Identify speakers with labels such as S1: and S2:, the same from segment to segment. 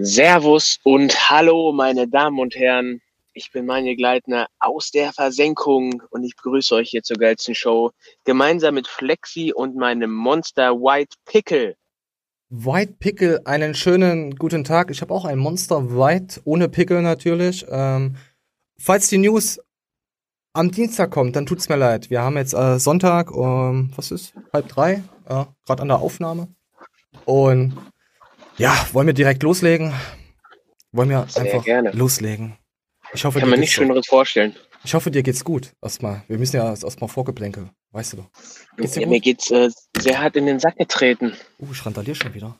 S1: Servus und hallo, meine Damen und Herren. Ich bin Manje Gleitner aus der Versenkung und ich begrüße euch hier zur geilsten Show gemeinsam mit Flexi und meinem Monster White Pickle.
S2: White Pickle, einen schönen guten Tag. Ich habe auch ein Monster White, ohne Pickle natürlich. Ähm, falls die News am Dienstag kommt, dann tut's mir leid. Wir haben jetzt äh, Sonntag um, was ist, halb drei, äh, gerade an der Aufnahme. Und ja, wollen wir direkt loslegen? Wollen wir
S1: Sehr
S2: einfach
S1: gerne.
S2: loslegen? Ich hoffe,
S1: Kann man nichts. Schöneres vorstellen.
S2: Ich hoffe, dir geht's gut. Erstmal. Wir müssen ja erst- erstmal Vorgeplänkel. Weißt du doch. Geht's
S1: Ja, mir geht's äh, sehr hart in den Sack getreten.
S2: Uh, ich randalier schon wieder.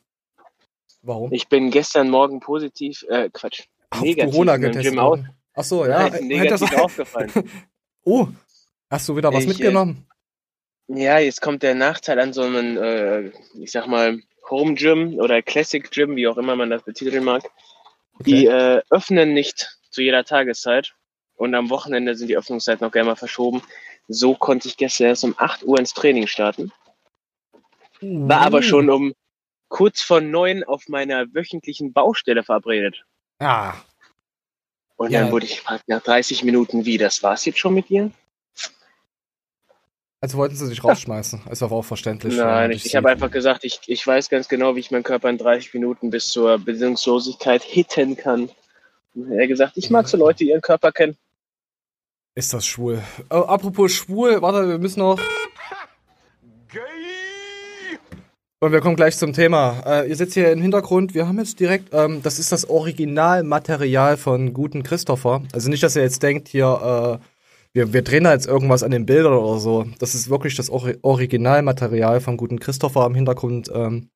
S2: Warum?
S1: Ich bin gestern Morgen positiv, äh, Quatsch,
S2: Auf
S1: negativ
S2: Corona getestet
S1: Gym aus.
S2: Ach so, ja.
S1: Nein, negativ
S2: sein-
S1: aufgefallen.
S2: Oh, hast du wieder was
S1: Ich, äh,
S2: mitgenommen?
S1: Ja, jetzt kommt der Nachteil an so einem, äh, ich sag mal, Home Gym oder Classic Gym, wie auch immer man das betiteln mag. Die äh, öffnen nicht zu jeder Tageszeit und am Wochenende sind die Öffnungszeiten noch gerne mal verschoben. So konnte ich gestern erst um 8 Uhr ins Training starten. War aber
S2: Uh.
S1: schon um kurz vor neun auf meiner wöchentlichen Baustelle verabredet.
S2: Ah,
S1: Und
S2: Ja.
S1: dann wurde ich gefragt nach 30 Minuten, wie, das war's jetzt schon mit dir?
S2: Also wollten sie dich rausschmeißen. Ist aber auch verständlich.
S1: Nein, ich, ich habe einfach gesagt, ich, ich weiß ganz genau, wie ich meinen Körper in 30 Minuten bis zur Besinnungslosigkeit hitten kann. Und er hat gesagt, ich mag so Leute, die ihren Körper kennen.
S2: Ist das schwul? Oh, apropos schwul, warte, wir müssen noch. Und wir kommen gleich zum Thema. Äh, ihr sitzt hier im Hintergrund. Wir haben jetzt direkt, ähm, das ist das Originalmaterial von guten Christopher. Also nicht, dass ihr jetzt denkt, hier, äh, wir, wir drehen da jetzt irgendwas an den Bildern oder so. Das ist wirklich das Ori Originalmaterial von guten Christopher im Hintergrund. Ähm,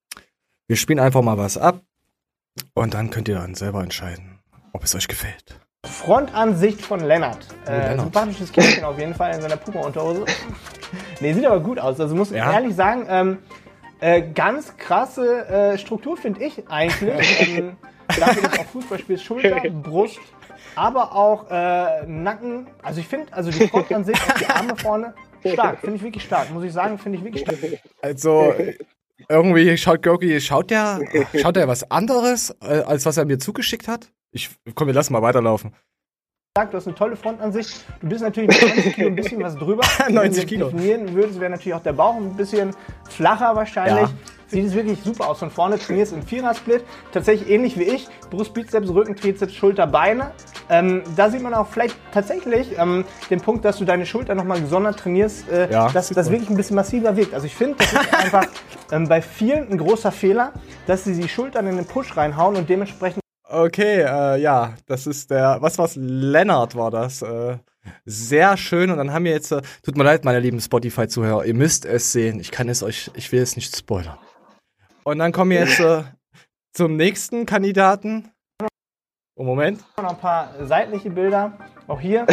S2: wir spielen einfach mal was ab. Und dann könnt ihr dann selber entscheiden, ob es euch gefällt.
S3: Frontansicht von Lennart. Äh,
S2: Lennart.
S3: Sympathisches Kerlchen auf jeden Fall in seiner Puma-Unterhose. nee, sieht aber gut aus. Also muss ich
S2: Ja.
S3: ehrlich sagen, ähm, äh, ganz krasse äh, Struktur finde ich eigentlich. ähm, dafür, dass auch Fußball spielst, Schulter, Brust, aber auch äh, Nacken. Also ich finde, also die Frontansicht, auch die Arme vorne, stark. Finde ich wirklich stark. Muss ich sagen, finde ich wirklich stark.
S2: Also, irgendwie schaut Gorki, schaut der, schaut der was anderes, äh, als was er mir zugeschickt hat? Ich, komm, wir lassen mal weiterlaufen.
S3: Du hast eine tolle Frontansicht. Du bist natürlich mit 90 Kilo ein bisschen was drüber.
S2: 90
S3: Wenn
S2: Kilo.
S3: du definieren würdest, wäre natürlich auch der Bauch ein bisschen flacher wahrscheinlich.
S2: Ja.
S3: Sieht es wirklich super aus. Von vorne trainierst im Vierer-Split. Tatsächlich ähnlich wie ich. Brust, Bizeps, Rücken, Trizeps, Schulter, Beine. Ähm, da sieht man auch vielleicht tatsächlich ähm, den Punkt, dass du deine Schulter nochmal gesondert trainierst, äh,
S2: Ja,
S3: dass das wirklich ein bisschen massiver wirkt. Also ich finde, das ist einfach ähm, bei vielen ein großer Fehler, dass sie die Schultern in den Push reinhauen und dementsprechend
S2: Okay, äh, ja, das ist der, was war's? Lennart war das. Äh, sehr schön. Und dann haben wir jetzt, äh, tut mir leid, meine lieben Spotify-Zuhörer, ihr müsst es sehen. Ich kann es euch, ich will es nicht spoilern. Und dann kommen wir jetzt äh, zum nächsten Kandidaten. Oh, Moment.
S3: noch ein paar seitliche Bilder. Auch hier.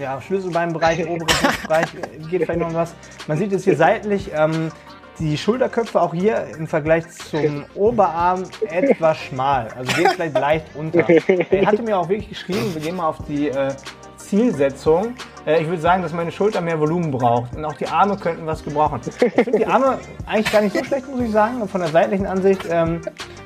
S3: Ja, Schlüsselbeinbereich, obere Brustbereich geht vielleicht noch was. Man sieht jetzt hier seitlich ähm, die Schulterköpfe auch hier im Vergleich zum Oberarm etwas schmal. Also geht vielleicht leicht unter. Er hatte mir auch wirklich geschrieben, wir gehen mal auf die äh, Zielsetzung. Äh, ich würde sagen, dass meine Schulter mehr Volumen braucht. Und auch die Arme könnten was gebrauchen. Ich finde die Arme eigentlich gar nicht so schlecht, muss ich sagen. Von der seitlichen Ansicht. Ähm,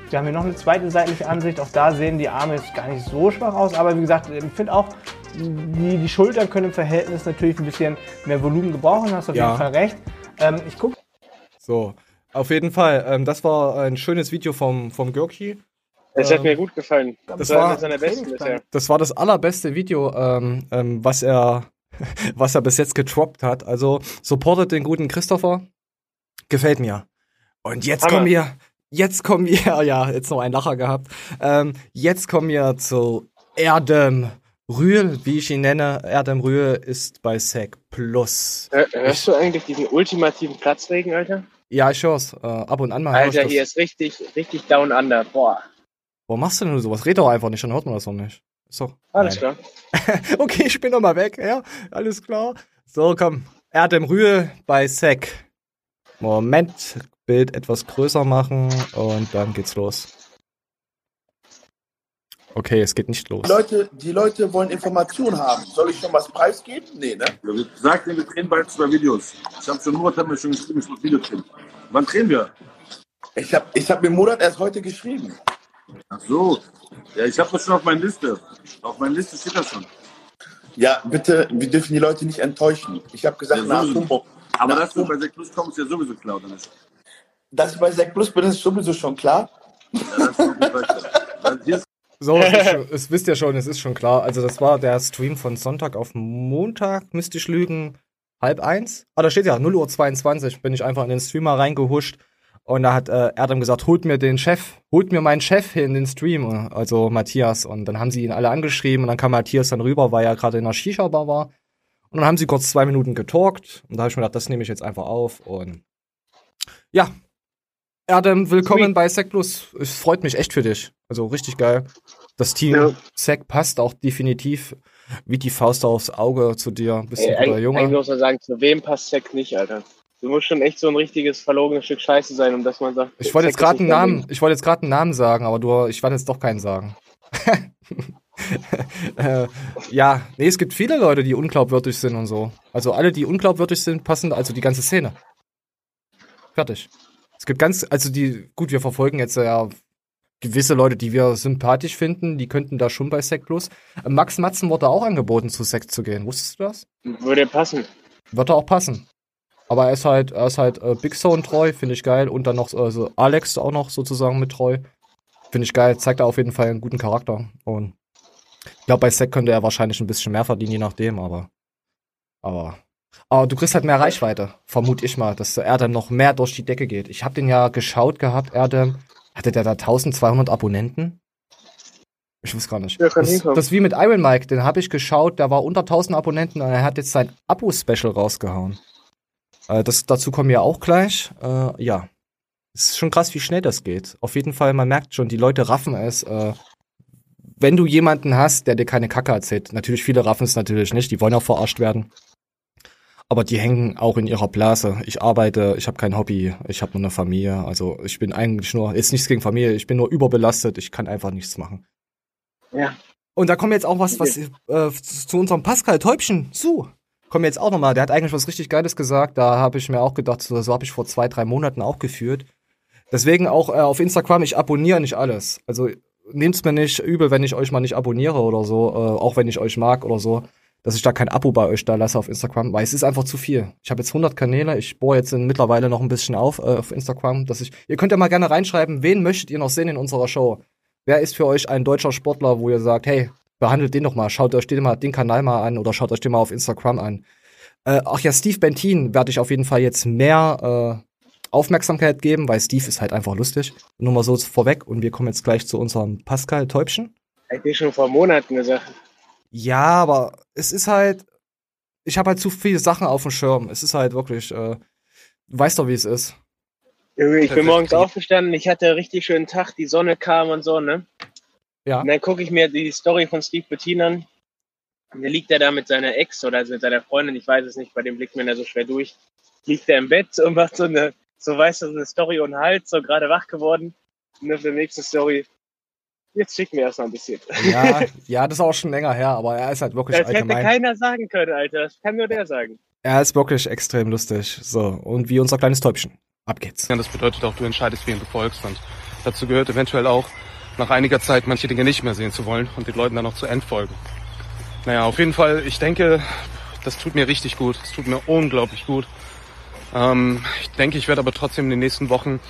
S3: wir haben hier noch eine zweite seitliche Ansicht. Auch da sehen die Arme jetzt gar nicht so schwach aus. Aber wie gesagt, ich finde auch, die, die Schultern können im Verhältnis natürlich ein bisschen mehr Volumen gebrauchen. Hast auf
S2: Ja.
S3: jeden Fall recht. Ähm, ich gucke
S2: So, auf jeden Fall. Ähm, das war ein schönes Video vom, vom Görki.
S1: Das hat mir gut gefallen.
S2: das
S1: war
S2: war-
S1: seiner besten bisher.
S2: Das war das allerbeste Video, ähm, ähm, was er, was er bis jetzt getroppt hat. Also supportet den guten Christopher. Gefällt mir. Und jetzt
S1: Hammer.
S2: kommen wir, jetzt kommen wir, ja, jetzt noch ein Lacher gehabt. Ähm, jetzt kommen wir zu Erdem Rühl, wie ich ihn nenne. Erdem Rühl ist bei SEC Plus.
S1: Hör, hörst du eigentlich diesen ultimativen Platzregen, Alter?
S2: Ja, ich hör's. Äh, ab und an mal.
S1: Alter,
S2: das.
S1: hier ist richtig, richtig down under. Boah,
S2: Warum machst du denn nur sowas? Red doch einfach nicht, dann hört man das doch nicht. Ist doch.
S1: alles
S2: Nein.
S1: klar.
S2: Okay, ich bin noch mal weg, ja, alles klar. So, komm. Erdem Rühl bei Sec. Moment, Bild etwas größer machen und dann geht's los. Okay, es geht nicht los.
S4: Die Leute, die Leute wollen Informationen haben. Soll ich schon was preisgeben? Nee, ne?
S5: Sag dir, wir drehen bald zwei Videos. Ich habe schon Murat hat mir schon geschrieben, ich muss Video drehen. Wann drehen wir?
S4: Ich habe ich hab mir Murat erst heute geschrieben.
S5: Ach so. Ja, ich habe das schon auf meiner Liste. Auf meiner Liste steht das schon.
S4: Ja, bitte, wir dürfen die Leute nicht enttäuschen. Ich habe gesagt,
S5: Ja,
S4: nach. Humboldt.
S5: Aber
S4: nach
S5: dass du bei Sek Plus kommst, ist ja sowieso klar, oder nicht?
S4: dass ich bei Sek Plus bin, ist sowieso schon klar.
S5: Ja, das ist
S2: So, es, ist schon, es wisst ihr schon, es ist schon klar. Also das war der Stream von Sonntag auf Montag, müsste ich lügen, halb eins. Ah, da steht ja, 0 Uhr 22, bin ich einfach in den Streamer reingehuscht. Und da hat äh, Erdem gesagt, holt mir den Chef, holt mir meinen Chef hier in den Stream, also Matthias. Und dann haben sie ihn alle angeschrieben und dann kam Matthias dann rüber, weil er gerade in der Shisha-Bar war. Und dann haben sie kurz zwei Minuten getalkt. Und da habe ich mir gedacht, das nehme ich jetzt einfach auf. Und ja, Erdem, willkommen
S1: Sweet.
S2: bei Sec Plus. Es freut mich echt für dich. Also richtig geil. Das Team
S1: Ja.
S2: Sec passt auch definitiv wie die Faust aufs Auge zu dir. Bist
S1: Ey,
S2: ein guter
S1: eigentlich
S2: Junge.
S1: muss man sagen, zu wem passt Sek nicht, Alter? Du musst schon echt so ein richtiges verlogenes Stück Scheiße sein, um dass man sagt.
S2: Ich wollte jetzt gerade einen Namen, ich wollte jetzt gerade einen Namen sagen, aber du, ich werde jetzt doch keinen sagen. äh, ja, nee, es gibt viele Leute, die unglaubwürdig sind und so. Also alle, die unglaubwürdig sind, passen, also die ganze Szene. Fertig. Es gibt ganz, also die, gut, wir verfolgen jetzt ja gewisse Leute, die wir sympathisch finden, die könnten da schon bei Sekt. Äh, Max Matzen wurde auch angeboten, zu Sekt zu gehen. Wusstest du das?
S1: Würde passen.
S2: Wird er auch passen. Aber er ist halt, er ist halt äh, Big Zone treu, finde ich geil. Und dann noch also Alex auch noch sozusagen mit treu. Finde ich geil. Zeigt er auf jeden Fall einen guten Charakter. Und ich glaube, bei Sek könnte er wahrscheinlich ein bisschen mehr verdienen, je nachdem, aber. Aber. Aber du kriegst halt mehr Reichweite, vermute ich mal, dass er dann noch mehr durch die Decke geht. Ich habe den ja geschaut gehabt, Erdem. Hatte der da 1200 Abonnenten? Ich weiß gar nicht.
S1: Ja,
S2: das, das ist wie mit Iron Mike, den habe ich geschaut, der war unter 1000 Abonnenten und er hat jetzt sein Abo-Special rausgehauen. Äh, das, dazu kommen wir auch gleich. Äh, ja. Es ist schon krass, wie schnell das geht. Auf jeden Fall, man merkt schon, die Leute raffen es. Äh, wenn du jemanden hast, der dir keine Kacke erzählt, natürlich viele raffen es natürlich nicht, die wollen auch verarscht werden. Aber die hängen auch in ihrer Blase. Ich arbeite, ich habe kein Hobby, ich habe nur eine Familie. Also ich bin eigentlich nur, jetzt nichts gegen Familie, ich bin nur überbelastet, ich kann einfach nichts machen.
S1: Ja.
S2: Und da kommt jetzt auch was, was äh, zu zu unserem Pascal Täubchen zu. Kommt jetzt auch nochmal, der hat eigentlich was richtig Geiles gesagt. Da habe ich mir auch gedacht, so, so habe ich vor zwei, drei Monaten auch geführt. Deswegen auch äh, auf Instagram, ich abonniere nicht alles. Also nehmt's mir nicht übel, wenn ich euch mal nicht abonniere oder so, äh, auch wenn ich euch mag oder so, dass ich da kein Abo bei euch da lasse auf Instagram, weil es ist einfach zu viel. Ich habe jetzt 100 Kanäle, ich bohre jetzt in, mittlerweile noch ein bisschen auf äh, auf Instagram, dass ich, ihr könnt ja mal gerne reinschreiben, wen möchtet ihr noch sehen in unserer Show? Wer ist für euch ein deutscher Sportler, wo ihr sagt, hey, behandelt den doch mal, schaut euch den mal den Kanal mal an oder schaut euch den mal auf Instagram an. Äh, ach ja, Steve Bentin werde ich auf jeden Fall jetzt mehr äh, Aufmerksamkeit geben, weil Steve ist halt einfach lustig. Nur mal so vorweg und wir kommen jetzt gleich zu unserem Pascal Täubchen.
S1: Hab ich schon vor Monaten gesagt.
S2: Ja, aber es ist halt, ich habe halt zu viele Sachen auf dem Schirm. Es ist halt wirklich, äh, du weißt doch, wie es ist.
S1: Ich bin morgens aufgestanden, ich hatte einen richtig schönen Tag, die Sonne kam und so, ne?
S2: Ja.
S1: Und dann gucke ich mir die Story von Steve Bettin an. Und da liegt er da mit seiner Ex oder mit seiner Freundin, ich weiß es nicht, bei dem blickt man ja so schwer durch. Liegt er im Bett und macht so eine, so weißt du, so eine Story und Halt, so gerade wach geworden. Und auf der nächsten Story, jetzt schicken wir erstmal ein bisschen.
S2: Ja, ja, das ist auch schon länger her, aber er ist halt wirklich
S1: Das hätte
S2: allgemein.
S1: keiner sagen können, Alter. Das kann nur der sagen.
S2: Er ist wirklich extrem lustig. So, und wie unser kleines Täubchen. Ab geht's.
S6: Ja, das bedeutet auch, du entscheidest, wen du folgst. Und dazu gehört eventuell auch, nach einiger Zeit manche Dinge nicht mehr sehen zu wollen und den Leuten dann noch zu entfolgen. Naja, auf jeden Fall, ich denke, das tut mir richtig gut. Es tut mir unglaublich gut. Ähm, ich denke, ich werde aber trotzdem in den nächsten Wochen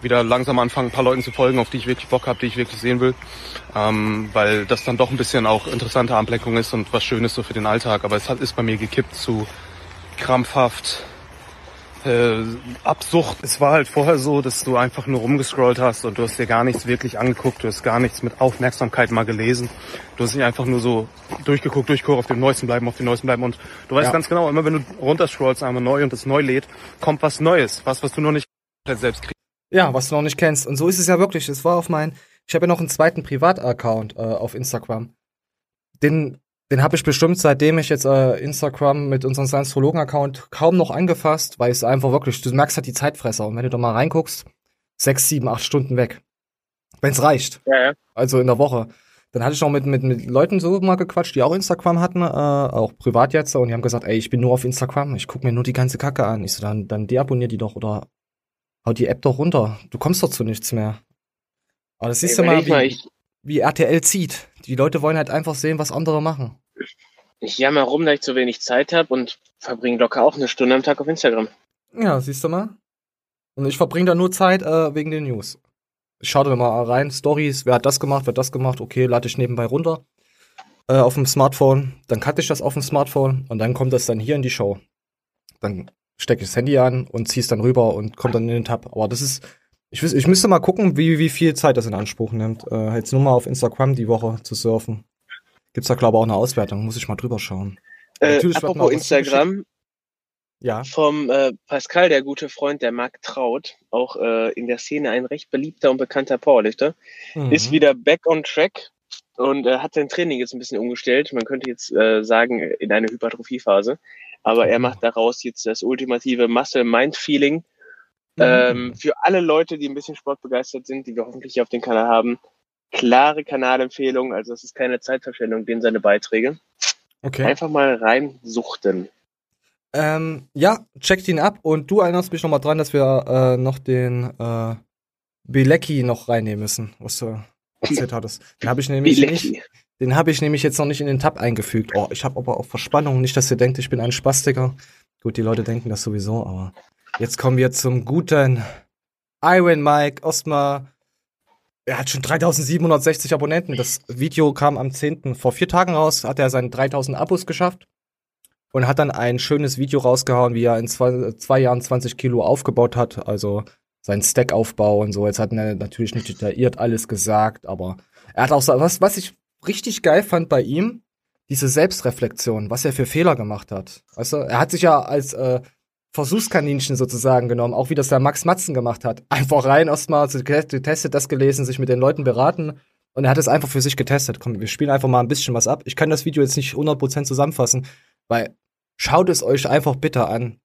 S6: wieder langsam anfangen, ein paar Leuten zu folgen, auf die ich wirklich Bock habe, die ich wirklich sehen will. Ähm, weil das dann doch ein bisschen auch interessante Ablenkung ist und was Schönes so für den Alltag. Aber es hat, ist bei mir gekippt zu krampfhaft äh, Absucht. Es war halt vorher so, dass du einfach nur rumgescrollt hast und du hast dir gar nichts wirklich angeguckt, du hast gar nichts mit Aufmerksamkeit mal gelesen. Du hast nicht einfach nur so durchgeguckt, durchgeguckt, auf dem Neuesten bleiben, auf dem Neuesten bleiben und du weißt
S2: Ja.
S6: ganz genau, immer wenn du runterscrollst einmal neu und es neu lädt, kommt was Neues, was, was du noch nicht selbst kriegst.
S2: Ja, was du noch nicht kennst. Und so ist es ja wirklich. Es war auf mein, ich habe ja noch einen zweiten Privataccount äh, auf Instagram. Den, den habe ich bestimmt, seitdem ich jetzt äh, Instagram mit unserem Science-Astrologen-Account kaum noch angefasst, weil es einfach wirklich, du merkst halt die Zeitfresser. Und wenn du da mal reinguckst, sechs, sieben, acht Stunden weg. Wenn's reicht.
S1: Ja, ja.
S2: Also in der Woche. Dann hatte ich noch mit, mit, mit Leuten so mal gequatscht, die auch Instagram hatten, äh, auch privat jetzt, und die haben gesagt, ey, ich bin nur auf Instagram, ich guck mir nur die ganze Kacke an. Ich so, dann, dann deabonnier die doch oder hau die App doch runter. Du kommst doch zu nichts mehr. Aber das siehst
S1: Ey,
S2: du mal, wie,
S1: mal,
S2: wie RTL zieht. Die Leute wollen halt einfach sehen, was andere machen.
S1: Ich jammer rum, dass ich zu wenig Zeit habe und verbringe locker auch eine Stunde am Tag auf Instagram.
S2: Ja, siehst du mal. Und ich verbringe da nur Zeit äh, wegen den News. Ich schaue da mal rein, Stories, wer hat das gemacht, wer hat das gemacht, okay, lade ich nebenbei runter äh, auf dem Smartphone, dann cutte ich das auf dem Smartphone und dann kommt das dann hier in die Show. Dann stecke ich das Handy an und ziehe es dann rüber und kommt dann in den Tab. Aber das ist, ich, ich müsste mal gucken, wie, wie viel Zeit das in Anspruch nimmt, äh, jetzt nur mal auf Instagram die Woche zu surfen. Gibt's da glaube ich auch eine Auswertung, muss ich mal drüber schauen.
S1: Äh,
S2: Natürlich
S1: apropos. Instagram,
S2: Ja.
S1: vom äh, Pascal, der gute Freund, der Marc Traut, auch äh, in der Szene ein recht beliebter und bekannter Powerlifter,
S2: Mhm.
S1: ist wieder back on track und äh, hat sein Training jetzt ein bisschen umgestellt. Man könnte jetzt äh, sagen, in eine Hypertrophiephase. Aber er macht daraus jetzt das ultimative Muscle-Mind-Feeling.
S2: Mhm.
S1: Ähm, für alle Leute, die ein bisschen sportbegeistert sind, die wir hoffentlich hier auf dem Kanal haben, klare Kanalempfehlung. Also es ist keine Zeitverschwendung, den seine Beiträge.
S2: Okay.
S1: Einfach mal reinsuchten.
S2: Ähm, ja, checkt ihn ab und du erinnerst mich nochmal dran, dass wir äh, noch den äh, Bilecki noch reinnehmen müssen, was du erzählt hattest. Den habe ich nämlich nicht,
S1: Bilecki.
S2: den habe ich nämlich jetzt noch nicht in den Tab eingefügt. Oh, ich habe aber auch Verspannung, nicht, dass ihr denkt, ich bin ein Spastiker. Gut, die Leute denken das sowieso, aber jetzt kommen wir zum guten Iron Mike Ostmar. Er hat schon 3760 Abonnenten. Das Video kam am 10. vor vier Tagen raus, hat er seine 3000 Abos geschafft und hat dann ein schönes Video rausgehauen, wie er in zwei, zwei Jahren 20 Kilo aufgebaut hat. Also sein Stackaufbau und so. Jetzt hat er natürlich nicht detailliert alles gesagt, aber er hat auch so, was, was ich richtig geil fand bei ihm, diese Selbstreflexion, was er für Fehler gemacht hat. Du, er hat sich ja als äh, Versuchskaninchen sozusagen genommen, auch wie das der Max Matzen gemacht hat. Einfach rein, erstmal getestet, das gelesen, sich mit den Leuten beraten und er hat es einfach für sich getestet. Komm, wir spielen einfach mal ein bisschen was ab. Ich kann das Video jetzt nicht 100% zusammenfassen, weil schaut es euch einfach bitte an.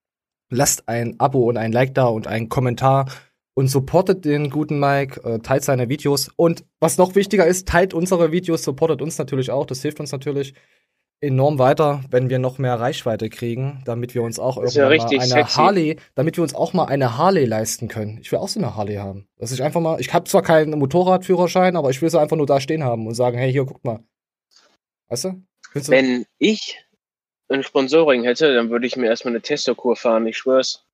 S2: Lasst ein Abo und ein Like da und einen Kommentar und supportet den guten Mike, äh, teilt seine Videos und was noch wichtiger ist, teilt unsere Videos, supportet uns natürlich auch, das hilft uns natürlich enorm weiter, wenn wir noch mehr Reichweite kriegen, damit wir uns auch
S1: Ist ja
S2: irgendwann
S1: richtig
S2: mal eine
S1: sexy.
S2: Harley, damit wir uns auch mal eine Harley leisten können. Ich will auch so eine Harley haben. Dass ich einfach mal, ich habe zwar keinen Motorradführerschein, aber ich will sie einfach nur da stehen haben und sagen, hey, hier, guck mal. Weißt du? Du?
S1: Wenn ich ein Sponsoring hätte, dann würde ich mir erstmal eine Testokur fahren, ich schwör's.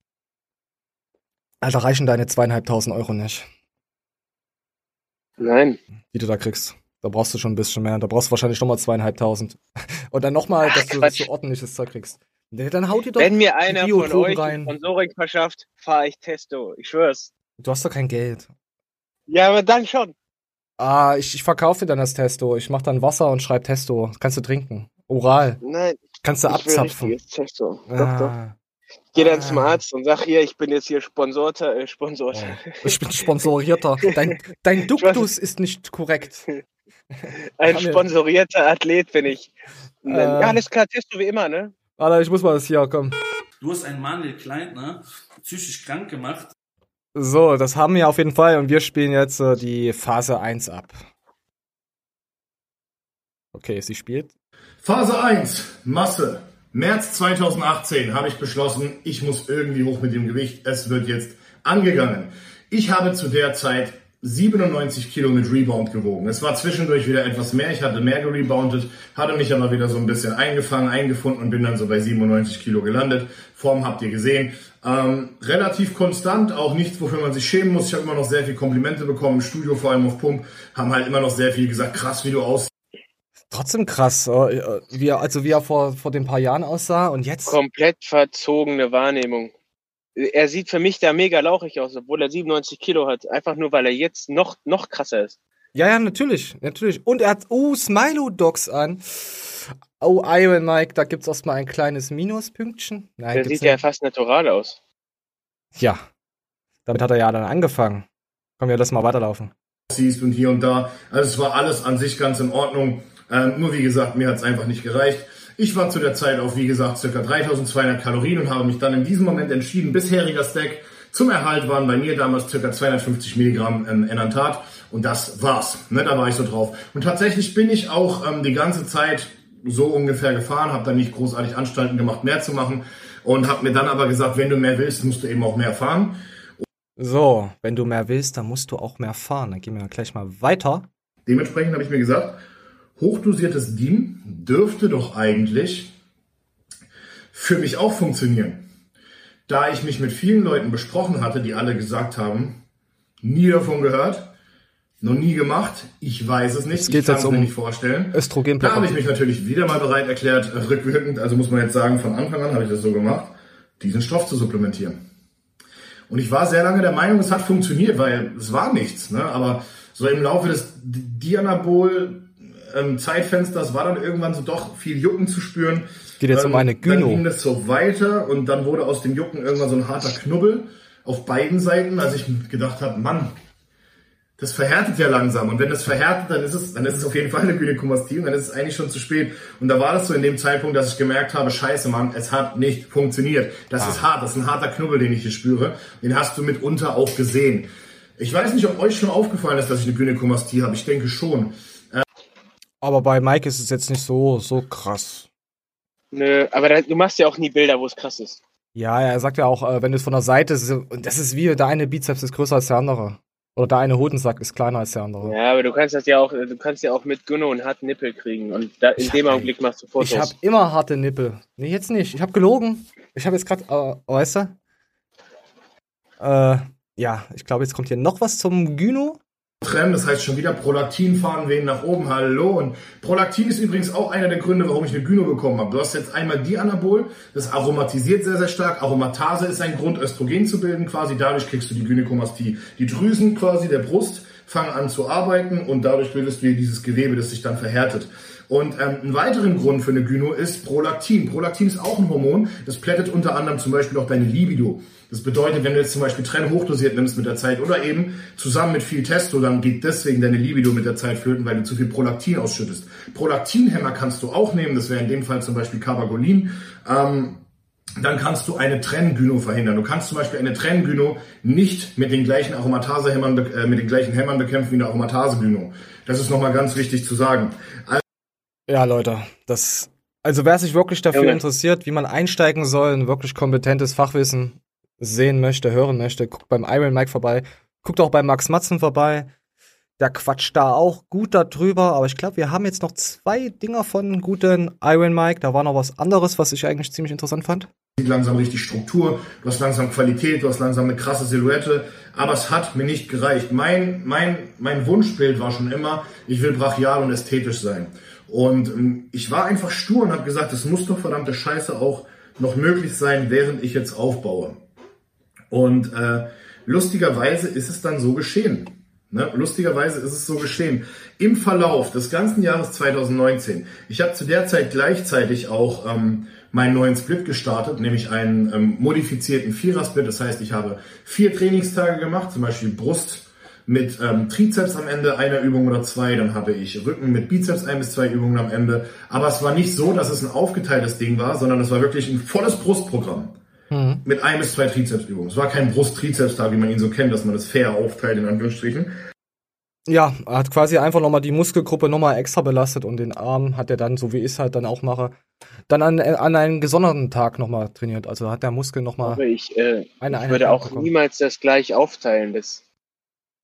S2: Alter, reichen deine zweieinhalbtausend Euro nicht,
S1: Nein.
S2: die du da kriegst. Da brauchst du schon ein bisschen mehr. Da brauchst du wahrscheinlich nochmal zweieinhalbtausend. Und dann nochmal, dass du
S1: Quatsch.
S2: so ordentliches Zeug kriegst. Nee, dann haut dir doch
S1: Wenn mir einer von euch
S2: rein.
S1: ein Sponsoring verschafft, fahre ich Testo. Ich schwör's.
S2: Du hast doch kein Geld.
S1: Ja, aber dann schon.
S2: Ah, ich, ich verkaufe dir dann das Testo. Ich mach dann Wasser und schreib Testo. Das kannst du trinken. Oral.
S1: Nein,
S2: Kannst du
S1: ich will
S2: abzapfen.
S1: richtiges Testo. Doch, doch.
S2: Ah,
S1: Geh dann
S2: Ah.
S1: zum Arzt und sag hier, ich bin jetzt hier Sponsorter, äh, Sponsor.
S2: ich bin sponsorierter. Dein, dein Duktus ist nicht korrekt.
S1: Ein sponsorierter Athlet bin ich.
S2: Äh.
S1: ja, alles klar, Testo wie immer, ne?
S2: Alter, ich muss mal das hier, komm.
S7: Du hast einen Manuel Kleintner psychisch krank gemacht.
S2: So, das haben wir auf jeden Fall und wir spielen jetzt äh, die Phase 1 ab. Okay, sie spielt.
S8: Phase 1, Masse. März 2018 habe ich beschlossen, ich muss irgendwie hoch mit dem Gewicht. Es wird jetzt angegangen. Ich habe zu der Zeit 97 Kilo mit Rebound gewogen. Es war zwischendurch wieder etwas mehr. Ich hatte mehr gereboundet, hatte mich aber wieder so ein bisschen eingefangen, eingefunden und bin dann so bei 97 Kilo gelandet. Form habt ihr gesehen. Ähm, relativ konstant, auch nichts, wofür man sich schämen muss. Ich habe immer noch sehr viel Komplimente bekommen im Studio, vor allem auf Pump. Haben halt immer noch sehr viel gesagt, krass, wie du aussiehst.
S2: Trotzdem krass, äh, äh, wie er, also wie er vor, vor den paar Jahren aussah und jetzt.
S1: Komplett verzogene Wahrnehmung. Er sieht für mich da mega lauchig aus, obwohl er 97 Kilo hat. Einfach nur, weil er jetzt noch, noch krasser ist.
S2: Ja, ja, natürlich, natürlich. Und er hat, oh, Smilo-Dogs an. Oh, Iron Mike, da gibt's erstmal ein kleines Minuspünktchen. Nein,
S1: Der
S2: gibt's
S1: sieht ja fast natural aus.
S2: Ja. Damit hat er ja dann angefangen. Komm, wir lassen mal weiterlaufen.
S8: siehst und hier und da. Also es war alles an sich ganz in Ordnung. Ähm, nur wie gesagt, mir hat es einfach nicht gereicht. Ich war zu der Zeit auf, wie gesagt, circa 3200 Kalorien und habe mich dann in diesem Moment entschieden, bisheriger Stack zum Erhalt waren bei mir damals circa 250 Milligramm ähm, Enantat und das war's. Ne, da war ich so drauf. Und tatsächlich bin ich auch ähm, die ganze Zeit so ungefähr gefahren, habe dann nicht großartig Anstalten gemacht, mehr zu machen und habe mir dann aber gesagt, wenn du mehr willst, musst du eben auch mehr fahren.
S2: So, wenn du mehr willst, dann musst du auch mehr fahren. Dann gehen wir gleich mal weiter.
S8: Dementsprechend habe ich mir gesagt, hochdosiertes DIN dürfte doch eigentlich für mich auch funktionieren. Da ich mich mit vielen Leuten besprochen hatte, die alle gesagt haben, nie davon gehört, noch nie gemacht, ich weiß es nicht,
S2: Es
S8: ich kann es mir
S2: um
S8: nicht vorstellen. Da habe ich mich natürlich wieder mal bereit erklärt, äh, rückwirkend, also muss man jetzt sagen, von Anfang an habe ich das so gemacht, diesen Stoff zu supplementieren. Und ich war sehr lange der Meinung, es hat funktioniert, weil es war nichts. Ne? Aber so im Laufe des Dianabol-Zeitfensters war dann irgendwann so doch viel Jucken zu spüren.
S2: Geht jetzt um eine
S8: Dann
S2: Gyno.
S8: ging das so weiter und dann wurde aus dem Jucken irgendwann so ein harter Knubbel auf beiden Seiten, als ich gedacht habe, Mann, das verhärtet ja langsam. Und wenn das verhärtet, dann ist es, dann ist es auf jeden Fall eine Gynäkomastie und dann ist es eigentlich schon zu spät. Und da war das so in dem Zeitpunkt, dass ich gemerkt habe, scheiße, Mann, es hat nicht funktioniert. Das ist hart, das ist ein harter Knubbel, den ich hier spüre. Den hast du mitunter auch gesehen. Ich weiß nicht, ob euch schon aufgefallen ist, dass ich eine Gynäkomastie habe. Ich denke schon.
S2: Aber bei Mike ist es jetzt nicht so, so krass.
S1: Nö, aber da, du machst ja auch nie Bilder, wo es krass ist.
S2: Ja, ja, er sagt ja auch, äh, wenn du es von der Seite, und das ist wie der eine Bizeps ist größer als der andere. Oder der eine Hodensack ist kleiner als der andere.
S1: Ja, aber du kannst das ja auch, du kannst ja auch mit Günno einen harten Nippel kriegen und da, in
S2: Ich
S1: dem
S2: hab-
S1: Augenblick machst du Fotos.
S2: Ich habe immer harte Nippel. Nee, jetzt nicht. Ich habe gelogen. Ich habe jetzt gerade, äh, weißt du? Äh, ja, ich glaube, jetzt kommt hier noch was zum Gyno.
S8: Trennen, das heißt schon wieder Prolaktin fahren wehen nach oben, hallo. Und Prolaktin ist übrigens auch einer der Gründe, warum ich eine Gyno bekommen habe. Du hast jetzt einmal Dianabol, das aromatisiert sehr, sehr stark. Aromatase ist ein Grund, Östrogen zu bilden quasi. Dadurch kriegst du die Gynäkomastie. Die Drüsen quasi der Brust fangen an zu arbeiten und dadurch bildest du dieses Gewebe, das sich dann verhärtet. Und ähm, ein weiteren Grund für eine Gyno ist Prolaktin. Prolaktin ist auch ein Hormon, das plättet unter anderem zum Beispiel auch deine Libido. Das bedeutet, wenn du jetzt zum Beispiel Trenn hochdosiert nimmst mit der Zeit oder eben zusammen mit viel Testo, dann geht deswegen deine Libido mit der Zeit flöten, weil du zu viel Prolaktin ausschüttest. Prolaktinhemmer kannst du auch nehmen, das wäre in dem Fall zum Beispiel Carbagolin. Ähm, dann kannst du eine Trenngyno verhindern. Du kannst zum Beispiel eine Trenngyno nicht mit den gleichen Aromatasehämmern, äh, mit den gleichen Hämmern bekämpfen wie eine Aromatase-Gyno. Das ist nochmal ganz wichtig zu sagen.
S2: Ja, Leute, das. Also wer sich wirklich dafür
S1: Junge.
S2: interessiert, wie man einsteigen soll, ein wirklich kompetentes Fachwissen sehen möchte, hören möchte, guckt beim Iron Mike vorbei, guckt auch bei Max Matzen vorbei. Der quatscht da auch gut darüber, aber ich glaube, wir haben jetzt noch zwei Dinger von guten Iron Mike. Da war noch was anderes, was ich eigentlich ziemlich interessant fand.
S8: sieht langsam richtig Struktur, du hast langsam Qualität, du hast langsam eine krasse Silhouette, aber es hat mir nicht gereicht. Mein, mein, mein Wunschbild war schon immer, ich will brachial und ästhetisch sein. Und ähm, ich war einfach stur und habe gesagt, es muss doch verdammte Scheiße auch noch möglich sein, während ich jetzt aufbaue. Und äh, lustigerweise ist es dann so geschehen. Ne? Lustigerweise ist es so geschehen. Im Verlauf des ganzen Jahres 2019, ich habe zu der Zeit gleichzeitig auch ähm, meinen neuen Split gestartet, nämlich einen ähm, modifizierten Vierer-Split. Das heißt, ich habe vier Trainingstage gemacht, zum Beispiel Brust mit ähm, Trizeps am Ende einer Übung oder zwei, dann habe ich Rücken mit Bizeps ein bis zwei Übungen am Ende. Aber es war nicht so, dass es ein aufgeteiltes Ding war, sondern es war wirklich ein volles Brustprogramm mit ein bis zwei Trizepsübungen. Es war kein Brust-Trizeps-Tag, wie man ihn so kennt, dass man das fair aufteilt, in Anführungsstrichen.
S2: Ja, er hat quasi einfach nochmal die Muskelgruppe nochmal extra belastet und den Arm hat er dann, so wie ich es halt dann auch mache, dann an, an einen gesonderten Tag nochmal trainiert. Also hat der Muskel nochmal
S1: Aber ich, äh,
S2: eine
S1: ich würde auch
S2: bekommen.
S1: niemals das gleich aufteilen. Das,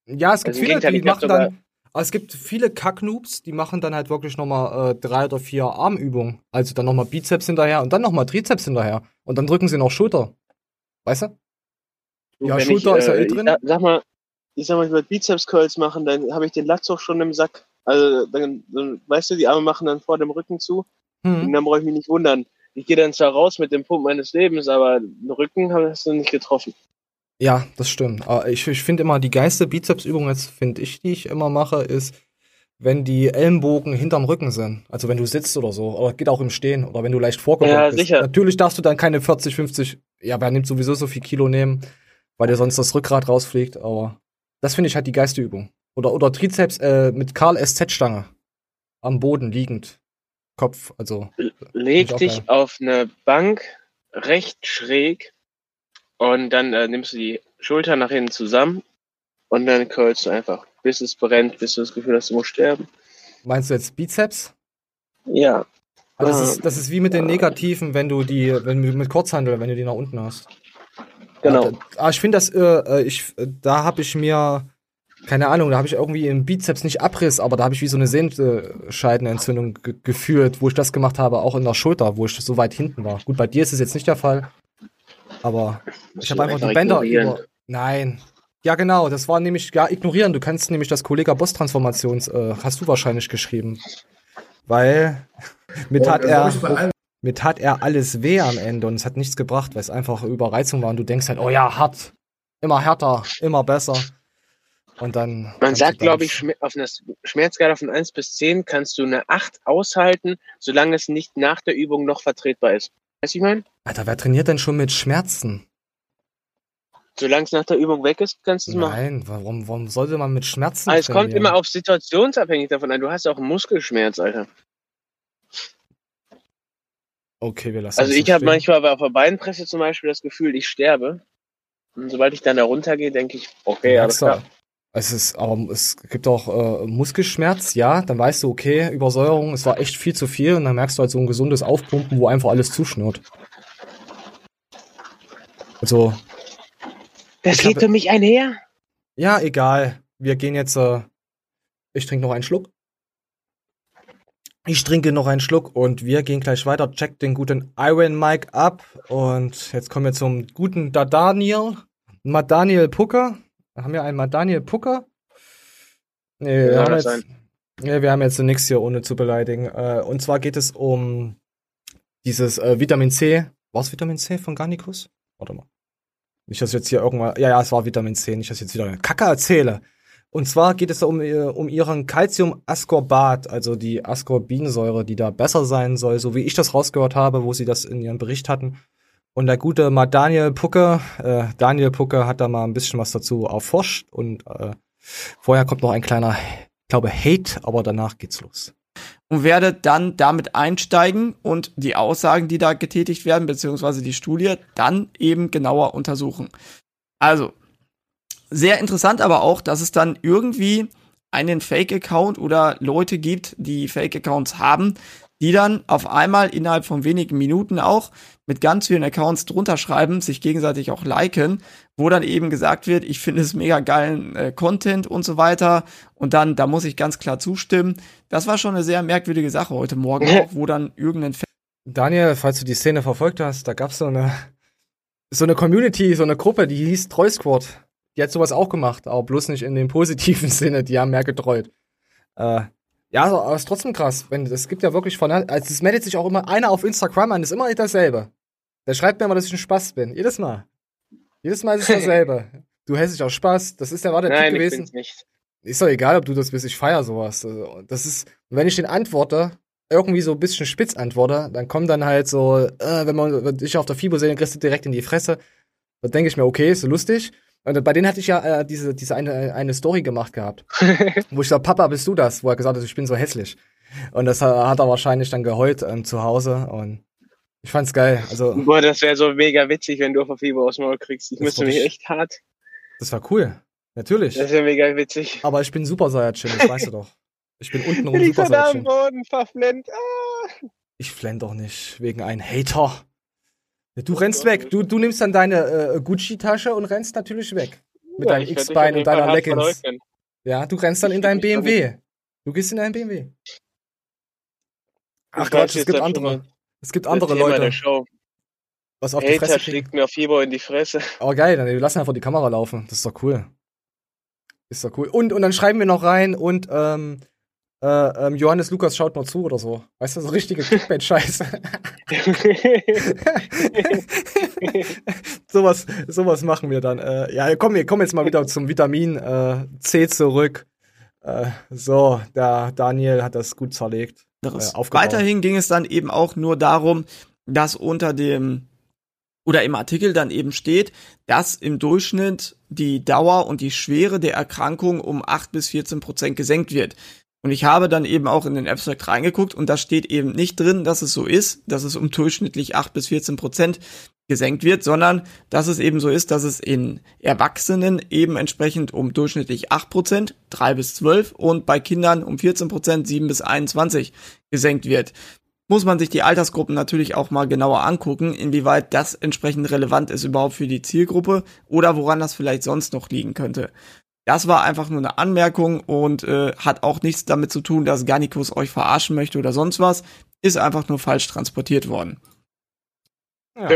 S2: Ja, es gibt
S1: Also
S2: viele,
S1: Gegenteil,
S2: die machen dann. aber Es gibt viele Kacknoobs, die machen dann halt wirklich nochmal äh, drei oder vier Armübungen. Also dann nochmal Bizeps hinterher und dann nochmal Trizeps hinterher. Und dann drücken sie noch Schulter. Weißt du? Ja, Schulter ist ja eh
S1: ich,
S2: drin.
S1: Sag, mal, ich sag mal, ich würde Bizeps Curls machen, dann habe ich den Latz auch schon im Sack. Also dann, dann, weißt du, die Arme machen dann vor dem Rücken zu. Und
S2: Hm.
S1: dann brauche ich mich nicht wundern. Ich gehe dann zwar raus mit dem Pump meines Lebens, aber den Rücken hast du nicht getroffen.
S2: Ja, das stimmt. Aber ich, ich finde immer die geilste Bizepsübung, jetzt finde ich, die ich immer mache, ist, wenn die Ellenbogen hinterm Rücken sind. Also wenn du sitzt oder so. Oder geht auch im Stehen. Oder wenn du leicht vorgebeugt
S1: Ja,
S2: bist.
S1: sicher.
S2: Natürlich darfst du dann keine 40, 50, ja, wer nimmt sowieso so viel Kilo nehmen, weil dir sonst das Rückgrat rausfliegt. Aber das finde ich halt die geilste Übung. Oder, oder Trizeps äh, mit Karl SZ-Stange. Am Boden liegend. Kopf, also.
S1: Leg dich
S2: geil.
S1: auf eine Bank recht schräg und dann äh, nimmst du die Schultern nach hinten zusammen und dann curlst du einfach, bis es brennt, bis du das Gefühl hast, du musst sterben.
S2: Meinst du jetzt Bizeps?
S1: Ja.
S2: Aber das
S1: Ah.
S2: ist, das ist wie mit den Negativen, wenn du die, wenn du mit Kurzhandel, wenn du die nach unten hast.
S1: Genau.
S2: Da, ah, ich finde das, äh, äh, ich, äh, da habe ich mir keine Ahnung, da habe ich irgendwie im Bizeps nicht Abriss, aber da habe ich wie so eine Sehenscheidenentzündung ge gefühlt, wo ich das gemacht habe, auch in der Schulter, wo ich so weit hinten war. Gut, bei dir ist es jetzt nicht der Fall, aber ich habe einfach die Bänder über. Nein. Ja, genau, das war nämlich, ja, ignorieren. Du kannst nämlich das Kollega Boss Transformations, äh, hast du wahrscheinlich geschrieben. Weil mit hat er. Mir tat er alles weh am Ende und es hat nichts gebracht, weil es einfach Überreizung war und du denkst halt, oh ja, hart, immer härter, immer besser. Und dann.
S1: Man sagt, glaube ich, auf einer Schmerzskala von 1 bis 10 kannst du eine 8 aushalten, solange es nicht nach der Übung noch vertretbar ist. Weißt du, ich meine?
S2: Alter, wer trainiert denn schon mit Schmerzen?
S1: Solange es nach der Übung weg ist, kannst du es machen.
S2: Nein, warum, warum sollte man mit Schmerzen
S1: Aber es kommt
S2: trainieren?
S1: immer auf situationsabhängig davon an. Du hast auch einen Muskelschmerz, Alter.
S2: Okay, wir lassen
S1: Also ich habe manchmal bei- auf der Beinpresse zum Beispiel das Gefühl, ich sterbe. Und sobald ich dann da runtergehe, denke ich, okay, alles
S2: Merkst du,
S1: klar.
S2: Es ist, aber es gibt auch äh, Muskelschmerz, ja, dann weißt du, okay, Übersäuerung, es war echt viel zu viel und dann merkst du halt so ein gesundes Aufpumpen, wo einfach alles zuschnürt. Also,
S1: Das
S2: ich
S1: geht
S2: habe-
S1: für mich einher.
S2: ja, egal. Wir gehen jetzt, äh, ich trinke noch einen Schluck. Ich trinke noch einen Schluck und wir gehen gleich weiter. Check den guten Iron Mike ab. Und jetzt kommen wir zum guten da Daniel. Madaniel Pucker. Haben wir einen Madaniel Pucker? Nee, wir
S1: Ja,
S2: haben jetzt, nee, wir haben jetzt nichts hier, ohne zu beleidigen. Äh, und zwar geht es um dieses äh, Vitamin C. War es Vitamin C von Garnicus? Warte mal. Nicht, dass jetzt hier irgendwann. Ja, ja, es war Vitamin C, nicht, dass ich jetzt wieder Kacke erzähle. Und zwar geht es da um, ihr- um ihren Calcium-Ascorbat, also die Ascorbinsäure, die da besser sein soll, so wie ich das rausgehört habe, wo sie das in ihrem Bericht hatten. Und der gute mal Daniel Pucke, äh, Daniel Pucke hat da mal ein bisschen was dazu erforscht und äh, vorher kommt noch ein kleiner, ich glaube, Hate, aber danach geht's los.
S9: Und werde dann damit einsteigen und die Aussagen, die da getätigt werden, beziehungsweise die Studie, dann eben genauer untersuchen. Also, sehr interessant aber auch, dass es dann irgendwie einen Fake-Account oder Leute gibt, die Fake-Accounts haben, die dann auf einmal innerhalb von wenigen Minuten auch mit ganz vielen Accounts drunter schreiben, sich gegenseitig auch liken, wo dann eben gesagt wird, ich finde es mega geilen äh, Content und so weiter. Und dann, da muss ich ganz klar zustimmen. Das war schon eine sehr merkwürdige Sache heute Morgen auch, wo dann irgendein Fan
S2: Daniel, falls du die Szene verfolgt hast, da gab's so eine, so eine Community, so eine Gruppe, die hieß Treu Squad. Die hat sowas auch gemacht, aber bloß nicht in dem positiven Sinne, die haben mehr getreut. Äh, ja, aber ist trotzdem krass. Wenn, es gibt ja wirklich von, also es meldet sich auch immer einer auf Instagram an, ist immer dasselbe. Der schreibt mir immer, dass ich ein Spaß bin. Jedes Mal. Jedes Mal ist es dasselbe. du hässlich auch Spaß. Das ist ja war der
S1: Nein,
S2: Typ
S1: ich
S2: gewesen.
S1: bin's nicht.
S2: Ist doch egal, ob du das bist, ich feier sowas. Also, Das ist, wenn ich den antworte, irgendwie so ein bisschen spitz antworte, dann kommt dann halt so, äh, wenn man dich auf der FIBO sehen, dann kriegst du direkt in die Fresse. Da denke ich mir, okay, ist so lustig. Und bei denen hatte ich ja äh, diese, diese eine, eine Story gemacht gehabt. wo ich sag, Papa, bist du das? Wo er gesagt hat, ich bin so hässlich. Und das hat, hat er wahrscheinlich dann geheult ähm, zu Hause und ich fand's geil. Also,
S1: Boah, das wäre so mega witzig, wenn du auf Fieber aus dem Maul kriegst. Ich müsste mich
S2: ich-
S1: echt hart.
S2: das war cool. Natürlich.
S1: Das wäre mega witzig.
S2: Aber ich bin Super Saiyajin, das weißt du doch. Ich bin untenrum
S1: Ich
S2: Super
S1: bin da am
S2: Saiyajin.
S1: Boden verflennt. Ah.
S2: Ich flenn doch nicht wegen einem Hater. Du rennst weg. Du, du nimmst dann deine äh, Gucci-Tasche und rennst natürlich weg. Mit
S1: Ja,
S2: deinem X-Bein und deiner Leggings. Ja, du rennst dann in
S1: Ich
S2: deinem
S1: werd mich
S2: BMW. Du gehst in deinen BMW. Ach
S1: weiß
S2: es gibt andere. Es gibt andere
S1: Thema
S2: Leute,
S1: Der Show.
S2: was auf die Fresse
S1: Hater schlägt mir auf Fieber in die Fresse.
S2: Aber geil, dann wir lassen einfach die Kamera laufen. Das ist doch cool. Ist doch cool. Und, und dann schreiben wir noch rein und ähm, äh, ähm, Johannes Lukas schaut noch zu oder so. Weißt du, so richtige Clickbait-Scheiße. sowas, sowas machen wir dann. Äh, ja, komm, wir kommen jetzt mal wieder zum Vitamin äh, C zurück. Äh, so, der Daniel hat das gut zerlegt.
S9: anderes.
S2: Äh.
S9: Weiterhin ging es dann eben auch nur darum, dass unter dem oder im Artikel dann eben steht, dass im Durchschnitt die Dauer und die Schwere der Erkrankung um 8 bis 14 Prozent gesenkt wird. Und ich habe dann eben auch in den Abstract reingeguckt und da steht eben nicht drin, dass es so ist, dass es um durchschnittlich 8 bis 14 Prozent gesenkt wird, sondern dass es eben so ist, dass es in Erwachsenen eben entsprechend um durchschnittlich 8 Prozent, 3 bis 12 und bei Kindern um 14 Prozent, 7 bis 21 gesenkt wird. Muss man sich die Altersgruppen natürlich auch mal genauer angucken, inwieweit das entsprechend relevant ist überhaupt für die Zielgruppe oder woran das vielleicht sonst noch liegen könnte. Das war einfach nur eine Anmerkung und äh, hat auch nichts damit zu tun, dass Garnicus euch verarschen möchte oder sonst was. Ist einfach nur falsch transportiert worden.
S2: Ja.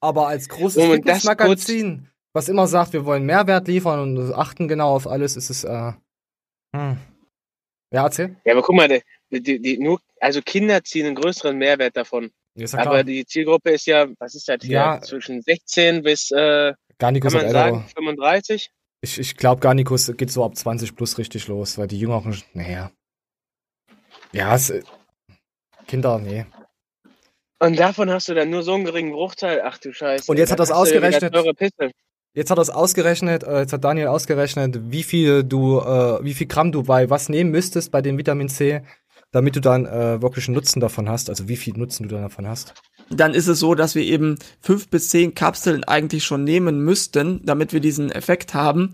S2: Aber als großes
S1: das
S2: Fitnessmagazin, was immer sagt, wir wollen Mehrwert liefern und achten genau auf alles, ist es, äh, hm. Ja, erzähl.
S1: Ja, aber guck mal, die, die, die, nur, also Kinder ziehen einen größeren Mehrwert davon.
S2: Ja,
S1: Aber die Zielgruppe ist ja, was ist das hier?
S2: Ja.
S1: Zwischen 16 bis, äh,
S2: Garnicus
S1: kann man sagen, 35?
S2: Ich, ich glaube, Garnicus geht so ab 20 plus richtig los, weil die Jüngeren, naja. Ja, es, äh, Kinder, nee.
S1: Und davon hast du dann nur so einen geringen Bruchteil. Ach du Scheiße.
S2: Und jetzt hat das ausgerechnet. Jetzt hat es ausgerechnet, äh, jetzt hat Daniel ausgerechnet, wie viel du, äh, wie viel Gramm du bei was nehmen müsstest bei dem Vitamin C, damit du dann äh, wirklich einen Nutzen davon hast, also wie viel Nutzen du dann davon hast.
S9: Dann ist es so, dass wir eben fünf bis zehn Kapseln eigentlich schon nehmen müssten, damit wir diesen Effekt haben.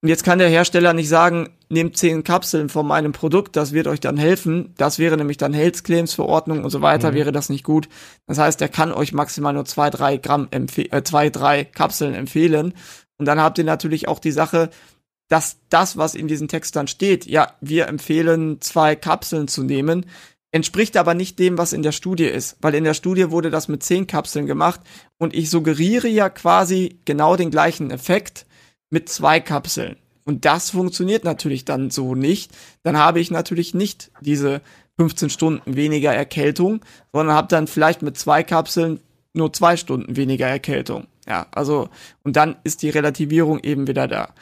S9: Und jetzt kann der Hersteller nicht sagen, nehmt zehn Kapseln von meinem Produkt, das wird euch dann helfen. Das wäre nämlich dann Health Claims Verordnung und so weiter,
S2: Mhm.
S9: wäre das nicht gut. Das heißt, er kann euch maximal nur zwei, drei Gramm, äh, zwei, drei Kapseln empfehlen. Und dann habt ihr natürlich auch die Sache, dass das, was in diesen Text dann steht, ja, wir empfehlen zwei Kapseln zu nehmen, entspricht aber nicht dem, was in der Studie ist, weil in der Studie wurde das mit zehn Kapseln gemacht und ich suggeriere ja quasi genau den gleichen Effekt mit zwei Kapseln. Und das funktioniert natürlich dann so nicht. Dann habe ich natürlich nicht diese 15 Stunden weniger Erkältung, sondern habe dann vielleicht mit zwei Kapseln nur zwei Stunden weniger Erkältung. Ja, also, und dann ist die Relativierung eben wieder da.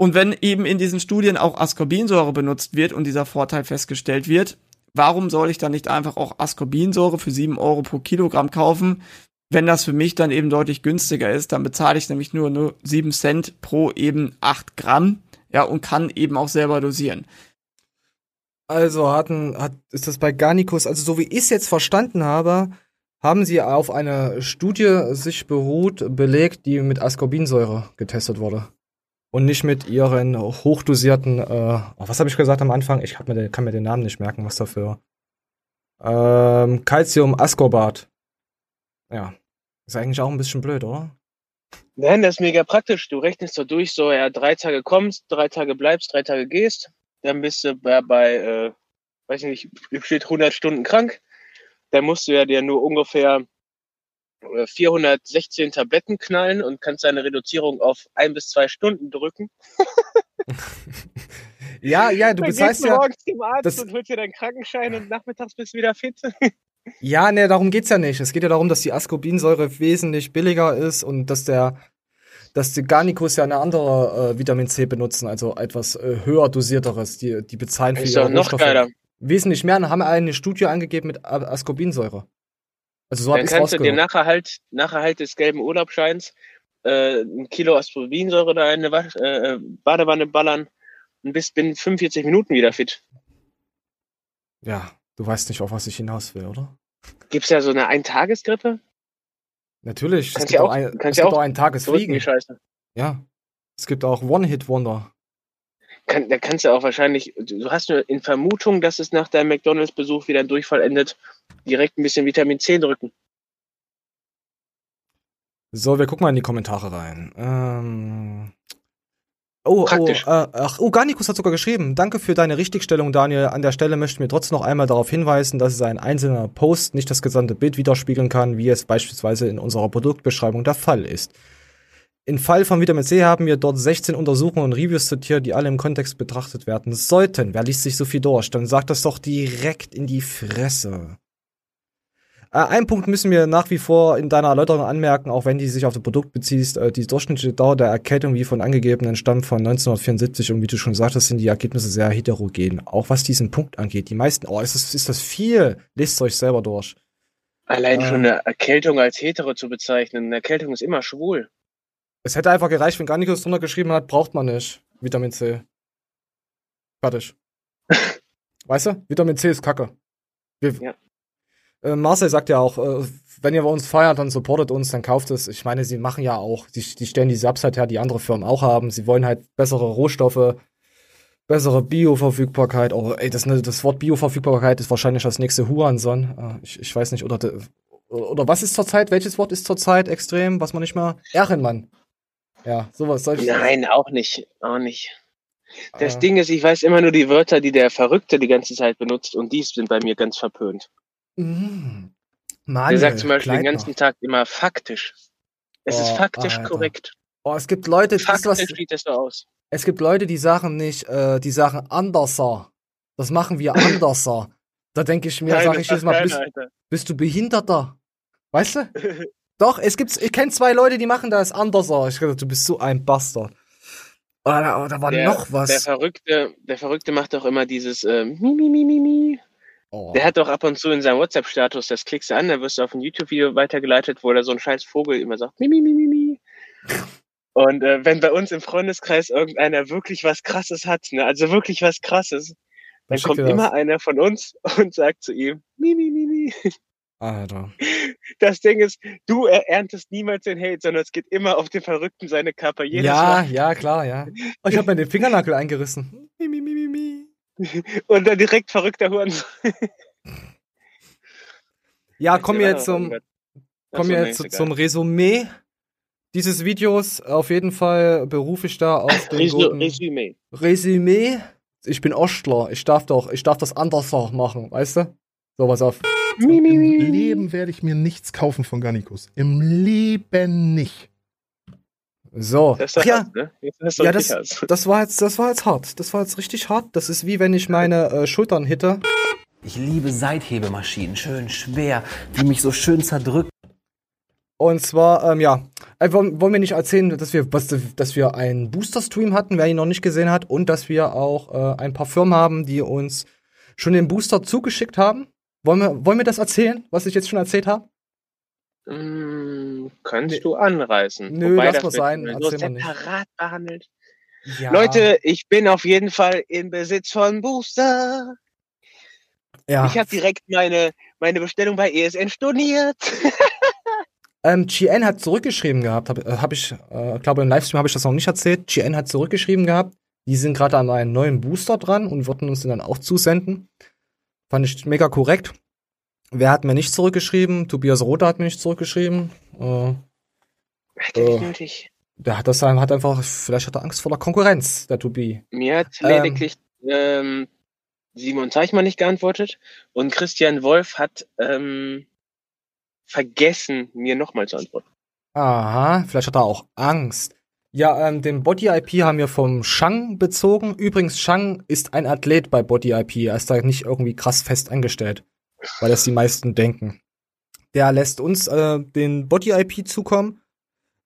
S9: Und wenn eben in diesen Studien auch Ascorbinsäure benutzt wird und dieser Vorteil festgestellt wird, warum soll ich dann nicht einfach auch Ascorbinsäure für 7 Euro pro Kilogramm kaufen? Wenn das für mich dann eben deutlich günstiger ist, dann bezahle ich nämlich nur, nur 7 Cent pro eben 8 Gramm, ja, und kann eben auch selber dosieren.
S2: Also hatten, hat, ist das bei Garnicus, also so wie ich es jetzt verstanden habe, haben sie auf eine Studie sich beruht, belegt, die mit Ascorbinsäure getestet wurde. Und nicht mit ihren hochdosierten, äh, oh, was habe ich gesagt am Anfang? Ich mir den, kann mir den Namen nicht merken, was dafür. Ähm, Calcium-Ascorbat. Ja. Ist eigentlich auch ein bisschen blöd, oder?
S1: Nein, das ist mega praktisch. Du rechnest so durch, so, ja, drei Tage kommst, drei Tage bleibst, drei Tage gehst. Dann bist du bei, bei äh, weiß ich nicht, steht 100 Stunden krank. Dann musst du ja dir nur ungefähr äh, 416 Tabletten knallen und kannst deine Reduzierung auf ein bis zwei Stunden drücken.
S2: Ja, ja, du
S1: gehst du
S2: ja.
S1: morgens zum Arzt
S2: das-
S1: und holst dir deinen Krankenschein und nachmittags bist du wieder fit.
S2: Ja, ne, darum geht's ja nicht. Es geht ja darum, dass die Ascorbinsäure wesentlich billiger ist und dass der, dass die Garnicus ja eine andere äh, Vitamin C benutzen, also etwas äh, höher dosierteres. Die, die bezahlen für
S1: Ist
S2: ihre
S1: noch
S2: Rohstoffe
S1: geiler.
S2: wesentlich mehr und haben eine Studie angegeben mit Ascorbinsäure. Also so habe
S1: Dann
S2: ich
S1: kannst du dir nachher halt, nachher halt des gelben Urlaubscheins äh, ein Kilo Ascorbinsäure da in eine Wasch, äh, Badewanne ballern und bist binnen 45 Minuten wieder fit.
S2: Ja, du weißt nicht, auf was ich hinaus will, oder?
S1: Gibt's ja so eine Eintagesgrippe?
S2: Natürlich. es
S1: Kannst
S2: gibt
S1: ja
S2: auch, ein, es gibt auch
S1: auch
S2: einen Tagesfliegen. Ja. Es gibt auch One-Hit-Wonder.
S1: Kann, da kannst du auch wahrscheinlich, du hast nur in Vermutung, dass es nach deinem McDonalds-Besuch wieder ein Durchfall endet, direkt ein bisschen Vitamin C drücken.
S2: So, wir gucken mal in die Kommentare rein. Ähm. Oh,
S1: Praktisch.
S2: oh, äh, ach, oh, Garnicus hat sogar geschrieben. Danke für deine Richtigstellung, Daniel. An der Stelle möchten wir trotzdem noch einmal darauf hinweisen, dass es ein einzelner Post nicht das gesamte Bild widerspiegeln kann, wie es beispielsweise in unserer Produktbeschreibung der Fall ist. Im Fall von Vitamin C haben wir dort 16 Untersuchungen und Reviews zitiert, die alle im Kontext betrachtet werden sollten. Wer liest sich so viel durch? Dann sagt das doch direkt in die Fresse. Äh, einen Punkt müssen wir nach wie vor in deiner Erläuterung anmerken, auch wenn die sich auf das Produkt beziehst. Äh, die durchschnittliche Dauer der Erkältung, wie von angegebenen, stammt von 1974 und wie du schon sagtest, sind die Ergebnisse sehr heterogen. Auch was diesen Punkt angeht. Die meisten, oh, ist das, ist das viel? Lest euch selber durch.
S1: Allein schon eine Erkältung als hetero zu bezeichnen. Eine Erkältung ist immer schwul.
S2: Es hätte einfach gereicht, wenn Garnicus drunter geschrieben hat, braucht man nicht. Vitamin C. Fertig. weißt du? Vitamin C ist Kacke. Wir,
S1: Ja.
S2: äh, Marcel sagt ja auch, äh, wenn ihr bei uns feiert, dann supportet uns, dann kauft es. Ich meine, sie machen ja auch, die, die stellen die Subs halt her, die andere Firmen auch haben. Sie wollen halt bessere Rohstoffe, bessere Bioverfügbarkeit. Oh, ey, das, ne, das Wort Bioverfügbarkeit ist wahrscheinlich das nächste Huanson. Äh, ich, ich weiß nicht, oder, de- oder was ist zurzeit? Welches Wort ist zurzeit extrem, was man nicht mehr? Ehrenmann. Ja, sowas soll ich
S1: Nein, auch nicht. Auch nicht. Das
S2: Äh.
S1: Ding ist, ich weiß immer nur die Wörter, die der Verrückte die ganze Zeit benutzt und die sind bei mir ganz verpönt. Der
S2: Manuel,
S1: sagt zum Beispiel den ganzen Tag immer faktisch. Es ist
S2: Oh,
S1: faktisch
S2: Alter.
S1: korrekt.
S2: Oh, es gibt Leute, das ist was,
S1: Faktisch sieht das so aus.
S2: es gibt Leute, die sagen nicht, äh, die sagen anderser. Das machen wir anderser. Da denke ich mir,
S1: Nein,
S2: sag
S1: das
S2: ich
S1: sagt
S2: Mal, bist, bist du Behinderter? Weißt du? Doch, es gibt, ich kenne zwei Leute, die machen das anderser. Ich dachte, du bist so ein Bastard. Oh, da, oh, da war
S1: Der,
S2: noch
S1: der
S2: was.
S1: Verrückte, der Verrückte macht doch immer dieses ähm, Mi, Mi, Mi, Mi, Mi.
S2: Oh.
S1: Der hat doch ab und zu in seinem WhatsApp-Status, das klickst du an, dann wirst du auf ein YouTube-Video weitergeleitet, wo er so ein scheiß Vogel immer sagt, Mi, Mi, Mi, Mi, Mi. Und äh, wenn bei uns im Freundeskreis irgendeiner wirklich was Krasses hat, ne, also wirklich was Krasses, dann kommt
S2: er
S1: immer einer von uns und sagt zu ihm, Mi, Mi, Mi, Mi.
S2: Alter.
S1: Das Ding ist, du er- erntest niemals den Hate, sondern es geht immer auf den Verrückten seine Kappe. Jedes
S2: Ja,
S1: Mal.
S2: ja, klar, ja. Oh, ich habe mir den Fingernagel eingerissen. Mi, mi, mi, mi, mi.
S1: Und dann direkt verrückter Huren.
S2: Ja, kommen wir
S1: Ja,
S2: jetzt zum,
S1: irgendwas.
S2: kommen wir jetzt
S1: ist
S2: zum Resümee dieses Videos. Auf jeden Fall berufe ich da auf den
S1: Resümee.
S2: Resümee. Ich bin Ostler. Ich darf doch, ich darf das anders auch machen, weißt du? So, was auf.
S10: Im. Leben werde ich mir nichts kaufen von Garnicus. Im Leben nicht.
S2: So.
S1: Das
S2: ja,
S1: hart, ne?
S2: Ja, das, das war jetzt, das war jetzt hart. Das war jetzt richtig hart. Das ist wie wenn ich meine äh, Schultern hitte.
S11: Ich liebe Seithebemaschinen, schön schwer, die mich so schön zerdrücken.
S2: Und zwar, ähm, ja, äh, wollen, wollen wir nicht erzählen, dass wir, was, dass wir einen Booster-Stream hatten, wer ihn noch nicht gesehen hat, und dass wir auch äh, ein paar Firmen haben, die uns schon den Booster zugeschickt haben. Wollen wir, wollen wir das erzählen, was ich jetzt schon erzählt habe?
S1: Mm,
S2: Nee.
S1: du anreißen.
S2: Nö,
S1: Wobei
S2: lass
S1: das
S2: mal sein,
S1: so
S2: erzähl mal nicht.
S1: separat behandelt.
S2: Ja.
S1: Leute, ich bin auf jeden Fall in Besitz von Booster.
S2: ja.
S1: Ich habe direkt meine, meine Bestellung bei ESN storniert.
S2: Ähm, GN hat zurückgeschrieben gehabt, habe äh, hab ich, äh, glaube im Livestream habe ich das noch nicht erzählt. GN hat zurückgeschrieben gehabt, die sind gerade an einem neuen Booster dran und würden uns den dann auch zusenden. Fand ich mega korrekt. Wer hat mir nicht zurückgeschrieben? Tobias Rother hat mir nicht zurückgeschrieben. Äh,
S1: nicht
S2: Äh.
S1: nötig.
S2: der hat das hat einfach, vielleicht hat er Angst vor der Konkurrenz, der Tobi.
S1: Mir hat
S2: Ähm.
S1: lediglich ähm, Simon Zeichmann nicht geantwortet und Christian Wolf hat ähm, vergessen, mir nochmal zu antworten.
S2: Aha, vielleicht hat er auch Angst. Ja, ähm, den Body IP haben wir vom Shang bezogen. Übrigens, Shang ist ein Athlet bei Body IP. Er ist da nicht irgendwie krass fest angestellt, weil das die meisten denken. Der lässt uns äh, den Body IP zukommen.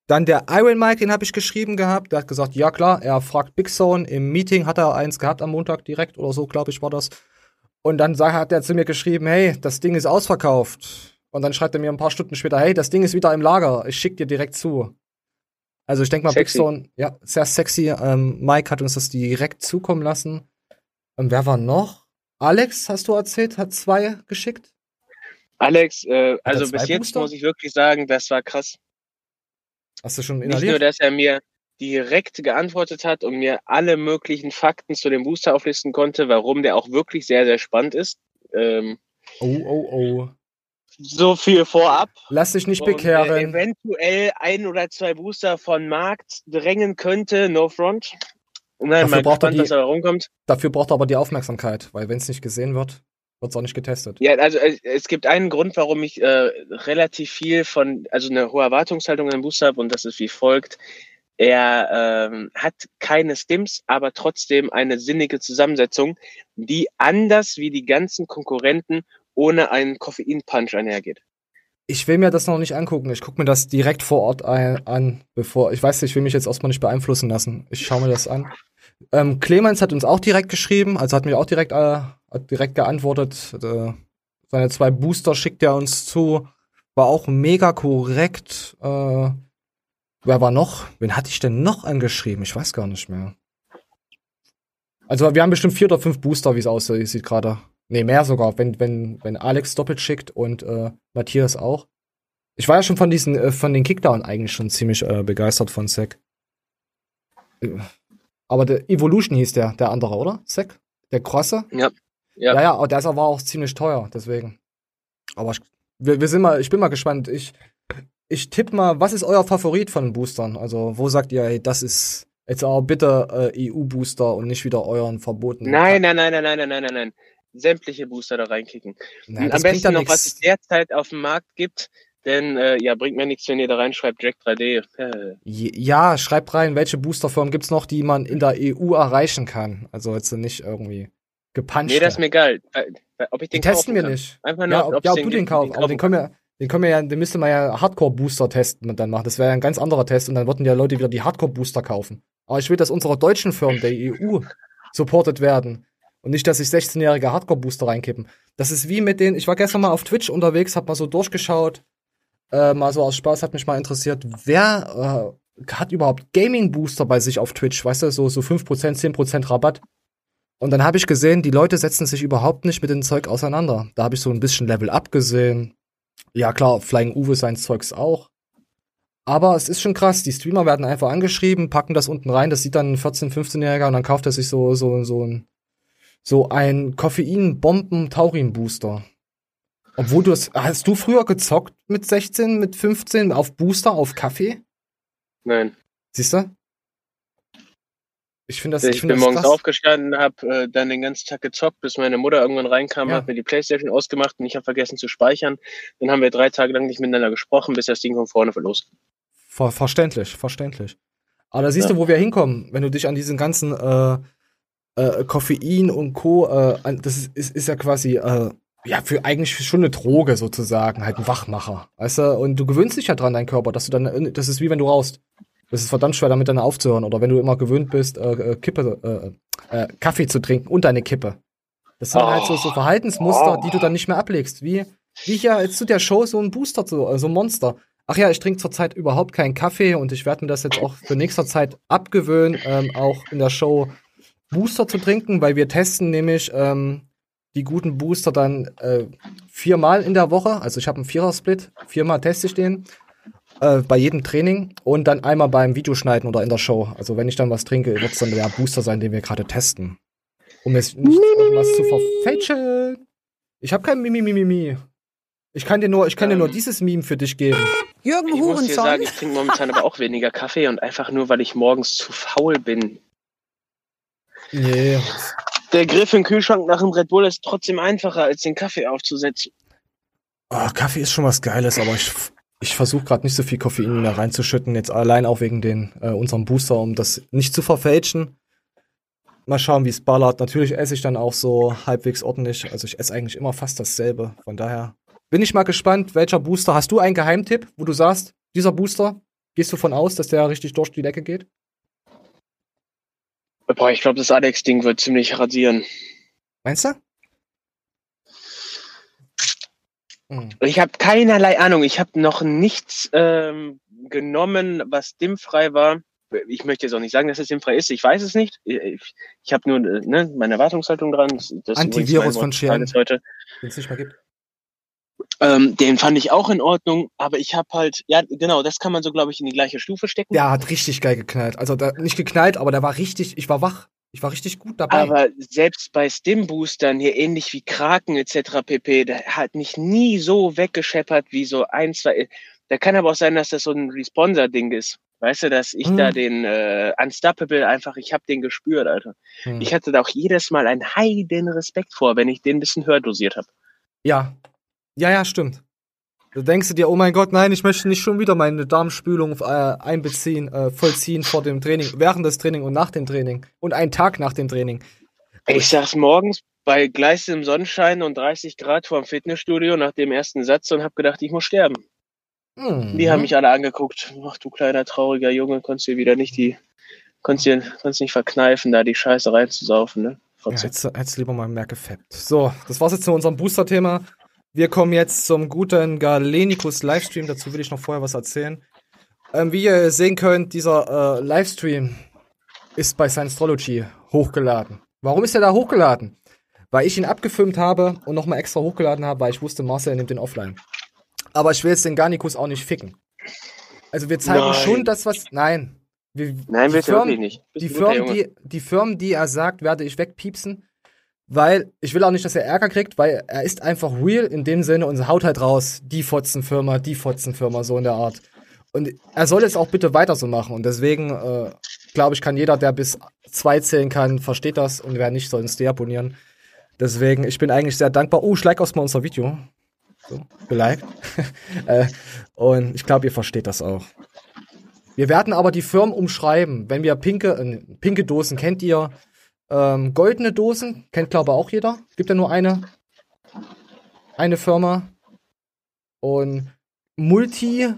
S2: Dann der Iron Mike, den habe ich geschrieben gehabt. Der hat gesagt, ja klar, er fragt Big Zone. Im Meeting hat er eins gehabt am Montag direkt oder so, glaube ich, war das. Und dann hat er zu mir geschrieben, hey, das Ding ist ausverkauft. Und dann schreibt er mir ein paar Stunden später, hey, das Ding ist wieder im Lager. Ich schick dir direkt zu. Also ich denke mal,
S1: Sexy.
S2: Zone, ja, sehr sexy. Ähm, Mike hat uns das direkt zukommen lassen. Und wer war noch? Alex, hast du erzählt, hat zwei geschickt.
S1: Alex, äh, also bis jetzt
S2: Booster?
S1: muss ich wirklich sagen, das war krass.
S2: Hast du schon
S1: Nicht nur,
S2: inhaliert?
S1: dass er mir direkt geantwortet hat und mir alle möglichen Fakten zu dem Booster auflisten konnte, warum der auch wirklich sehr, sehr spannend ist. Ähm,
S2: Oh, oh, oh.
S1: So viel vorab.
S2: Lass dich nicht
S1: Und, äh,
S2: bekehren.
S1: eventuell ein oder zwei Booster von Markt drängen könnte, no front. Nein,
S2: Dafür braucht er
S1: gespannt,
S2: die-
S1: was da rumkommt.
S2: Dafür braucht er aber die Aufmerksamkeit, weil wenn es nicht gesehen wird, wird es auch nicht getestet.
S1: Ja, also äh, es gibt einen Grund, warum ich äh, relativ viel von, also eine hohe Erwartungshaltung an den Booster habe und das ist wie folgt. Er ähm, hat keine Stims, aber trotzdem eine sinnige Zusammensetzung, die anders wie die ganzen Konkurrenten ohne einen Koffein-Punch einhergeht.
S2: Ich will mir das noch nicht angucken. Ich gucke mir das direkt vor Ort an, bevor. Ich weiß nicht, ich will mich jetzt erstmal nicht beeinflussen lassen. Ich schaue mir das an. Ähm, Clemens hat uns auch direkt geschrieben, also hat mir auch direkt, äh, direkt geantwortet. Äh, seine zwei Booster schickt er uns zu. War auch mega korrekt. Äh, wer war noch? Wen hatte ich denn noch angeschrieben? Ich weiß gar nicht mehr. Also wir haben bestimmt vier oder fünf Booster, wie es aussieht gerade. Nee, mehr sogar, wenn, wenn, wenn Alex doppelt schickt und äh, Matthias auch. Ich war ja schon von diesen, äh, von den Kickdown eigentlich schon ziemlich äh, begeistert von Zack. Äh, Aber der Evolution hieß der, der andere, oder? Zack? Der Krosse?
S1: Ja. Ja.
S2: Ja, ja, der ist aber auch ziemlich teuer, deswegen. Aber ich, wir, wir sind mal, ich bin mal gespannt. Ich, ich tippe mal, was ist euer Favorit von Boostern? Also, wo sagt ihr, ey, das ist jetzt aber bitte äh, EU-Booster und nicht wieder euren verbotenen?
S1: Nein, nein, nein, nein, nein, nein, nein, nein, nein. Sämtliche Booster da reinkicken.
S2: Na,
S1: Und am besten noch,
S2: nix.
S1: was es derzeit auf dem Markt gibt, denn äh, ja, bringt mir nichts, wenn ihr da reinschreibt Jack 3D. Äh,
S2: Ja, schreibt rein, welche Boosterform gibt's noch, die man in der EU erreichen kann. Also jetzt nicht irgendwie gepuncht.
S1: nee, das ist mir egal. Äh, äh, Ob ich
S2: Den
S1: den
S2: testen wir
S1: kann.
S2: nicht.
S1: Einfach nur,
S2: ja, ob, ja, ob du den
S1: gibt,
S2: kaufst. Aber den können wir, den können wir ja, den müsste man ja Hardcore-Booster-Testen dann machen. Das wäre ja ein ganz anderer Test und dann würden ja Leute wieder die Hardcore-Booster kaufen. Aber ich will, dass unsere deutschen Firmen der EU supported werden. Und nicht, dass sich 16-jährige Hardcore-Booster reinkippen. Das ist wie mit den, ich war gestern mal auf Twitch unterwegs, hab mal so durchgeschaut, äh, mal so aus Spaß hat mich mal interessiert, wer äh, hat überhaupt Gaming-Booster bei sich auf Twitch, weißt du, so, so 5%, 10% Rabatt. Und dann habe ich gesehen, die Leute setzen sich überhaupt nicht mit dem Zeug auseinander. Da habe ich so ein bisschen Level up gesehen. Ja klar, Flying Uwe sein Zeugs auch. Aber es ist schon krass, die Streamer werden einfach angeschrieben, packen das unten rein, das sieht dann ein 14-, 15-Jähriger und dann kauft er sich so, so, so ein, so ein Koffein-Bomben-Taurin-Booster. Obwohl du es, hast du früher gezockt mit 16, mit 15 auf Booster, auf Kaffee?
S1: Nein.
S2: Siehst du? Ich finde das, ich
S1: Ich
S2: finde
S1: bin
S2: das
S1: morgens
S2: krass.
S1: aufgestanden, habe äh, dann den ganzen Tag gezockt, bis meine Mutter irgendwann reinkam,
S2: Ja.
S1: hat mir die Playstation ausgemacht und ich habe vergessen zu speichern. Dann haben wir drei Tage lang nicht miteinander gesprochen, bis das Ding von vorne los.
S2: Ver verständlich, verständlich. Aber da siehst
S1: Ja.
S2: du, wo wir hinkommen, wenn du dich an diesen ganzen äh, äh, Koffein und Co. Äh, das ist, ist, ist ja quasi äh, ja für eigentlich schon eine Droge sozusagen, halt ein Wachmacher, weißt du? Und du gewöhnst dich ja dran, dein Körper, dass du dann, das ist wie wenn du rauchst. Das ist verdammt schwer, damit dann aufzuhören. Oder wenn du immer gewöhnt bist, äh, äh, Kippe, äh, äh, Kaffee zu trinken und deine Kippe. Das sind halt so, so Verhaltensmuster, die du dann nicht mehr ablegst. Wie, wie hier jetzt zu der Show so ein Booster, so, äh, so ein Monster. Ach ja, ich trinke zurzeit überhaupt keinen Kaffee und ich werde mir das jetzt auch für nächster Zeit abgewöhnen, ähm, auch in der Show Booster zu trinken, weil wir testen nämlich ähm, die guten Booster dann äh, viermal in der Woche. Also ich habe einen Vierer-Split, viermal teste ich den äh, bei jedem Training und dann einmal beim Videoschneiden oder in der Show. Also wenn ich dann was trinke, wird es dann der Booster sein, den wir gerade testen. Um jetzt nicht irgendwas zu verfälschen. Ich habe kein Mimimimimi. Ich kann dir nur, ich kann dir nur dieses Meme für dich geben.
S12: Jürgen
S1: Ich muss dir
S12: Hurensohn.
S1: sagen, ich trinke momentan aber auch weniger Kaffee und einfach nur, weil ich morgens zu faul bin.
S2: Nee.
S1: Der Griff im Kühlschrank nach dem Red Bull ist trotzdem einfacher, als den Kaffee aufzusetzen.
S2: Oh, Kaffee ist schon was Geiles, aber ich, ich versuche gerade nicht so viel Koffein mehr reinzuschütten, jetzt allein auch wegen den äh, unserem Booster, um das nicht zu verfälschen. Mal schauen, wie es ballert. Natürlich esse ich dann auch so halbwegs ordentlich. Also ich esse eigentlich immer fast dasselbe. Von daher bin ich mal gespannt, welcher Booster. Hast du einen Geheimtipp, wo du sagst, dieser Booster, gehst du von aus, dass der richtig durch die Decke geht?
S1: Boah, ich glaube, das Alex-Ding wird ziemlich rasieren.
S2: Meinst du? Hm.
S1: Ich habe keinerlei Ahnung. Ich habe noch nichts ähm, genommen, was dimmfrei war. Ich möchte jetzt auch nicht sagen, dass es dimmfrei ist. Ich weiß es nicht. Ich, ich habe nur äh, ne, meine Erwartungshaltung dran. Das,
S2: Antivirus von
S1: heute.
S2: Wenn es nicht mehr gibt.
S1: Ähm, den fand ich auch in Ordnung, aber ich habe halt, ja genau, das kann man so, glaube ich, in die gleiche Stufe stecken.
S2: Der hat richtig geil geknallt. Also der, nicht geknallt, aber der war richtig, ich war wach. Ich war richtig gut dabei.
S1: Aber selbst bei Stim-Boostern hier ähnlich wie Kraken etc. pp, der hat mich nie so weggescheppert wie so ein, zwei. Da kann aber auch sein, dass das so ein Responsor-Ding ist. Weißt du, dass ich
S2: Hm.
S1: da den äh, Unstoppable einfach, ich habe den gespürt, Alter.
S2: Hm.
S1: Ich hatte da auch jedes Mal einen heiden Respekt vor, wenn ich den ein bisschen höher dosiert habe.
S2: Ja. Ja, ja, stimmt. Da denkst du dir, oh mein Gott, nein, ich möchte nicht schon wieder meine Darmspülung äh, einbeziehen, äh, vollziehen vor dem Training, während des Training und nach dem Training. Und einen Tag nach dem Training.
S1: Ich saß morgens bei gleißendem Sonnenschein und 30 Grad vor dem Fitnessstudio nach dem ersten Satz und habe gedacht, ich muss sterben.
S2: Mhm.
S1: Die haben mich alle angeguckt. Ach du kleiner trauriger Junge, konntest dir wieder nicht die, konntest dir, konntest nicht verkneifen, da die Scheiße reinzusaufen, ne?
S2: Ja, hättest, hättest lieber mal mehr gefappt. So, das war's jetzt zu unserem Booster-Thema. Wir kommen jetzt zum guten Galenikus Livestream. Dazu will ich noch vorher was erzählen. Ähm, wie ihr sehen könnt, dieser äh, Livestream ist bei Science-Astrology hochgeladen. Warum ist er da hochgeladen? Weil ich ihn abgefilmt habe und nochmal extra hochgeladen habe, weil ich wusste, Marcel nimmt den offline. Aber ich will jetzt den Garnikus auch nicht ficken. Also wir zeigen
S1: Nein.
S2: schon das, was. Nein. Wir,
S1: Nein, willst du wirklich nicht. Bist
S2: Die Firmen, die, die Firmen, die er sagt, werde ich wegpiepsen, weil ich will auch nicht, dass er Ärger kriegt, weil er ist einfach real in dem Sinne und haut halt raus, die Fotzenfirma, die Fotzenfirma, so in der Art. Und er soll es auch bitte weiter so machen. Und deswegen, äh, glaube ich, kann jeder, der bis zwei zählen kann, versteht das. Und wer nicht, soll uns deabonnieren. Deswegen, ich bin eigentlich sehr dankbar. Oh, ich like mal unser Video. So, geliked. äh, und ich glaube, ihr versteht das auch. Wir werden aber die Firmen umschreiben. Wenn wir pinke, äh, pinke Dosen kennt ihr, ähm, goldene Dosen kennt glaube ich auch jeder. Gibt ja nur eine, eine Firma. Und Multi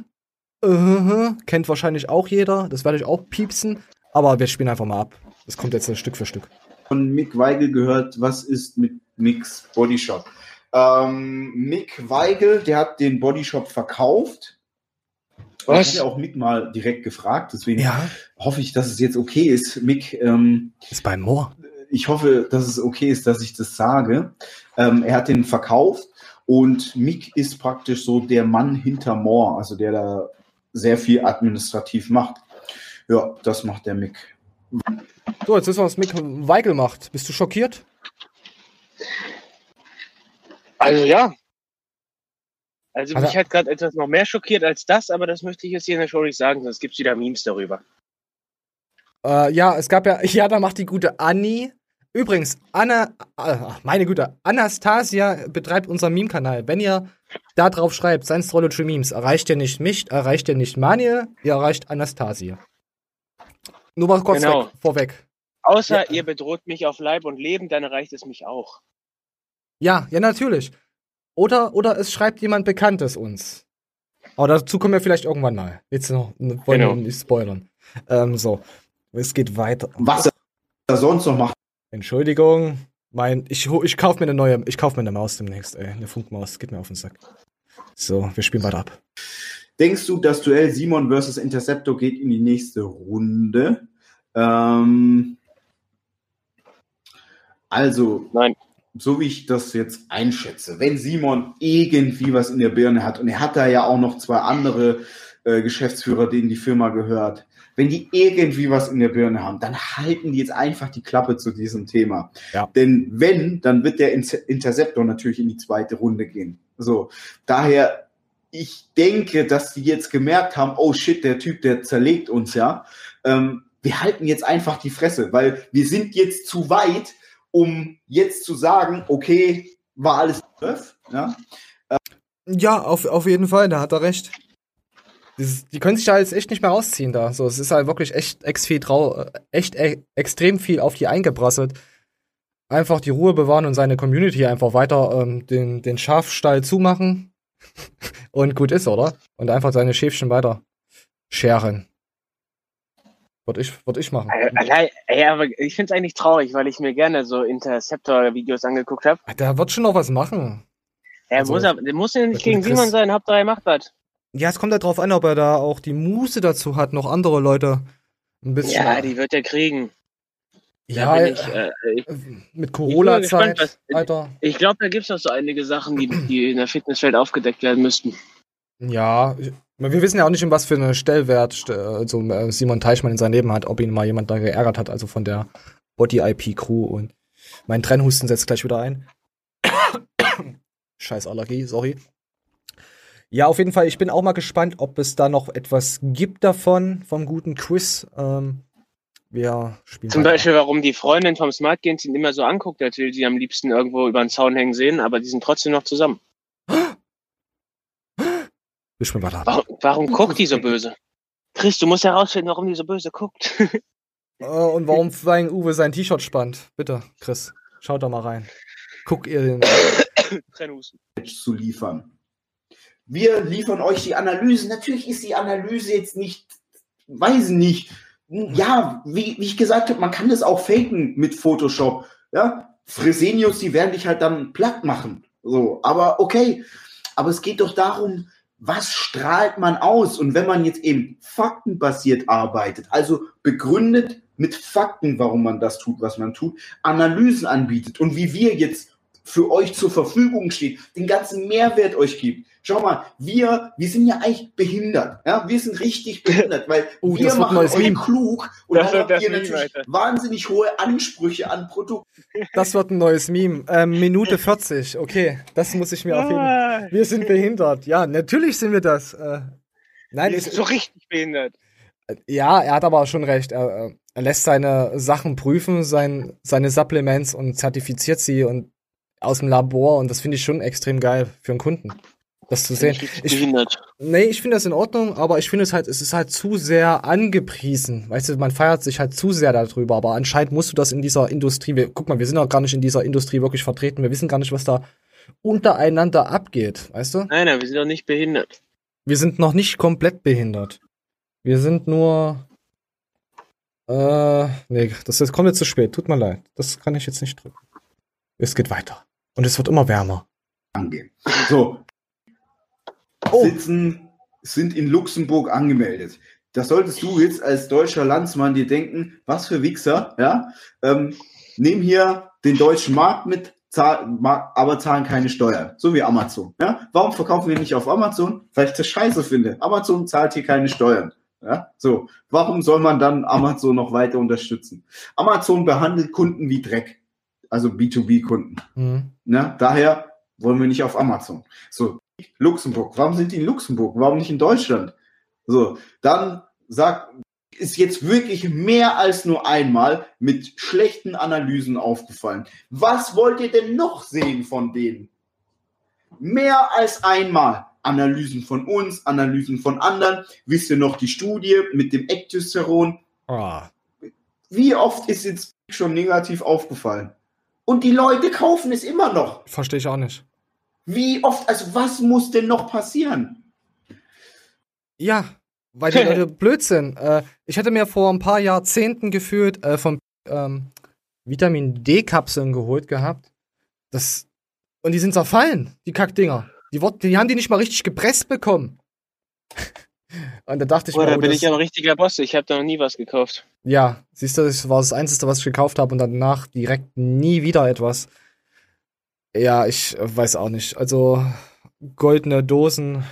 S2: äh, kennt wahrscheinlich auch jeder. Das werde ich auch piepsen. Aber wir spielen einfach mal ab. Das kommt jetzt Stück für Stück.
S12: Von Mick Weigel gehört, was ist mit Micks Bodyshop? Ähm, Mick Weigel, der hat den Bodyshop verkauft.
S1: Was?
S12: Ich habe ja auch Mick mal direkt gefragt, deswegen hoffe ich, dass es jetzt okay ist. Mick, ähm,
S2: ist beim Moor.
S12: Ich hoffe, dass es okay ist, dass ich das sage. Ähm, er hat den verkauft und Mick ist praktisch so der Mann hinter Moore, also der da sehr viel administrativ macht. Ja, das macht der Mick.
S2: So, jetzt wissen wir, was Mick Weigel macht. Bist du schockiert?
S1: Also ja. Also,
S2: Also-
S1: mich hat gerade etwas noch mehr schockiert als das, aber das möchte ich jetzt hier in der Show nicht sagen, sonst gibt es wieder Memes darüber.
S2: Äh, ja, es gab ja, ja, da macht die gute Anni. Übrigens, Anna, äh, meine Güte, Anastasia betreibt unseren Meme-Kanal. Wenn ihr da drauf schreibt, Science Astrology Memes, erreicht ihr nicht mich, erreicht ihr nicht Manuel, ihr erreicht Anastasia. Nur mal kurz
S1: Genau.
S2: weg, vorweg.
S1: Außer ihr bedroht mich auf Leib und Leben, dann erreicht es mich auch.
S2: Ja, ja, natürlich. Oder, oder es schreibt jemand Bekanntes uns. Aber dazu kommen wir vielleicht irgendwann mal. Jetzt noch, wollen
S12: Genau.
S2: wir nicht spoilern. Ähm, so, es geht weiter.
S12: Was er sonst noch macht.
S2: Entschuldigung, mein, ich, ich kauf mir eine neue, ich kauf mir eine Maus demnächst, ey, eine Funkmaus, geht mir auf den Sack. So, wir spielen weiter ab.
S12: Denkst du, das Duell Simon versus Interceptor geht in die nächste Runde? Ähm, also, so wie ich das jetzt einschätze, wenn Simon irgendwie was in der Birne hat, und er hat da ja auch noch zwei andere äh, Geschäftsführer, denen die Firma gehört, wenn die irgendwie was in der Birne haben, dann halten die jetzt einfach die Klappe zu diesem Thema.
S2: Ja.
S12: Denn wenn, dann wird der Inter- Interceptor natürlich in die zweite Runde gehen. So, daher ich denke, dass die jetzt gemerkt haben, oh shit, der Typ, der zerlegt uns ja. Ähm, wir halten jetzt einfach die Fresse, weil wir sind jetzt zu weit, um jetzt zu sagen, okay, war alles doof, ja.
S2: Ja, auf, auf jeden Fall, da hat er recht. Dieses, die können sich da jetzt echt nicht mehr rausziehen da. So, es ist halt wirklich echt, ex viel trau äh, echt e extrem viel auf die eingeprasselt. Einfach die Ruhe bewahren und seine Community einfach weiter ähm, den, den Schafstall zumachen. und gut ist, oder? Und einfach seine Schäfchen weiter scheren. Würde ich, würd ich machen.
S1: Äh, Allein, ey, aber ich finde es eigentlich traurig, weil ich mir gerne so Interceptor-Videos angeguckt habe.
S2: Der wird schon noch was machen.
S1: Er
S2: Also,
S1: muss, der muss ja nicht gegen Simon sein, Hauptsache er macht was.
S2: Ja, es kommt ja drauf an, ob er da auch die Muße dazu hat, noch andere Leute ein bisschen.
S1: Ja, die wird er kriegen.
S2: Ja,
S1: bin ich, äh, ich,
S2: mit Corona-Zeit,
S1: gespannt, was-
S2: Alter.
S1: Ich glaube, da gibt es noch so einige Sachen, die, die in der Fitnesswelt aufgedeckt werden müssten.
S2: Ja, ich- wir wissen ja auch nicht, in was für eine Stellwert st- also, äh, Simon Teichmann in seinem Leben hat, ob ihn mal jemand da geärgert hat, also von der Body-IP-Crew und mein Trennhusten setzt gleich wieder ein. Scheiß Allergie, sorry. Ja, auf jeden Fall, ich bin auch mal gespannt, ob es da noch etwas gibt davon, vom guten Quiz. Ähm, wir spielen
S1: Zum. Beispiel, warum die Freundin vom Smart Games ihn immer so anguckt, als will sie am liebsten irgendwo über den Zaun hängen sehen, aber die sind trotzdem noch zusammen. Warum, warum guckt die so böse? Chris, du musst herausfinden, warum die so böse guckt.
S2: Äh, und warum Flying Uwe sein T-Shirt spannt. Bitte, Chris, schaut da mal rein. Guck ihr den.
S12: Zu liefern. Wir liefern euch die Analyse. Natürlich ist die Analyse jetzt nicht, weiß nicht. Ja, wie, wie ich gesagt habe, man kann das auch faken mit Photoshop. Ja, Fresenius, die werden dich halt dann platt machen. So, aber okay. Aber es geht doch darum, was strahlt man aus? Und wenn man jetzt eben faktenbasiert arbeitet, also begründet mit Fakten, warum man das tut, was man tut, Analysen anbietet und wie wir jetzt für euch zur Verfügung steht, den ganzen Mehrwert euch gibt. Schau mal, wir, wir sind ja eigentlich behindert. Ja, wir sind richtig behindert, weil
S2: Oh,
S12: wir machen
S2: neues
S12: euch
S2: Meme.
S12: klug und
S1: Das
S12: dann habt ihr natürlich
S1: Alter.
S12: wahnsinnig hohe Ansprüche an Produkte.
S2: Das wird ein neues Meme. Ähm, Minute 40. Okay, das muss ich mir auf jeden Fall. Wir sind behindert. Ja, natürlich sind wir das. Äh, nein,
S1: Wir sind so richtig behindert.
S2: ja, er hat aber schon recht. Er, äh, er lässt seine Sachen prüfen, sein, seine Supplements und zertifiziert sie und aus dem Labor und das finde ich schon extrem geil für einen Kunden. Das zu sehen. Ich,
S1: behindert.
S2: nee, ich finde das in Ordnung, aber ich finde es halt, es ist halt zu sehr angepriesen. Weißt du, man feiert sich halt zu sehr darüber, aber anscheinend musst du das in dieser Industrie, wir, guck mal, wir sind auch gar nicht in dieser Industrie wirklich vertreten, wir wissen gar nicht, was da untereinander abgeht, weißt du?
S1: Nein, nein, wir sind doch nicht behindert.
S2: Wir sind noch nicht komplett behindert. Wir sind nur. Äh, nee, das ist, kommt jetzt zu spät. Tut mir leid. Das kann ich jetzt nicht drücken. Es geht weiter. Und es wird immer wärmer.
S12: angehen. So.
S2: Oh.
S12: Sitzen, sind in Luxemburg angemeldet. Das solltest du jetzt als deutscher Landsmann dir denken, was für Wichser, ja? Ähm, nehmen hier den deutschen Markt mit, zahl, ma- aber zahlen keine Steuern. So wie Amazon, ja? Warum verkaufen wir nicht auf Amazon? Weil ich das scheiße finde. Amazon zahlt hier keine Steuern. Ja, so. Warum soll man dann Amazon noch weiter unterstützen? Amazon behandelt Kunden wie Dreck. Also B2B-Kunden.
S2: Mhm.
S12: Ne? Daher wollen wir nicht auf Amazon. So, Luxemburg. Warum sind die in Luxemburg? Warum nicht in Deutschland? So, dann sagt, ist jetzt wirklich mehr als nur einmal mit schlechten Analysen aufgefallen. Was wollt ihr denn noch sehen von denen? Mehr als einmal. Analysen von uns, Analysen von anderen. Wisst ihr noch die Studie mit dem Ektosteron?
S2: Ah.
S12: Wie oft ist jetzt schon negativ aufgefallen? Und die Leute kaufen es immer noch.
S2: Verstehe ich auch nicht.
S12: Wie oft, also was muss denn noch passieren?
S2: Ja, weil die Leute blöd sind. Äh, ich hatte mir vor ein paar Jahrzehnten gefühlt äh, von ähm, Vitamin D-Kapseln geholt gehabt. Das, und die sind zerfallen, die Kackdinger. Die, die haben die nicht mal richtig gepresst bekommen. und da dachte ich
S1: Boah,
S2: mir,
S1: da
S2: oh,
S1: bin
S2: das-
S1: ich aber ein richtiger Boss. Ich habe da noch nie was gekauft.
S2: Ja, siehst du, das war das Einzige, was ich gekauft habe und danach direkt nie wieder etwas. Ja, ich äh, weiß auch nicht. Also goldene Dosen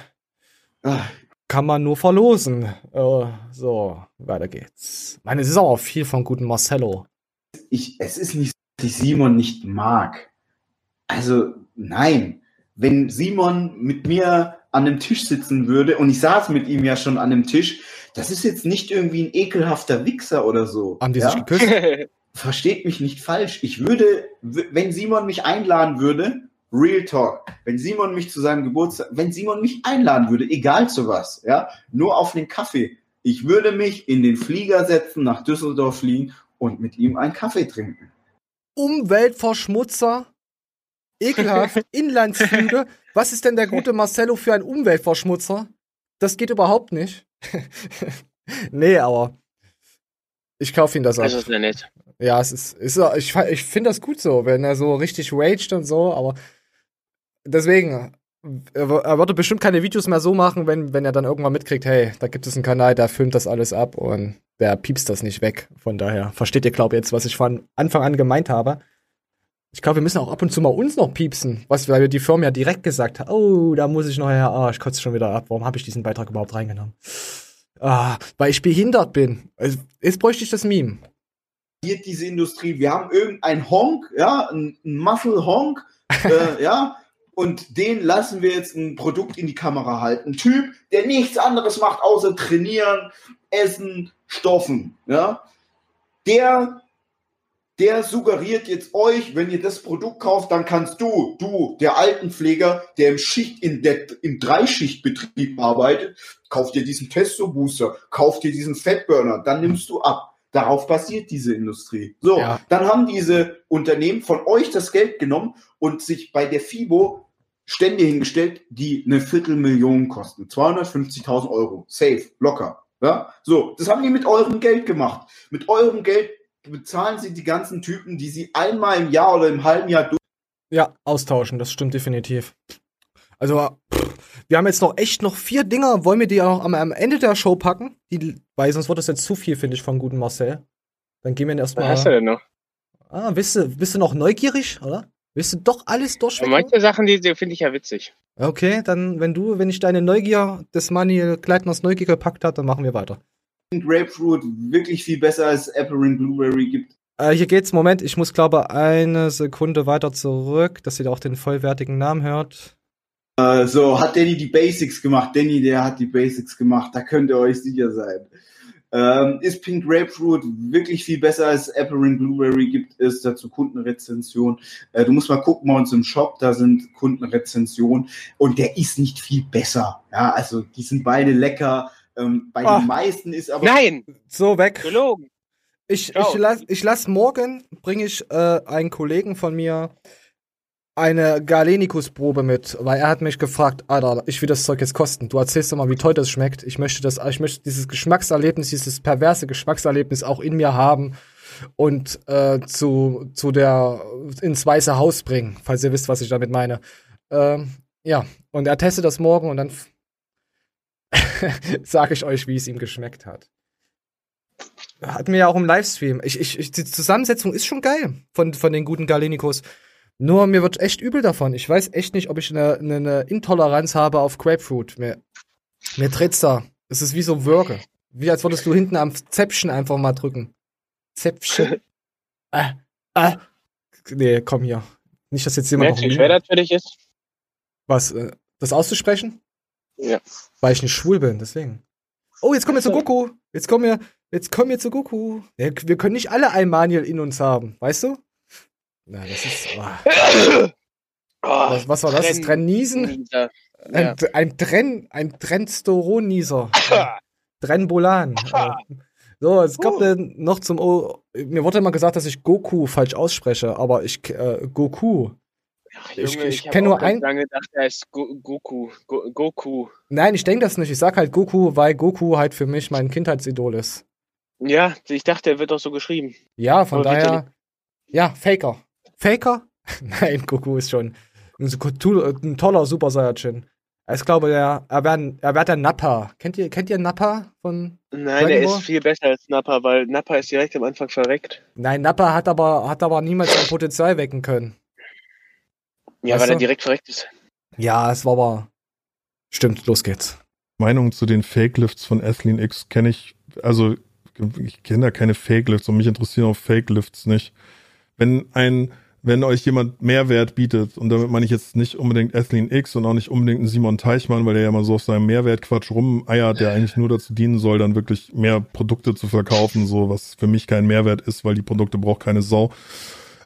S12: Ah,
S2: kann man nur verlosen. Äh, so, weiter geht's. Ich meine, es ist auch viel von guten Marcello.
S12: Ich, es ist nicht, so, dass ich Simon nicht mag. Also, nein. Wenn Simon mit mir an einem Tisch sitzen würde, und ich saß mit ihm ja schon an einem Tisch, das ist jetzt nicht irgendwie ein ekelhafter Wichser oder so.
S2: Haben die
S12: ja?
S2: sich geküsst?
S12: Versteht mich nicht falsch. Ich würde, wenn Simon mich einladen würde, Real Talk, wenn Simon mich zu seinem Geburtstag, wenn Simon mich einladen würde, egal zu was, ja, nur auf den Kaffee, ich würde mich in den Flieger setzen, nach Düsseldorf fliegen und mit ihm einen Kaffee trinken.
S2: Umweltverschmutzer, ekelhaft, Inlandsflüge. Was ist denn der gute Marcello für ein Umweltverschmutzer? Das geht überhaupt nicht. nee, aber ich kaufe ihn das ab.
S1: Das ist ja nett.
S2: Ja, es ist, ist ich, ich finde das gut so, wenn er so richtig raged und so, aber deswegen, er, er würde bestimmt keine Videos mehr so machen, wenn, wenn er dann irgendwann mitkriegt, hey, da gibt es einen Kanal, der filmt das alles ab und der piepst das nicht weg. Von daher, versteht ihr, glaube ich, jetzt, was ich von Anfang an gemeint habe? Ich glaube, wir müssen auch ab und zu mal uns noch piepsen, was weil wir die Firma ja direkt gesagt haben, oh, da muss ich noch her, ah, ich kotze schon wieder ab, warum habe ich diesen Beitrag überhaupt reingenommen? Ah, weil ich behindert bin. Also, Jetzt bräuchte ich das Meme.
S12: Hier diese Industrie, wir haben irgendein Honk, ja, ein, Muffle Honk, äh, ja, und den lassen wir jetzt ein Produkt in die Kamera halten. Ein Typ, der nichts anderes macht, außer trainieren, essen, stoffen, ja. Der, der suggeriert jetzt euch, wenn ihr das Produkt kauft, dann kannst du, du, der Altenpfleger, der im Schicht, in der, im Dreischichtbetrieb arbeitet, kauf dir diesen Testo-Booster, kauf dir diesen Fettburner, dann nimmst du ab. Darauf basiert diese Industrie. So,
S2: Ja.
S12: dann haben diese Unternehmen von euch das Geld genommen und sich bei der FIBO Stände hingestellt, die eine Viertelmillion kosten. 250.000 Euro. Safe, locker. Ja? So, das haben die mit eurem Geld gemacht. Mit eurem Geld bezahlen sie die ganzen Typen, die sie einmal im Jahr oder im halben Jahr durch.
S2: Ja, austauschen, das stimmt definitiv. Also, pff, wir haben jetzt noch echt noch vier Dinger. Wollen wir die auch am, am Ende der Show packen? Die, weil sonst wird das jetzt zu viel, finde ich, vom guten Marcel. Dann gehen wir
S1: Was
S2: erstmal.
S1: hast du denn noch?
S2: Ah, bist du, bist du noch neugierig, oder? Willst du doch alles
S1: Aber
S2: durchschmecken?
S1: manche Sachen, die, die finde ich ja witzig.
S2: Okay, dann, wenn du, wenn ich deine Neugier des Manuel Gleitners Neugier gepackt hat, dann machen wir weiter.
S12: Grapefruit wirklich viel besser als Apple and Blueberry gibt.
S2: Äh, hier geht's, Moment, ich muss glaube eine Sekunde weiter zurück, dass ihr auch den vollwertigen Namen hört.
S12: Äh, so, hat Danny die Basics gemacht. Danny, der hat die Basics gemacht. Da könnt ihr euch sicher sein. Ähm, ist Pink Grapefruit wirklich viel besser als Apple and Blueberry? Gibt es dazu Kundenrezensionen? Äh, du musst mal gucken bei uns im Shop, da sind Kundenrezensionen und der ist nicht viel besser. Ja, also die sind beide lecker. Ähm, bei
S2: Ah.
S12: den meisten ist aber
S1: Nein!
S2: So, weg.
S1: Gelogen!
S2: Ich,
S1: Ciao.
S2: ich lass, ich lass morgen, bringe ich äh, einen Kollegen von mir eine Galenikus-Probe mit, weil er hat mich gefragt, Alter, ich will das Zeug jetzt kosten. Du erzählst doch mal, wie toll das schmeckt. Ich möchte das, ich möchte dieses Geschmackserlebnis, dieses perverse Geschmackserlebnis auch in mir haben und äh, zu, zu der ins Weiße Haus bringen, falls ihr wisst, was ich damit meine. Ähm, ja, und er testet das morgen und dann sage ich euch, wie es ihm geschmeckt hat. Hatten wir ja auch im Livestream. Ich, ich, ich, die Zusammensetzung ist schon geil von, von den guten Galenikos. Nur mir wird echt übel davon. Ich weiß echt nicht, ob ich eine, eine, eine Intoleranz habe auf Grapefruit. Mir, mir dreht's da. Es ist wie so Würge. Wie als würdest du hinten am Zäpfchen einfach mal drücken. Zäpfchen. äh, äh. Nee, komm hier. Nicht, dass jetzt jemand
S1: Merkst du, wie schwer das für dich ist?
S2: Was, äh, das auszusprechen?
S1: Ja.
S2: Weil ich nicht schwul bin, deswegen. Oh, jetzt kommen wir zu Goku. Jetzt kommen wir, jetzt kommen wir zu Goku. Ja, wir können nicht alle ein Maniel in uns haben, weißt du? Na, das ist. Oh.
S1: Oh,
S2: Was, was war das? Das Trenniesen?
S1: Nieser.
S2: Ein,
S1: Ja.
S2: ein Tren, ein Trenstoron-Nieser. Trenbolan. So, es gab äh, noch zum O. Mir wurde immer gesagt, dass ich Goku falsch ausspreche, aber ich äh, Goku.
S1: Ach,
S2: Ich-
S1: Junge,
S2: ich
S1: ich, hab
S2: kenn nur
S1: auch ganz
S2: ein-
S1: lange gedacht, er ist Go Goku. Go Goku.
S2: Nein, ich denke das nicht. Ich sag halt Goku, weil Goku halt für mich mein Kindheitsidol ist.
S1: Ja, ich dachte, er wird auch so geschrieben.
S2: Ja, von
S1: Aber
S2: daher. Ja, Faker. Faker? Nein, Goku ist schon ein, toller Super Saiyajin. Ich glaube, der, er wäre er wär der Nappa. Kennt ihr, kennt ihr Nappa von.
S1: Nein,
S2: Dragon
S1: er ist viel besser als Nappa, weil Nappa ist direkt am Anfang verreckt.
S2: Nein, Nappa hat aber, hat aber niemals sein Potenzial wecken können.
S1: Ja,
S2: Weißt
S1: weil er direkt verreckt ist.
S2: Ja, es war aber. Stimmt, los geht's.
S10: Meinung zu den Fake-Lifts von Athlene X kenne ich, also ich kenne da keine Fake-Lifts und mich interessieren auch Fake-Lifts nicht. Wenn ein, wenn euch jemand Mehrwert bietet, und damit meine ich jetzt nicht unbedingt Athlene X und auch nicht unbedingt einen Simon Teichmann, weil der ja mal so auf seinem Mehrwertquatsch rumeiert, der eigentlich nur dazu dienen soll, dann wirklich mehr Produkte zu verkaufen, so was für mich kein Mehrwert ist, weil die Produkte braucht keine Sau.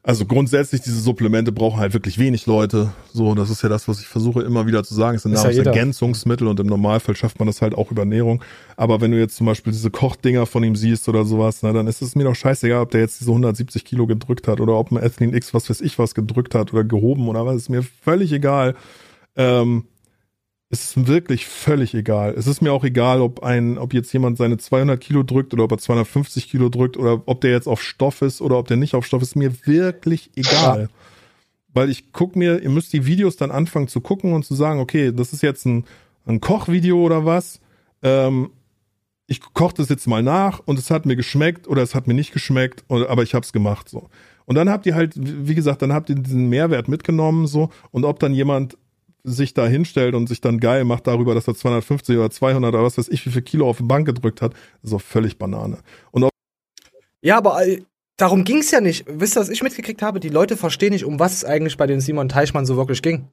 S10: Also grundsätzlich, diese Supplemente brauchen halt wirklich wenig Leute. So, das ist ja das, was ich versuche immer wieder zu sagen. Es sind
S2: Ist ja.
S10: Nahrungsergänzungsmittel und im Normalfall schafft man das halt auch über Ernährung. Aber wenn du jetzt zum Beispiel diese Kochdinger von ihm siehst oder sowas, na, dann ist es mir doch scheißegal, ob der jetzt diese 170 Kilo gedrückt hat oder ob ein Ethylene X was weiß ich was gedrückt hat oder gehoben oder was, ist mir völlig egal. Ähm, ist wirklich völlig egal. Es ist mir auch egal, ob ein, ob jetzt jemand seine 200 Kilo drückt oder ob er 250 Kilo drückt oder ob der jetzt auf Stoff ist oder ob der nicht auf Stoff ist. Mir wirklich egal. Weil ich guck mir, ihr müsst die Videos dann anfangen zu gucken und zu sagen, okay, das ist jetzt ein, ein Kochvideo oder was. Ähm, ich koche das jetzt mal nach und es hat mir geschmeckt oder es hat mir nicht geschmeckt, aber ich habe es gemacht so. Und dann habt ihr halt, wie gesagt, dann habt ihr diesen Mehrwert mitgenommen so und ob dann jemand sich da hinstellt und sich dann geil macht darüber, dass er 250 oder 200 oder was weiß ich, wie viel Kilo auf die Bank gedrückt hat, ist auch völlig Banane. Und
S2: Ja, aber äh, darum ging's ja nicht. Wisst ihr, was ich mitgekriegt habe? Die Leute verstehen nicht, um was es eigentlich bei den Simon Teichmann so wirklich ging.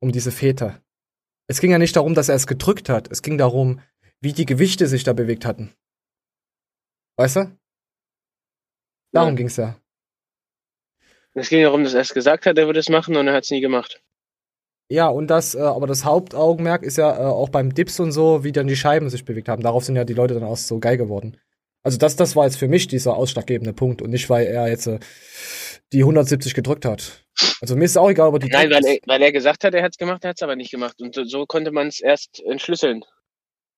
S2: Um diese Väter. Es ging ja nicht darum, dass er es gedrückt hat. Es ging darum, wie die Gewichte sich da bewegt hatten. Weißt du? Darum
S1: Ja.
S2: ging's ja.
S1: Es ging darum, dass er es gesagt hat, er würde es machen und er hat es nie gemacht.
S2: Ja, und das, äh, aber das Hauptaugenmerk ist ja äh, auch beim Dips und so, wie dann die Scheiben sich bewegt haben. Darauf sind ja die Leute dann auch so geil geworden. Also das, das war jetzt für mich dieser ausschlaggebende Punkt und nicht, weil er jetzt äh, die 170 gedrückt hat. Also mir ist es auch egal, ob er die
S1: Nein, weil er, weil er gesagt hat, er hat es gemacht, er hat es aber nicht gemacht. Und so, so konnte man es erst entschlüsseln.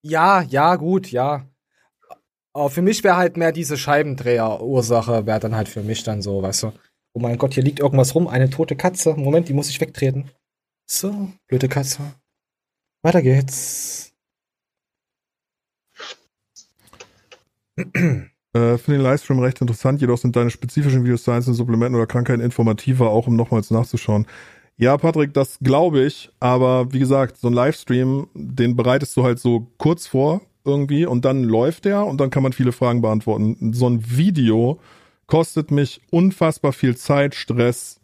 S2: Ja, ja, gut, ja. Aber für mich wäre halt mehr diese Scheibendreher-Ursache, wäre dann halt für mich dann so, weißt du. Oh mein Gott, hier liegt irgendwas rum, eine tote Katze. Moment, die muss ich wegtreten. So, blöde Katze. Weiter geht's.
S10: Äh, Finde den Livestream recht interessant, jedoch sind deine spezifischen Videos zu einzelnen Supplementen oder Krankheiten informativer, auch um nochmals nachzuschauen. Ja, Patrick, das glaube ich, aber wie gesagt, so ein Livestream, den bereitest du halt so kurz vor irgendwie und dann läuft der und dann kann man viele Fragen beantworten. So ein Video kostet mich unfassbar viel Zeit, Stress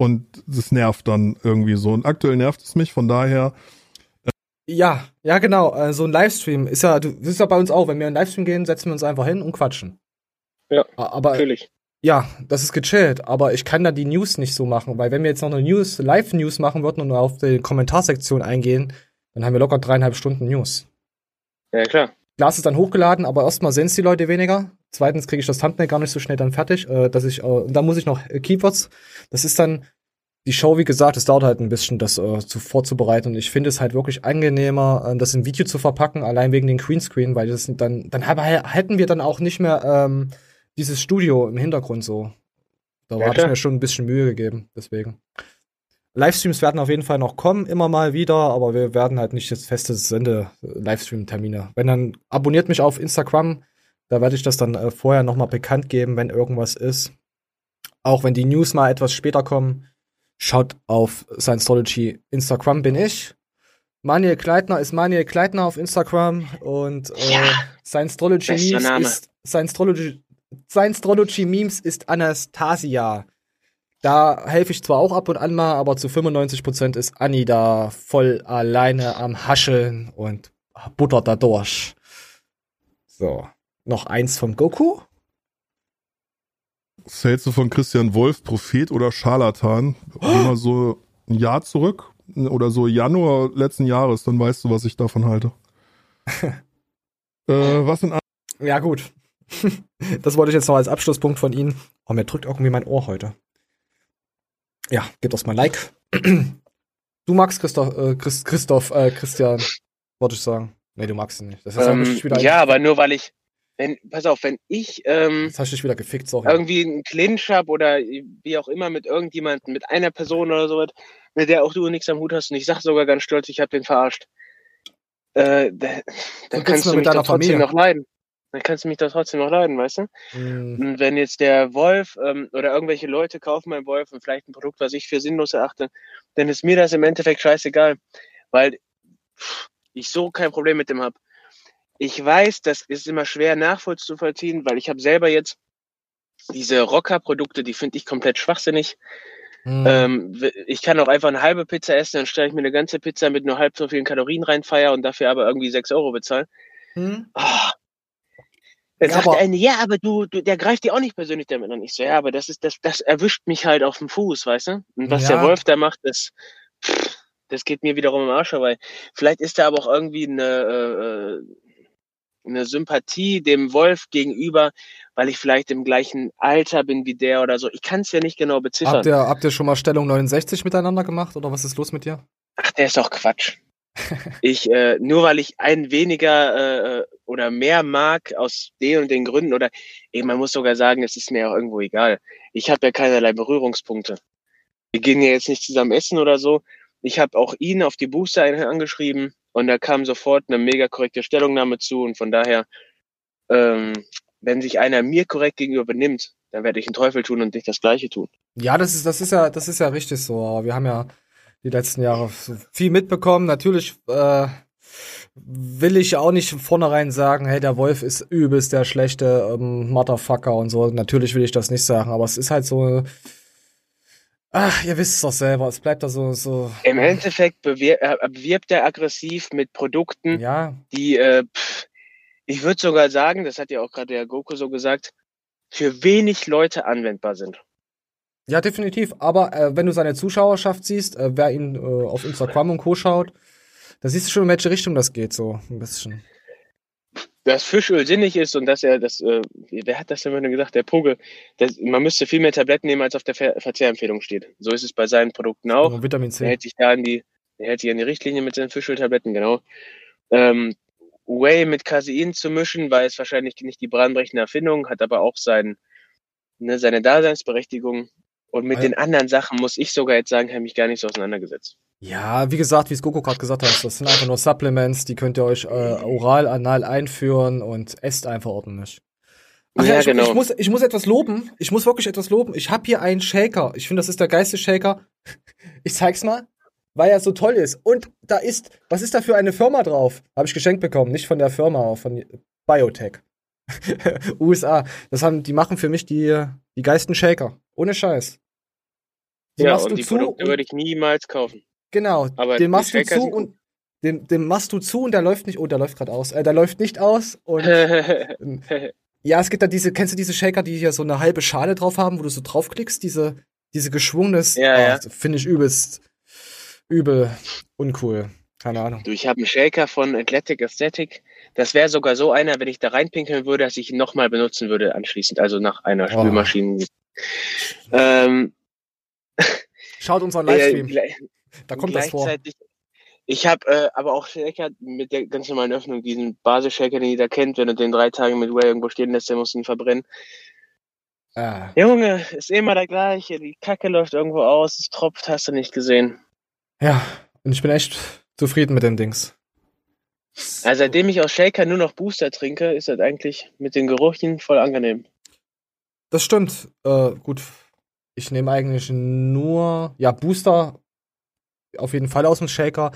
S10: und das nervt dann irgendwie so. Und aktuell nervt es mich, von daher.
S2: Ja, ja, genau. äh, So ein Livestream ist ja, du, das ist ja bei uns auch. Wenn wir in einen Livestream gehen, setzen wir uns einfach hin und quatschen.
S1: Ja,
S2: aber,
S1: natürlich.
S2: Ja, das ist gechillt, aber ich kann da die News nicht so machen, weil wenn wir jetzt noch eine News, Live-News machen würden und auf die Kommentarsektion eingehen, dann haben wir locker dreieinhalb Stunden News.
S1: Ja, klar.
S2: Glas ist dann hochgeladen, aber erstmal sehen es die Leute weniger. Zweitens kriege ich das Thumbnail gar nicht so schnell dann fertig, äh, dass ich, äh, da muss ich noch äh, Keywords. Das ist dann die Show, wie gesagt, es dauert halt ein bisschen, das äh, zu, vorzubereiten. Und ich finde es halt wirklich angenehmer, äh, das in Video zu verpacken, allein wegen den Greenscreen, weil das dann, dann hab, hätten wir dann auch nicht mehr ähm, dieses Studio im Hintergrund so. Da
S1: Ja,
S2: habe ich mir schon ein bisschen Mühe gegeben, deswegen. Livestreams werden auf jeden Fall noch kommen, immer mal wieder, aber wir werden halt nicht jetzt feste Sende-Livestream-Termine. Wenn dann abonniert mich auf Instagram, da werde ich das dann äh, vorher nochmal bekannt geben, wenn irgendwas ist. Auch wenn die News mal etwas später kommen, schaut auf Scientology Instagram bin ich. Manuel Kleitner ist Manuel Kleitner auf Instagram und äh, Scientology Memes ist Scientology, Scientology Memes ist Anastasia. Da helfe ich zwar auch ab und an mal, aber zu 95% ist Anni da voll alleine am Hascheln und buttert da durch. So. Noch eins vom Goku?
S10: Was hältst du von Christian Wolf, Prophet oder Scharlatan? Geh mal so ein Jahr zurück oder so Januar letzten Jahres, dann weißt du, was ich davon halte. äh, was sind
S2: Ja, gut. das wollte ich jetzt noch als Abschlusspunkt von Ihnen. Oh, mir drückt irgendwie mein Ohr heute. Ja, gebt uns mal ein Like. Du magst Christoph, äh, Christ, Christoph, äh, Christian, wollte ich sagen. Nee, du magst ihn nicht. Das ist
S1: Ähm,
S2: wieder
S1: ja, aber nur weil ich, wenn, pass auf, wenn ich ähm,
S2: Jetzt hast du dich wieder gefickt, sorry.
S1: irgendwie einen Clinch hab oder wie auch immer mit irgendjemandem, mit einer Person oder sowas, mit der auch du nichts am Hut hast und ich sag sogar ganz stolz, ich hab den verarscht, äh, da, dann kannst du mich doch
S2: deiner
S1: trotzdem
S2: Familie.
S1: noch leiden. Dann kannst du mich doch trotzdem noch leiden, weißt du?
S2: Mm,
S1: Und wenn jetzt der Wolf ähm, oder irgendwelche Leute kaufen beim Wolf und vielleicht ein Produkt, was ich für sinnlos erachte, dann ist mir das im Endeffekt scheißegal, weil ich so kein Problem mit dem hab. Ich weiß, das ist immer schwer nachvollziehen, weil ich habe selber jetzt diese Rocker-Produkte, die finde ich komplett schwachsinnig.
S2: mm.
S1: Ähm, ich kann auch einfach eine halbe Pizza essen, dann stelle ich mir eine ganze Pizza mit nur halb so vielen Kalorien rein, feier und dafür aber irgendwie 6 Euro bezahlen.
S2: Hm?
S1: Ah. Dann
S2: Ja,
S1: sagt
S2: aber-
S1: der eine, ja, aber du, du, der greift dir auch nicht persönlich damit an. Ich so, ja, aber das ist, das, das erwischt mich halt auf dem Fuß, weißt du? Und was
S2: Ja.
S1: der Wolf da macht, das, pff, das geht mir wiederum im Arsch vorbei. Vielleicht ist da aber auch irgendwie eine, äh, äh, eine Sympathie dem Wolf gegenüber, weil ich vielleicht im gleichen Alter bin wie der oder so. Ich kann es ja nicht genau beziffern.
S2: Habt ihr, habt ihr schon mal Stellung 69 miteinander gemacht oder was ist los mit dir?
S1: Ach, der ist doch Quatsch. ich, äh, nur weil ich einen weniger äh, oder mehr mag aus den und den Gründen oder eben man muss sogar sagen, es ist mir auch irgendwo egal. Ich habe ja keinerlei Berührungspunkte. Wir gehen ja jetzt nicht zusammen essen oder so. Ich habe auch ihn auf die Booster angeschrieben und da kam sofort eine mega korrekte Stellungnahme zu und von daher, ähm, wenn sich einer mir korrekt gegenüber benimmt, dann werde ich einen Teufel tun und nicht das Gleiche tun.
S2: Ja, das ist, das ist ja, das ist ja richtig so. Wir haben ja die letzten Jahre viel mitbekommen. Natürlich äh, will ich auch nicht von vornherein sagen, hey, der Wolf ist übelst der schlechte ähm, Motherfucker und so. Natürlich will ich das nicht sagen, aber es ist halt so. Ach, ihr wisst es doch selber. Es bleibt da so, so.
S1: Im Endeffekt bewir äh, bewirbt er aggressiv mit Produkten,
S2: Ja,
S1: die, äh, pff, ich würde sogar sagen, das hat ja auch gerade der Goku so gesagt, für wenig Leute anwendbar sind.
S2: ja, definitiv. Aber äh, wenn du seine Zuschauerschaft siehst, äh, wer ihn äh, auf Instagram und Co. schaut, da siehst du schon, in welche Richtung das geht, so ein bisschen.
S1: Dass Fischöl sinnig ist und dass er das, äh, wer hat das denn gesagt, der Pogel, das, man müsste viel mehr Tabletten nehmen, als auf der Ver Verzehrempfehlung steht. So ist es bei seinen Produkten auch.
S2: Und Vitamin C.
S1: Er hält sich da an die, er hält sich an die Richtlinie mit seinen Fischöltabletten, genau. Ähm, Whey mit Casein zu mischen, war jetzt wahrscheinlich nicht die bahnbrechende Erfindung, hat aber auch sein, ne, seine Daseinsberechtigung. Und mit
S2: Ja.
S1: den anderen Sachen muss ich sogar jetzt sagen, habe ich mich gar nicht so auseinandergesetzt.
S2: Ja, wie gesagt, wie es Goku gerade gesagt hat, das sind einfach nur Supplements, die könnt ihr euch äh, oral, anal einführen und esst einfach ordentlich. Ach ja,
S1: Ja,
S2: ich,
S1: genau.
S2: ich, muss, ich muss etwas loben. Ich muss wirklich etwas loben. Ich habe hier einen Shaker. Ich finde, das ist der geilste Shaker. Ich zeig's mal, weil er so toll ist. Und da ist, was ist da für eine Firma drauf? Habe ich geschenkt bekommen. Nicht von der Firma, von Biotech. USA. Das haben, die machen für mich die, die geilsten Shaker. Ohne Scheiß. Die
S1: ja,
S2: machst
S1: und
S2: du
S1: die
S2: zu
S1: Produkte würde ich niemals kaufen.
S2: Genau,
S1: Aber
S2: den machst du zu und den, den machst du zu und der läuft nicht, oh, der läuft gerade aus. Äh, der läuft nicht aus und ja, es gibt da diese, kennst du diese Shaker, die hier so eine halbe Schale drauf haben, wo du so draufklickst, diese, diese geschwungenes,
S1: Ja,
S2: ah,
S1: ja.
S2: finde ich übelst, übel, uncool. Keine Ahnung.
S1: Du, ich habe einen Shaker von Athletic Aesthetic. Das wäre sogar so einer, wenn ich da reinpinkeln würde, dass ich ihn nochmal benutzen würde anschließend, also nach einer
S2: Oh.
S1: Spülmaschine. Ähm,
S2: Schaut unseren
S1: äh,
S2: Livestream,
S1: gle-
S2: da kommt das vor.
S1: Ich habe äh, aber auch Shaker mit der ganz normalen Öffnung, diesen Basisshaker, den jeder kennt, wenn du den drei Tage mit Way irgendwo stehen lässt, der muss ihn verbrennen.
S2: Ah,
S1: Junge, ist immer der gleiche. Die Kacke läuft irgendwo aus, es tropft, hast du nicht gesehen.
S2: ja, und ich bin echt zufrieden mit den Dings.
S1: Also seitdem ich aus Shaker nur noch Booster trinke, ist das eigentlich mit den Geruchen voll angenehm.
S2: Das stimmt. Äh, gut, ich nehme eigentlich nur, ja, Booster auf jeden Fall aus dem Shaker.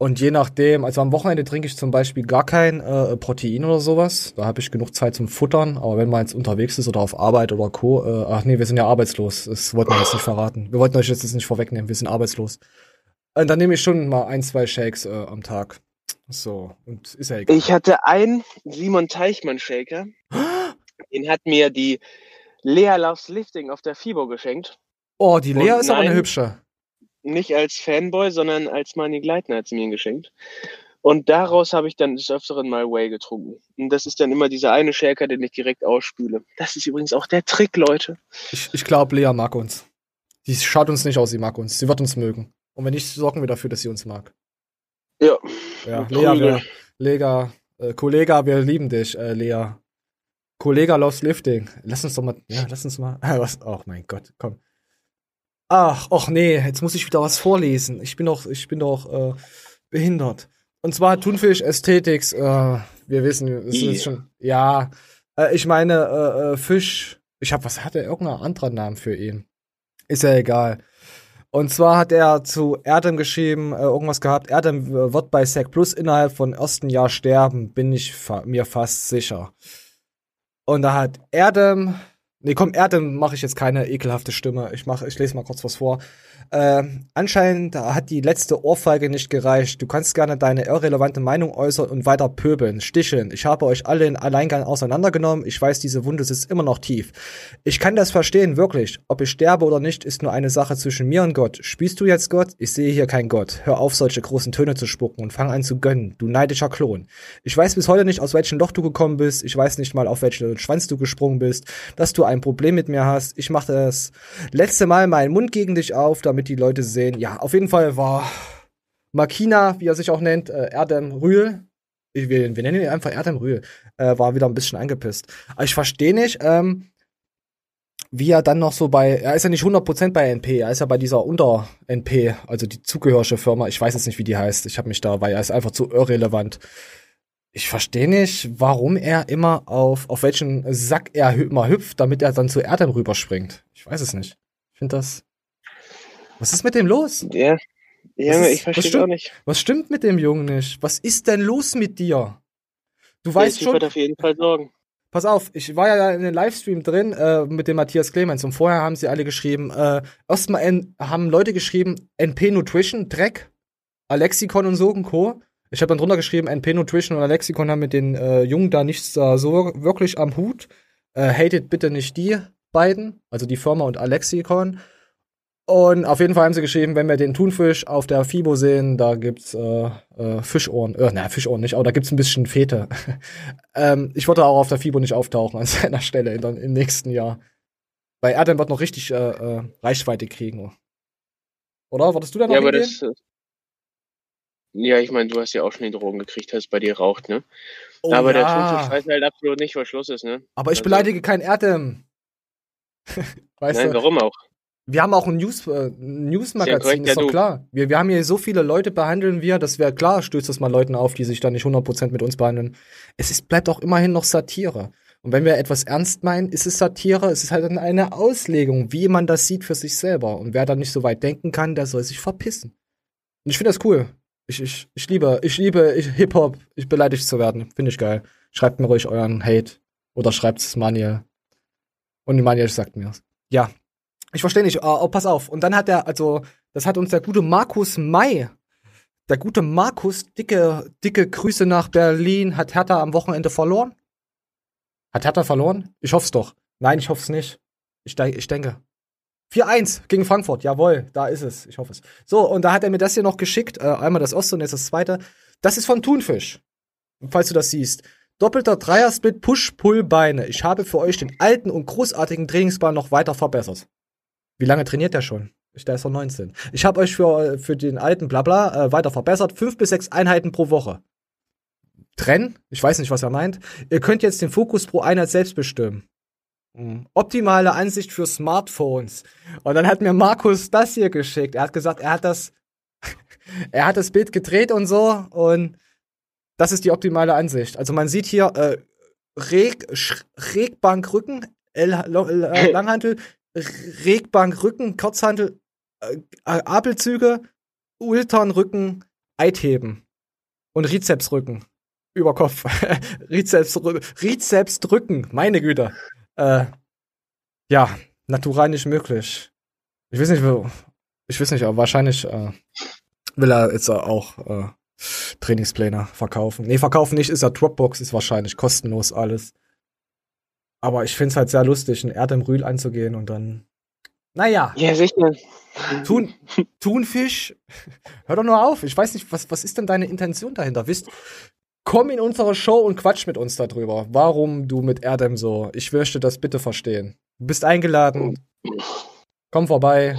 S2: Und je nachdem, also am Wochenende trinke ich zum Beispiel gar kein äh, Protein oder sowas. Da habe ich genug Zeit zum Futtern. Aber wenn man jetzt unterwegs ist oder auf Arbeit oder Co., äh, ach nee, wir sind ja arbeitslos. Das wollten wir jetzt nicht verraten. Wir wollten euch jetzt nicht vorwegnehmen. Wir sind arbeitslos. Und dann nehme ich schon mal ein, zwei Shakes äh, am Tag. So, und ist ja egal.
S1: Ich hatte einen Simon Teichmann Shaker. Den hat mir die Lea Loves Lifting auf der FIBO geschenkt.
S2: oh, die Lea
S1: Und
S2: ist aber eine hübsche.
S1: Nicht als Fanboy, sondern als Mani Gleitner hat sie mir geschenkt. Und daraus habe ich dann des Öfteren mal Whey getrunken. Und das ist dann immer dieser eine Shaker, den ich direkt ausspüle. Das ist übrigens auch der Trick, Leute.
S2: Ich, ich glaube, Lea mag uns. Die schaut uns nicht aus, sie mag uns. Sie wird uns mögen. Und wenn nicht, sorgen wir dafür, dass sie uns mag.
S1: Ja.
S2: Ja, Lea, wir, Lega, äh, Kollega, wir lieben dich, äh, Lea. Kollega loves Lifting. Lass uns doch mal, ja, lass uns mal, was, oh mein Gott, komm. Ach, och nee, jetzt muss ich wieder was vorlesen. Ich bin doch, ich bin doch äh, behindert. Und zwar Thunfisch Ästhetics, äh, wir wissen, es
S1: Yeah.
S2: ist schon, ja, äh, ich meine, äh, äh, Fisch, ich hab, was hat er, irgendeinen anderen Namen für ihn? Ist ja egal. Und zwar hat er zu Erdem geschrieben, äh, irgendwas gehabt, Erdem äh, wird bei Sec Plus innerhalb von ersten Jahr sterben, bin ich fa mir fast sicher. Und da hat Erdem, nee komm, Erdem mache ich jetzt keine ekelhafte Stimme, ich mach, ich lese mal kurz was vor. Äh, anscheinend hat die letzte Ohrfeige nicht gereicht. Du kannst gerne deine irrelevante Meinung äußern und weiter pöbeln, sticheln. Ich habe euch alle in Alleingang auseinandergenommen. Ich weiß, diese Wunde sitzt immer noch tief. Ich kann das verstehen, wirklich. Ob ich sterbe oder nicht, ist nur eine Sache zwischen mir und Gott. Spielst du jetzt Gott? Ich sehe hier keinen Gott. Hör auf, solche großen Töne zu spucken und fang an zu gönnen, du neidischer Klon. Ich weiß bis heute nicht, aus welchem Loch du gekommen bist. Ich weiß nicht mal, auf welchen Schwanz du gesprungen bist. Dass du ein Problem mit mir hast. Ich mache das letzte Mal meinen Mund gegen dich auf, damit die Leute sehen. Ja, auf jeden Fall war Makina, wie er sich auch nennt, äh, Erdem Rühl. Ich- Wir, wir nennen ihn einfach Erdem Rühl. Äh, war wieder ein bisschen angepisst. Aber ich verstehe nicht, ähm, wie er dann noch so bei, er ist ja nicht 100% bei NP, er ist ja bei dieser Unter-NP, also die zugehörige Firma, ich weiß jetzt nicht, wie die heißt, ich habe mich da, weil er ist einfach zu irrelevant. Ich verstehe nicht, warum er immer auf, auf welchen Sack er immer hüpft, damit er dann zu Erdem rüberspringt. Ich weiß es nicht. Ich finde das, was ist mit dem los?
S1: Ja,
S2: Was
S1: Junge,
S2: ist-
S1: ich verstehe auch
S2: stimmt-
S1: nicht.
S2: Was stimmt mit dem Jungen nicht? Was ist denn los mit dir? Du
S1: Der
S2: weißt schon,
S1: hat auf jeden Fall Sorgen.
S2: Pass auf, ich war ja in den Livestream drin äh, mit dem Matthias Clemens und vorher haben sie alle geschrieben, äh, erstmal N- haben Leute geschrieben, NP Nutrition, Dreck, Alexikon und so und Co. Ich habe dann drunter geschrieben, NP Nutrition und Alexikon haben mit den äh, Jungen da nichts da so wirklich am Hut. Äh, hatet bitte nicht die beiden, also die Firma und Alexikon. Und auf jeden Fall haben sie geschrieben, wenn wir den Thunfisch auf der FIBO sehen, da gibt's äh, äh, Fischohren. Äh, naja, Fischohren nicht, aber da gibt's ein bisschen Fete. ähm, ich wollte auch auf der FIBO nicht auftauchen an seiner Stelle in, im nächsten Jahr. Weil er dann wird noch richtig äh, äh, Reichweite kriegen. Oder? Wolltest du da noch
S1: Ja, aber das. äh, Ja, ich meine, du hast ja auch schon die Drogen gekriegt, es bei dir raucht, ne?
S2: Oh
S1: aber der
S2: ja.
S1: Thunfisch weiß halt absolut nicht, was Schluss ist, ne?
S2: Aber ich
S1: Also,
S2: beleidige kein Erdem. weißt
S1: Nein,
S2: du?
S1: warum auch?
S2: Wir haben auch ein News, äh, Newsmagazin,
S1: korrekt,
S2: ist
S1: ja,
S2: doch
S1: du.
S2: klar. Wir, wir haben hier so viele Leute, behandeln wir, das wäre klar, stößt das mal Leuten auf, die sich da nicht 100% mit uns behandeln. Es ist, bleibt auch immerhin noch Satire. Und wenn wir etwas ernst meinen, ist es Satire, es ist halt eine Auslegung, wie man das sieht für sich selber. Und wer da nicht so weit denken kann, der soll sich verpissen. Und ich finde das cool. Ich, ich, ich liebe, ich liebe ich, Hip-Hop, ich beleidigt zu werden. Finde ich geil. Schreibt mir ruhig euren Hate. Oder schreibt es Manuel. Und Manuel sagt mir Ja. Ich verstehe nicht. Oh, oh, pass auf. Und dann hat er, also, das hat uns der gute Markus May der gute Markus, dicke, dicke Grüße nach Berlin. Hat Hertha am Wochenende verloren? Hat Hertha verloren? Ich hoffe es doch. Nein, ich hoffe es nicht. Ich, ich denke. 4-1 gegen Frankfurt, jawohl, da ist es. Ich hoffe es. So, und da hat er mir das hier noch geschickt. Äh, einmal das Ost und jetzt das zweite. Das ist von Thunfisch. Falls du das siehst. Doppelter Dreier-Split, Push-Pull-Beine. Ich habe für euch den alten und großartigen Trainingsplan noch weiter verbessert. Wie lange trainiert der schon? Ich, da ist er 19. Ich habe euch für, für den alten Blabla äh, weiter verbessert. Fünf bis sechs Einheiten pro Woche. Trennen? Ich weiß nicht, was er meint. Ihr könnt jetzt den Fokus pro Einheit selbst bestimmen. Mhm. Optimale Ansicht für Smartphones. Und dann hat mir Markus das hier geschickt. Er hat gesagt, er hat das, er hat das Bild gedreht und so. Und das ist die optimale Ansicht. Also man sieht hier äh, Reg, Regbank Rücken, L, L, L Langhantel, Regbank Rücken, Kurzhantel, äh, Apelzüge, Ulternrücken, Eitheben und Rizepsrücken über Kopf. Rizeps, Rizeps drücken, meine Güte. Äh, ja, natural nicht möglich. Ich weiß nicht, ich weiß nicht, aber wahrscheinlich äh, will er jetzt auch äh, Trainingspläne verkaufen. Nee, verkaufen nicht, ist er Dropbox, ist wahrscheinlich kostenlos alles. Aber ich finde es halt sehr lustig, ein Erd im Rühl anzugehen und dann. Naja.
S1: Ja, sicher.
S2: Thun, Thunfisch, hör doch nur auf. Ich weiß nicht, was, was ist denn deine Intention dahinter? Wisst, komm in unsere Show und quatsch mit uns darüber, warum du mit Erdem so. Ich möchte das bitte verstehen. Du bist eingeladen. Komm vorbei.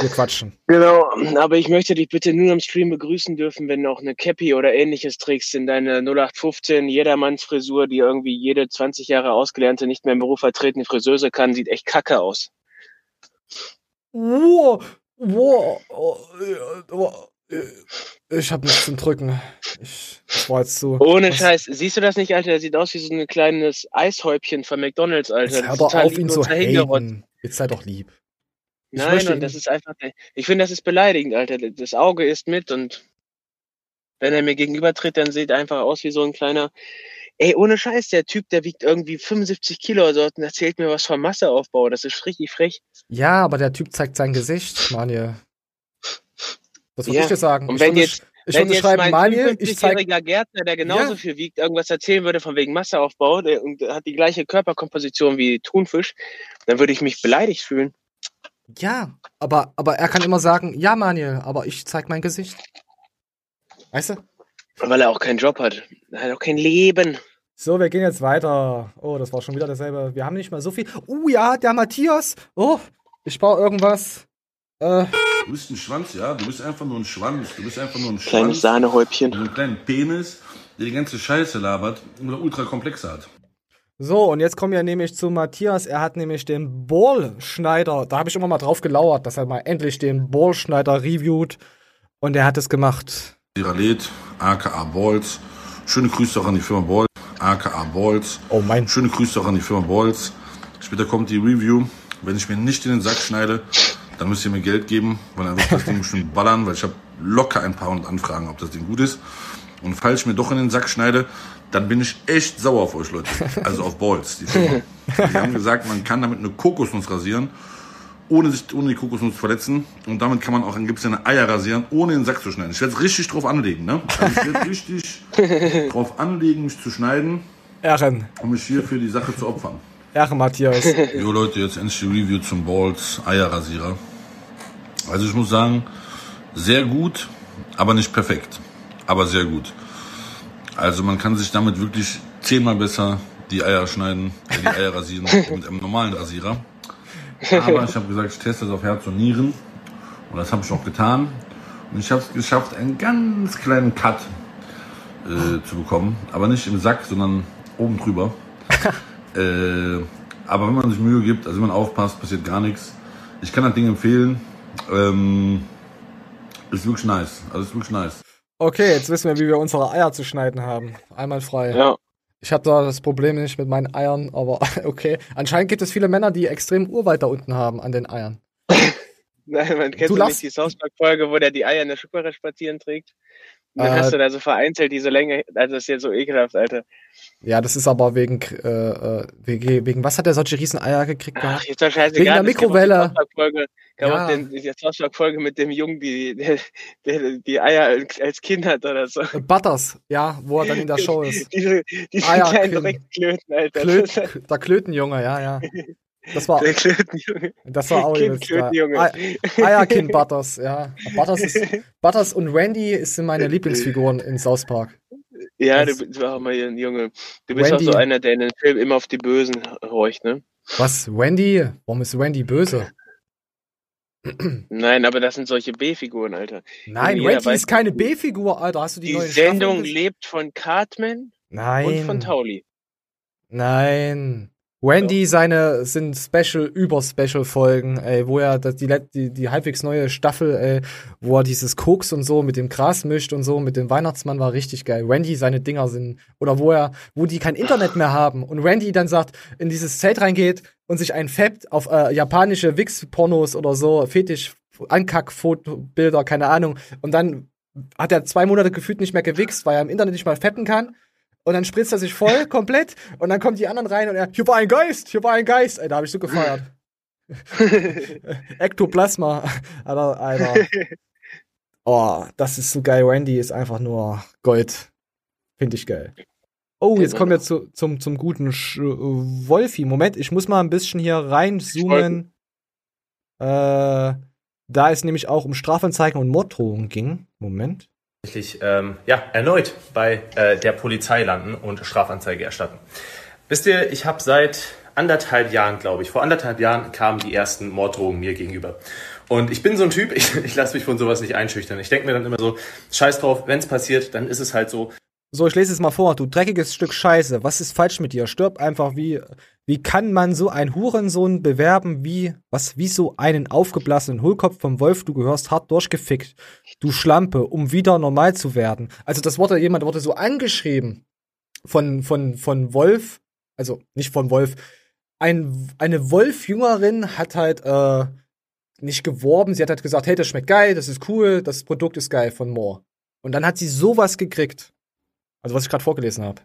S2: Wir quatschen.
S1: Genau, aber ich möchte dich bitte nur am Stream begrüßen dürfen, wenn du auch eine Cappy oder ähnliches trägst in deine 0815 Jedermannsfrisur, die irgendwie jede 20 Jahre ausgelernte, nicht mehr im Beruf vertretene Friseuse kann, sieht echt kacke aus.
S2: Wow, wow, oh, oh, ich hab nichts zum Drücken. Ich, war jetzt so.
S1: Ohne was? Scheiß. Siehst du das nicht, Alter? Der sieht aus wie so ein kleines Eishäubchen von McDonalds, Alter.
S2: Jetzt hör doch auf, ihn zu haten. Jetzt sei doch lieb.
S1: Ich Nein, und das ist einfach. Ich finde, das ist beleidigend, Alter. Das Auge ist mit und wenn er mir gegenübertritt, dann sieht er einfach aus wie so ein kleiner. Ey, ohne Scheiß, der Typ, der wiegt irgendwie 75 Kilo oder so und erzählt mir was vom Masseaufbau. Das ist richtig frech.
S2: Ja, aber der Typ zeigt sein Gesicht, Manje. Was würde
S1: ja.
S2: ich dir sagen?
S1: Und wenn
S2: ich
S1: jetzt,
S2: ich
S1: wenn jetzt mein
S2: Manje, ich
S1: 55-jähriger Gärtner, der genauso
S2: Ja.
S1: viel wiegt, irgendwas erzählen würde von wegen Masseaufbau der, und hat die gleiche Körperkomposition wie Thunfisch, dann würde ich mich beleidigt fühlen.
S2: Ja, aber, aber er kann immer sagen, ja, Manuel, aber ich zeig mein Gesicht. Weißt du?
S1: Weil er auch keinen Job hat. Er hat auch kein Leben.
S2: So, wir gehen jetzt weiter. Oh, das war schon wieder dasselbe. Wir haben nicht mal so viel. Oh ja, der Matthias. Oh, ich baue irgendwas. Äh,
S5: Du bist ein Schwanz, ja. Du bist einfach nur ein Schwanz. Du bist einfach nur ein
S1: Kleines
S5: Schwanz.
S1: Sahnehäubchen.
S5: Und einen kleinen Penis, der die ganze Scheiße labert oder ultra komplexe hat.
S2: So, und jetzt kommen wir nämlich zu Matthias. Er hat nämlich den Ballschneider. Da habe ich immer mal drauf gelauert, dass er mal endlich den Ballschneider reviewt. Und er hat es gemacht.
S5: Siralet, aka Balls. Schöne Grüße auch an die Firma Balls, aka Balls.
S2: Oh mein.
S5: Schöne Grüße auch an die Firma Balls. Später kommt die Review. Wenn ich mir nicht in den Sack schneide, dann müsst ihr mir Geld geben, weil dann wird das Ding bestimmt ballern, weil ich habe locker ein paar hundert Anfragen, ob das Ding gut ist. Und falls ich mir doch in den Sack schneide, dann bin ich echt sauer auf euch Leute. Also auf Balls, die. Die haben gesagt, man kann damit eine Kokosnuss rasieren, ohne sich ohne die Kokosnuss zu verletzen. Und damit kann man auch Gips eine Eier rasieren, ohne den Sack zu schneiden. Ich werde es richtig drauf anlegen, ne? Also ich werde richtig drauf anlegen, mich zu schneiden,
S2: Ehren.
S5: um mich hier für die Sache zu opfern.
S2: Ehren, Matthias.
S5: Jo Leute, jetzt endlich die Review zum Balls Eierrasierer. Also ich muss sagen, sehr gut, aber nicht perfekt. Aber sehr gut. Also man kann sich damit wirklich zehnmal besser die Eier schneiden, äh, die Eier rasieren mit einem normalen Rasierer. Aber ich habe gesagt, ich teste das auf Herz und Nieren. Und das habe ich auch getan. Und ich habe es geschafft, einen ganz kleinen Cut äh, zu bekommen. Aber nicht im Sack, sondern oben drüber. äh, aber wenn man sich Mühe gibt, also wenn man aufpasst, passiert gar nichts. Ich kann das Ding empfehlen. Ähm, ist wirklich nice. Also ist wirklich nice.
S2: Okay, jetzt wissen wir, wie wir unsere Eier zu schneiden haben. Einmal frei.
S1: Ja.
S2: Ich habe da das Problem nicht mit meinen Eiern, aber okay. Anscheinend gibt es viele Männer, die extrem Urwald da unten haben an den Eiern.
S1: Nein, man kennt
S2: Du
S1: nicht die South Park-Folge, wo der die Eier in der Schublade spazieren trägt. Und dann
S2: Äh,
S1: hast du da so vereinzelt diese Länge. Also das ist ja so ekelhaft, Alter.
S2: Ja, das ist aber wegen, äh, äh, wegen, wegen was hat er solche riesen Eier gekriegt
S1: Ach, ist doch scheißegal.
S2: Wegen der Mikrowelle.
S1: Gab
S2: Ja.
S1: auch den, die South Park-Folge mit dem Jungen, die, der, der die Eier als- Kind hat oder so.
S2: Butters, ja, wo er dann in der Show ist.
S1: Diese, diese
S2: Eier-
S1: kleinen Dreckklöten, Alter.
S2: Klöt, der Klötenjunge, ja, ja. Das war,
S1: der Klötenjunge.
S2: das war auch
S1: Kind
S2: übelst geil.
S1: Klötenjunge.
S2: Ei- Eierkind Butters, ja. Butters, ist, Butters und Randy sind meine Lieblingsfiguren in South Park.
S1: Ja,
S2: Das-
S1: du bist auch mal ein Junge. Du bist
S2: Randy.
S1: auch so einer, der in den Film immer auf die Bösen horcht, ne?
S2: Was, Randy? Warum ist Randy böse?
S1: Nein, aber das sind solche B-Figuren, Alter.
S2: Nein, Randy
S1: weiß,
S2: ist keine B-Figur, Alter. Hast du die,
S1: Die
S2: neue
S1: Sendung lebt von Cartman
S2: Nein.
S1: und von Tauli.
S2: Nein. Randy seine sind Special über Special Folgen, ey, wo er das, die, die die halbwegs neue Staffel, ey, wo er dieses Koks und so mit dem Gras mischt und so mit dem Weihnachtsmann war richtig geil. Randy seine Dinger sind oder wo er wo die kein Internet mehr haben und Randy dann sagt in dieses Zelt reingeht und sich ein Fappt auf äh, japanische Wix Pornos oder so Fetisch Ankack-Fotobilder, keine Ahnung und dann hat er zwei Monate gefühlt nicht mehr gewichst, weil er im Internet nicht mal fetten kann. Und dann spritzt er sich voll, komplett. Und dann kommen die anderen rein und er, hier war ein Geist, hier war ein Geist. Ey, da habe ich so gefeiert. Ektoplasma. Alter, Alter. Oh, das ist so geil. Randy ist einfach nur Gold. Finde ich geil. Oh, jetzt kommen wir zu, zum, zum guten Sch Wolfi. Moment, ich muss mal ein bisschen hier reinzoomen. Äh, da es nämlich auch um Strafanzeigen und Morddrohungen ging. Moment.
S13: Tatsächlich ähm, ja, erneut bei äh, der Polizei landen und Strafanzeige erstatten. Wisst ihr, ich habe seit anderthalb Jahren, glaube ich, vor anderthalb Jahren kamen die ersten Morddrohungen mir gegenüber. Und ich bin so ein Typ, ich, ich lasse mich von sowas nicht einschüchtern. Ich denke mir dann immer so, scheiß drauf, wenn es passiert, dann ist es halt so.
S2: So, ich lese es mal vor. Du dreckiges Stück Scheiße. Was ist falsch mit dir? Stirb einfach wie. Wie kann man so einen Hurensohn bewerben wie. Was? Wie so einen aufgeblasenen Hohlkopf vom Wolf? Du gehörst hart durchgefickt. Du Schlampe, um wieder normal zu werden. Also, das wurde, jemand wurde so angeschrieben. Von, von, von Wolf. Also, nicht von Wolf. Ein, eine Wolf-Jüngerin hat halt, äh, nicht geworben. Sie hat halt gesagt, hey, das schmeckt geil, das ist cool, das Produkt ist geil von Moore. Und dann hat sie sowas gekriegt. Also was ich gerade vorgelesen habe.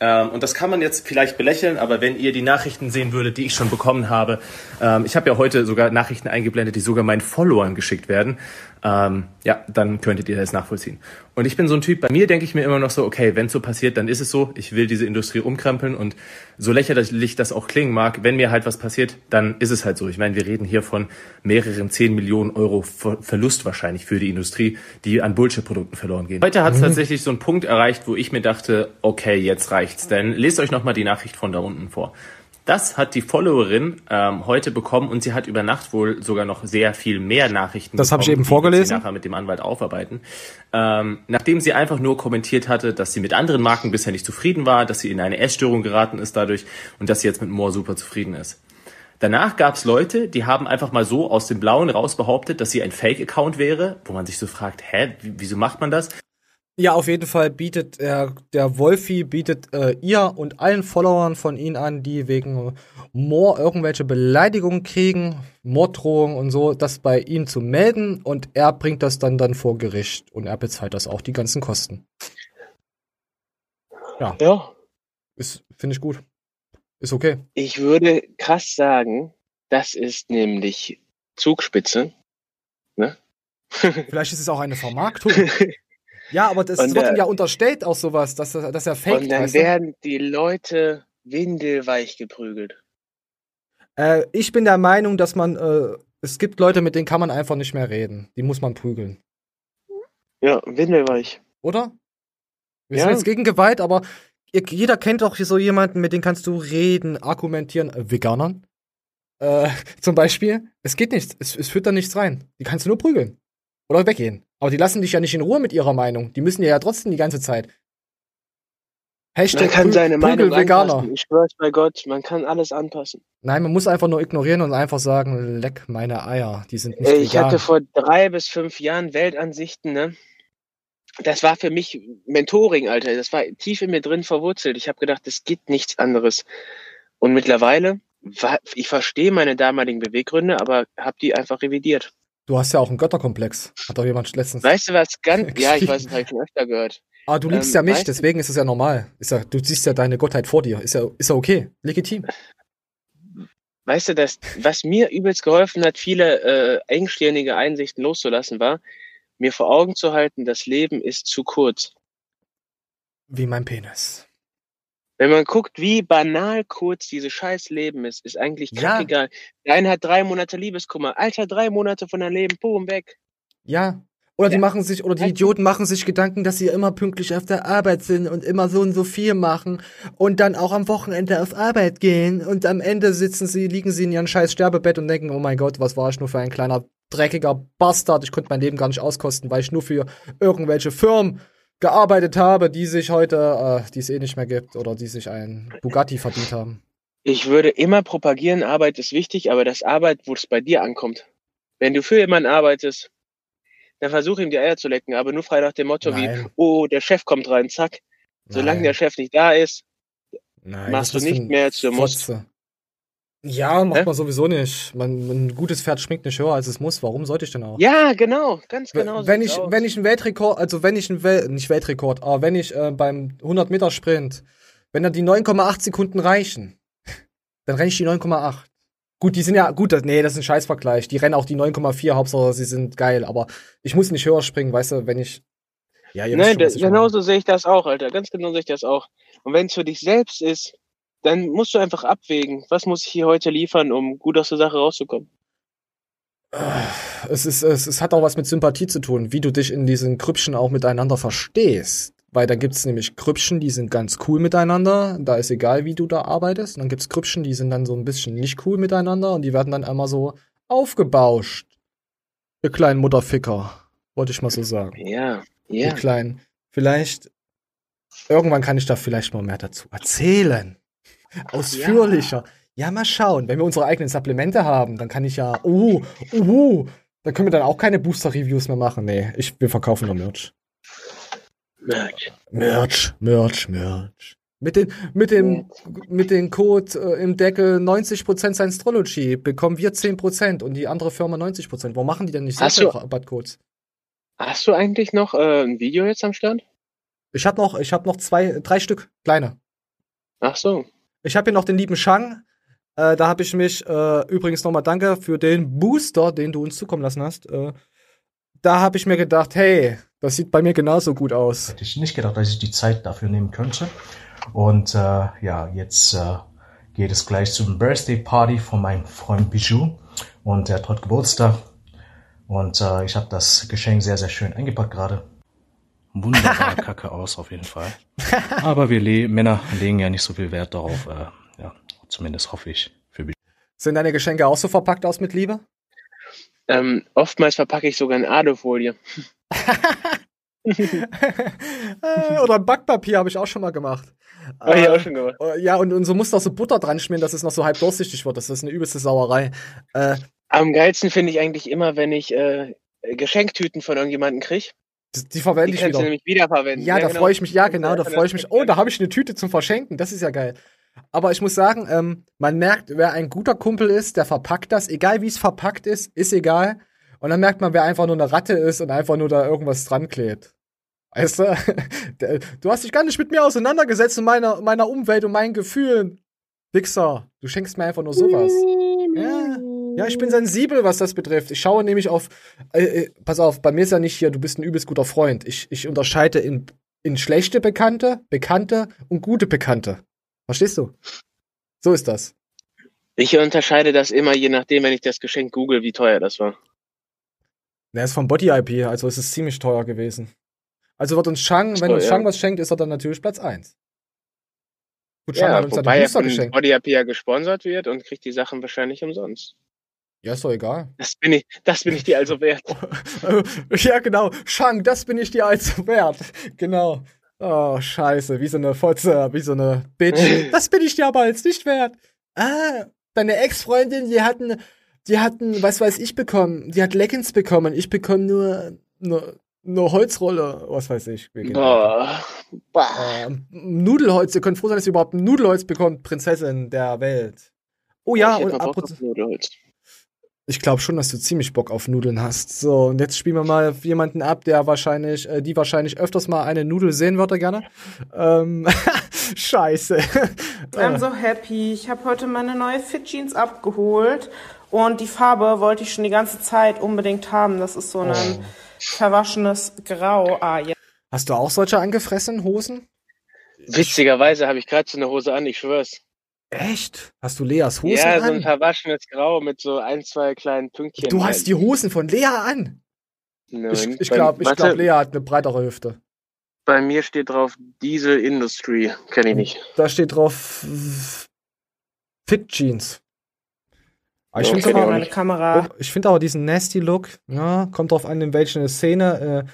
S13: Ähm, und das kann man jetzt vielleicht belächeln, aber wenn ihr die Nachrichten sehen würdet, die ich schon bekommen habe, ähm, ich habe ja heute sogar Nachrichten eingeblendet, die sogar meinen Followern geschickt werden, ähm, ja, dann könntet ihr das nachvollziehen. Und ich bin so ein Typ, bei mir denke ich mir immer noch so, okay, wenn so passiert, dann ist es so, ich will diese Industrie umkrempeln und so lächerlich das auch klingen mag, wenn mir halt was passiert, dann ist es halt so. Ich meine, wir reden hier von mehreren 10 Millionen Euro Ver Verlust wahrscheinlich für die Industrie, die an Bullshit-Produkten verloren gehen. Heute hat es
S2: Mhm.
S13: tatsächlich so einen Punkt erreicht, wo ich mir dachte, okay, jetzt reicht's. Denn lest euch nochmal die Nachricht von da unten vor. Das hat die Followerin ähm, heute bekommen und sie hat über Nacht wohl sogar noch sehr viel mehr Nachrichten
S2: Das habe ich eben vorgelesen.
S13: Sie nachher mit dem Anwalt aufarbeiten. Ähm, nachdem sie einfach nur kommentiert hatte, dass sie mit anderen Marken bisher nicht zufrieden war, dass sie in eine Essstörung geraten ist dadurch und dass sie jetzt mit Moore super zufrieden ist. Danach gab es Leute, die haben einfach mal so aus dem Blauen raus behauptet, dass sie ein Fake-Account wäre, wo man sich so fragt, hä, wie- wieso macht man das?
S2: Ja, auf jeden Fall bietet er, der Wolfi bietet äh, ihr und allen Followern von ihm an, die wegen Moore irgendwelche Beleidigungen kriegen, Morddrohungen und so, das bei ihm zu melden und er bringt das dann dann vor Gericht und er bezahlt das auch die ganzen Kosten. Ja.
S1: Ja.
S2: Ist, finde ich gut. Ist okay.
S1: Ich würde krass sagen, das ist nämlich Zugspitze. Ne?
S2: Vielleicht ist es auch eine Vermarktung. ja, aber das
S1: Und,
S2: wird ihm ja unterstellt auch sowas, dass, er- dass er fake
S1: Und dann werden die Leute windelweich geprügelt.
S2: Äh, ich bin der Meinung, dass man, äh, es gibt Leute, mit denen kann man einfach nicht mehr reden. Die muss man prügeln.
S1: Ja, windelweich.
S2: Oder? Wir
S1: Ja.
S2: sind jetzt gegen Gewalt, aber jeder kennt doch so jemanden, mit dem kannst du reden, argumentieren. Äh, Veganern? Äh, zum Beispiel. Es geht nichts. Es, es führt da nichts rein. Die kannst du nur prügeln. Oder weggehen. Aber die lassen dich ja nicht in Ruhe mit ihrer Meinung. Die müssen dir ja trotzdem die ganze Zeit. Hashtag
S1: Man kann seine Meinung
S2: Veganer.
S1: anpassen. Ich schwör's bei Gott, man kann alles anpassen.
S2: Nein, man muss einfach nur ignorieren und einfach sagen, leck meine Eier. Die sind nicht
S1: Ey, ich
S2: vegan.
S1: hatte vor drei bis fünf Jahren Weltansichten, ne? das war für mich Mentoring, Alter. Das war tief in mir drin verwurzelt. Ich habe gedacht, es gibt nichts anderes. Und mittlerweile, ich verstehe meine damaligen Beweggründe, aber habe die einfach revidiert.
S2: Du hast ja auch einen Götterkomplex. Hat doch jemand letztens.
S1: Weißt du was ganz, ja, ich weiß, das habe ich schon öfter gehört.
S2: Ah, du liebst
S1: Ähm,
S2: ja mich,
S1: weißt du-
S2: deswegen ist es ja normal. Ist ja, du siehst ja deine Gottheit vor dir. Ist ja, ist ja okay. Legitim.
S1: Weißt du, das, was mir übelst geholfen hat, viele äh, engstirnige Einsichten loszulassen, war, mir vor Augen zu halten, das Leben ist zu kurz.
S2: Wie mein Penis.
S1: Wenn man guckt, wie banal kurz dieses scheiß Leben ist, ist eigentlich
S2: Ja.
S1: kackegal. Der eine hat drei Monate Liebeskummer. Alter, drei Monate von deinem Leben, boom, weg.
S2: Ja. Oder die machen sich, oder die Idioten machen sich Gedanken, dass sie immer pünktlich auf der Arbeit sind und immer so und so viel machen und dann auch am Wochenende auf Arbeit gehen und am Ende sitzen sie, liegen sie in ihrem scheiß Sterbebett und denken, oh mein Gott, was war ich nur für ein kleiner dreckiger Bastard, ich konnte mein Leben gar nicht auskosten, weil ich nur für irgendwelche Firmen gearbeitet habe, die sich heute, äh, die es eh nicht mehr gibt oder die sich ein Bugatti verdient haben.
S1: Ich würde immer propagieren, Arbeit ist wichtig, aber das Arbeit, wo es bei dir ankommt. Wenn du für jemanden arbeitest, dann versuch ihm die Eier zu lecken, aber nur frei nach dem Motto wie,
S2: Nein.
S1: oh, der Chef kommt rein, zack. Solange
S2: Nein.
S1: der Chef nicht da ist,
S2: Nein,
S1: machst du nicht mehr, als du musst.
S2: Ja, macht
S1: Hä?
S2: man sowieso nicht. Man, ein gutes Pferd schminkt nicht höher, als es muss. Warum sollte ich denn auch?
S1: Ja, genau, ganz genau.
S2: wenn ich,
S1: aus.
S2: wenn ich einen Weltrekord, also wenn ich einen Wel nicht Weltrekord, aber wenn ich äh, beim 100 Meter Sprint, wenn dann die 9,8 Sekunden reichen, dann renne ich die 9,8. Gut, die sind ja, gut, das, nee, das ist ein Scheißvergleich. Die rennen auch die 9,4, Hauptsache sie sind geil, aber ich muss nicht höher springen, weißt du, wenn ich, ja, ihr
S1: Nein,
S2: schon,
S1: da, genau so sehe ich das auch, Alter. Ganz genau sehe ich das auch. Und wenn es für dich selbst ist, dann musst du einfach abwägen, was muss ich hier heute liefern, um gut aus der Sache rauszukommen.
S2: es, ist, es, es hat auch was mit Sympathie zu tun, wie du dich in diesen Grüppchen auch miteinander verstehst. Weil da gibt's nämlich Grüppchen, die sind ganz cool miteinander. Da ist egal, wie du da arbeitest. Und dann gibt's Grüppchen, die sind dann so ein bisschen nicht cool miteinander und die werden dann einmal so aufgebauscht. Ihr kleinen Mutterficker, wollte ich mal so sagen.
S1: Ja,
S2: Ihr
S1: ja.
S2: kleinen. Vielleicht, irgendwann kann ich da vielleicht mal mehr dazu erzählen. Ausführlicher. Ja. mal schauen. Wenn wir unsere eigenen Supplemente haben, dann kann ich ja, uh, uh, dann können wir dann auch keine Booster-Reviews mehr machen. Nee, ich, wir verkaufen nur Merch.
S1: Merch.
S2: Merch, Merch, Merch. Mit, den, mit dem, mit dem Code äh, im Deckel 90% Science-Trology bekommen wir 10% und die andere Firma 90%. Warum machen die denn nicht solche
S1: du-
S2: Rabattcodes?
S1: Hast du eigentlich noch äh, ein Video jetzt am Start?
S2: Ich habe noch, ich habe noch zwei, drei Stück kleine.
S1: Ach so.
S2: Ich habe hier noch den lieben Shang. Äh, da habe ich mich äh, übrigens nochmal danke für den Booster, den du uns zukommen lassen hast. Äh, da habe ich mir gedacht, hey, das sieht bei mir genauso gut aus.
S14: Hätte ich nicht gedacht, dass ich die Zeit dafür nehmen könnte. Und äh, ja, jetzt äh, geht es gleich zum Birthday Party von meinem Freund Bijou. Und er hat heute Geburtstag. Und äh, ich habe das Geschenk sehr, sehr schön eingepackt gerade. Wunderbar kacke aus, auf jeden Fall. Aber wir le Männer legen ja nicht so viel Wert darauf. Äh, ja, zumindest hoffe ich für Bijou.
S2: Sind deine Geschenke auch so verpackt aus mit Liebe?
S1: Ähm, oftmals verpacke ich sogar in Alufolie.
S2: Äh, Oder Backpapier habe ich auch schon mal gemacht.
S1: Hab ich
S2: Äh,
S1: auch schon gemacht.
S2: äh, Ja, und, und so musst du auch so Butter dran schmieren, dass es noch so halb durchsichtig wird. Das ist eine übelste Sauerei. Äh,
S1: Am geilsten finde ich eigentlich immer, wenn ich äh, Geschenktüten von irgendjemandem kriege.
S2: Die, die verwende
S1: Die
S2: ich wieder.
S1: nämlich wiederverwenden.
S2: Ja, da
S1: genau.
S2: freue ich mich, ja genau, da
S1: Ja,
S2: freue ich mich. Oh, da habe ich eine Tüte zum Verschenken, das ist ja geil. Aber ich muss sagen, ähm, man merkt, wer ein guter Kumpel ist, der verpackt das, egal wie es verpackt ist, ist egal. Und dann merkt man, wer einfach nur eine Ratte ist und einfach nur da irgendwas dran klebt. Weißt du? Du hast dich gar nicht mit mir auseinandergesetzt und meiner, meiner Umwelt und meinen Gefühlen. Wichser, du schenkst mir einfach nur sowas. Ja, ja, ich bin sensibel, was das betrifft. Ich schaue nämlich auf, äh, äh, pass auf, bei mir ist ja nicht hier, du bist ein übelst guter Freund. Ich, ich unterscheide in, in schlechte Bekannte, Bekannte und gute Bekannte. Verstehst du? So ist das.
S1: Ich unterscheide das immer, je nachdem, wenn ich das Geschenk google, wie teuer das war.
S2: Der ist vom Body IP, also ist es ziemlich teuer gewesen. Also wird uns Shang, wenn
S1: So,
S2: uns. Shang was schenkt, ist er dann natürlich Platz 1. Gut, Shang
S1: Ja,
S2: hat uns dann
S1: wobei er
S2: Booster
S1: von
S2: geschenkt.
S1: Body AP ja gesponsert wird und kriegt die Sachen wahrscheinlich umsonst.
S2: Ja, ist doch egal.
S1: Das bin ich, das bin ich dir also wert.
S2: ja, genau. Shang, das bin ich dir also wert. Genau. Oh, scheiße. Wie so eine Fotze, wie so eine Bitch. Das bin ich dir aber jetzt nicht wert. Ah, deine Ex-Freundin, die hatten, die hatten, was weiß ich bekommen. Die hat Leggings bekommen. Ich bekomme nur, nur Eine Holzrolle, was weiß ich.
S1: Boah.
S2: weiter. Ähm, Nudelholz, ihr könnt froh sein, dass ihr überhaupt ein Nudelholz bekommt, Prinzessin der Welt. Oh ja, und apropos,
S1: Nudelholz.
S2: Ich glaube schon, dass du ziemlich Bock auf Nudeln hast. So, und jetzt spielen wir mal jemanden ab, der wahrscheinlich, äh, die wahrscheinlich öfters mal eine Nudel sehen würde gerne. Ähm, scheiße.
S15: I'm so happy. Ich habe heute meine neue Fit Jeans abgeholt und die Farbe wollte ich schon die ganze Zeit unbedingt haben. Das ist so ein
S2: Oh.
S15: verwaschenes Grau. Ah, ja.
S2: Hast du auch solche angefressenen Hosen?
S1: Witzigerweise habe ich gerade so eine Hose an, ich schwör's.
S2: Echt? Hast du Leas Hosen
S1: ja, so ein
S2: an?
S1: verwaschenes Grau mit so ein, zwei kleinen Pünktchen.
S2: Du hast die Hosen von Lea an.
S1: Nein,
S2: Ich, ich glaube, ich glaub, Lea hat eine breitere Hüfte.
S1: Bei mir steht drauf Diesel Industry. Kenne ich nicht.
S2: Da steht drauf Fit Jeans. Aber ich
S1: Ja,
S2: finde
S1: ich
S2: aber,
S1: auch
S15: Meine Kamera.
S2: ich find aber diesen nasty Look, ja, kommt drauf an, in welche Szene, äh,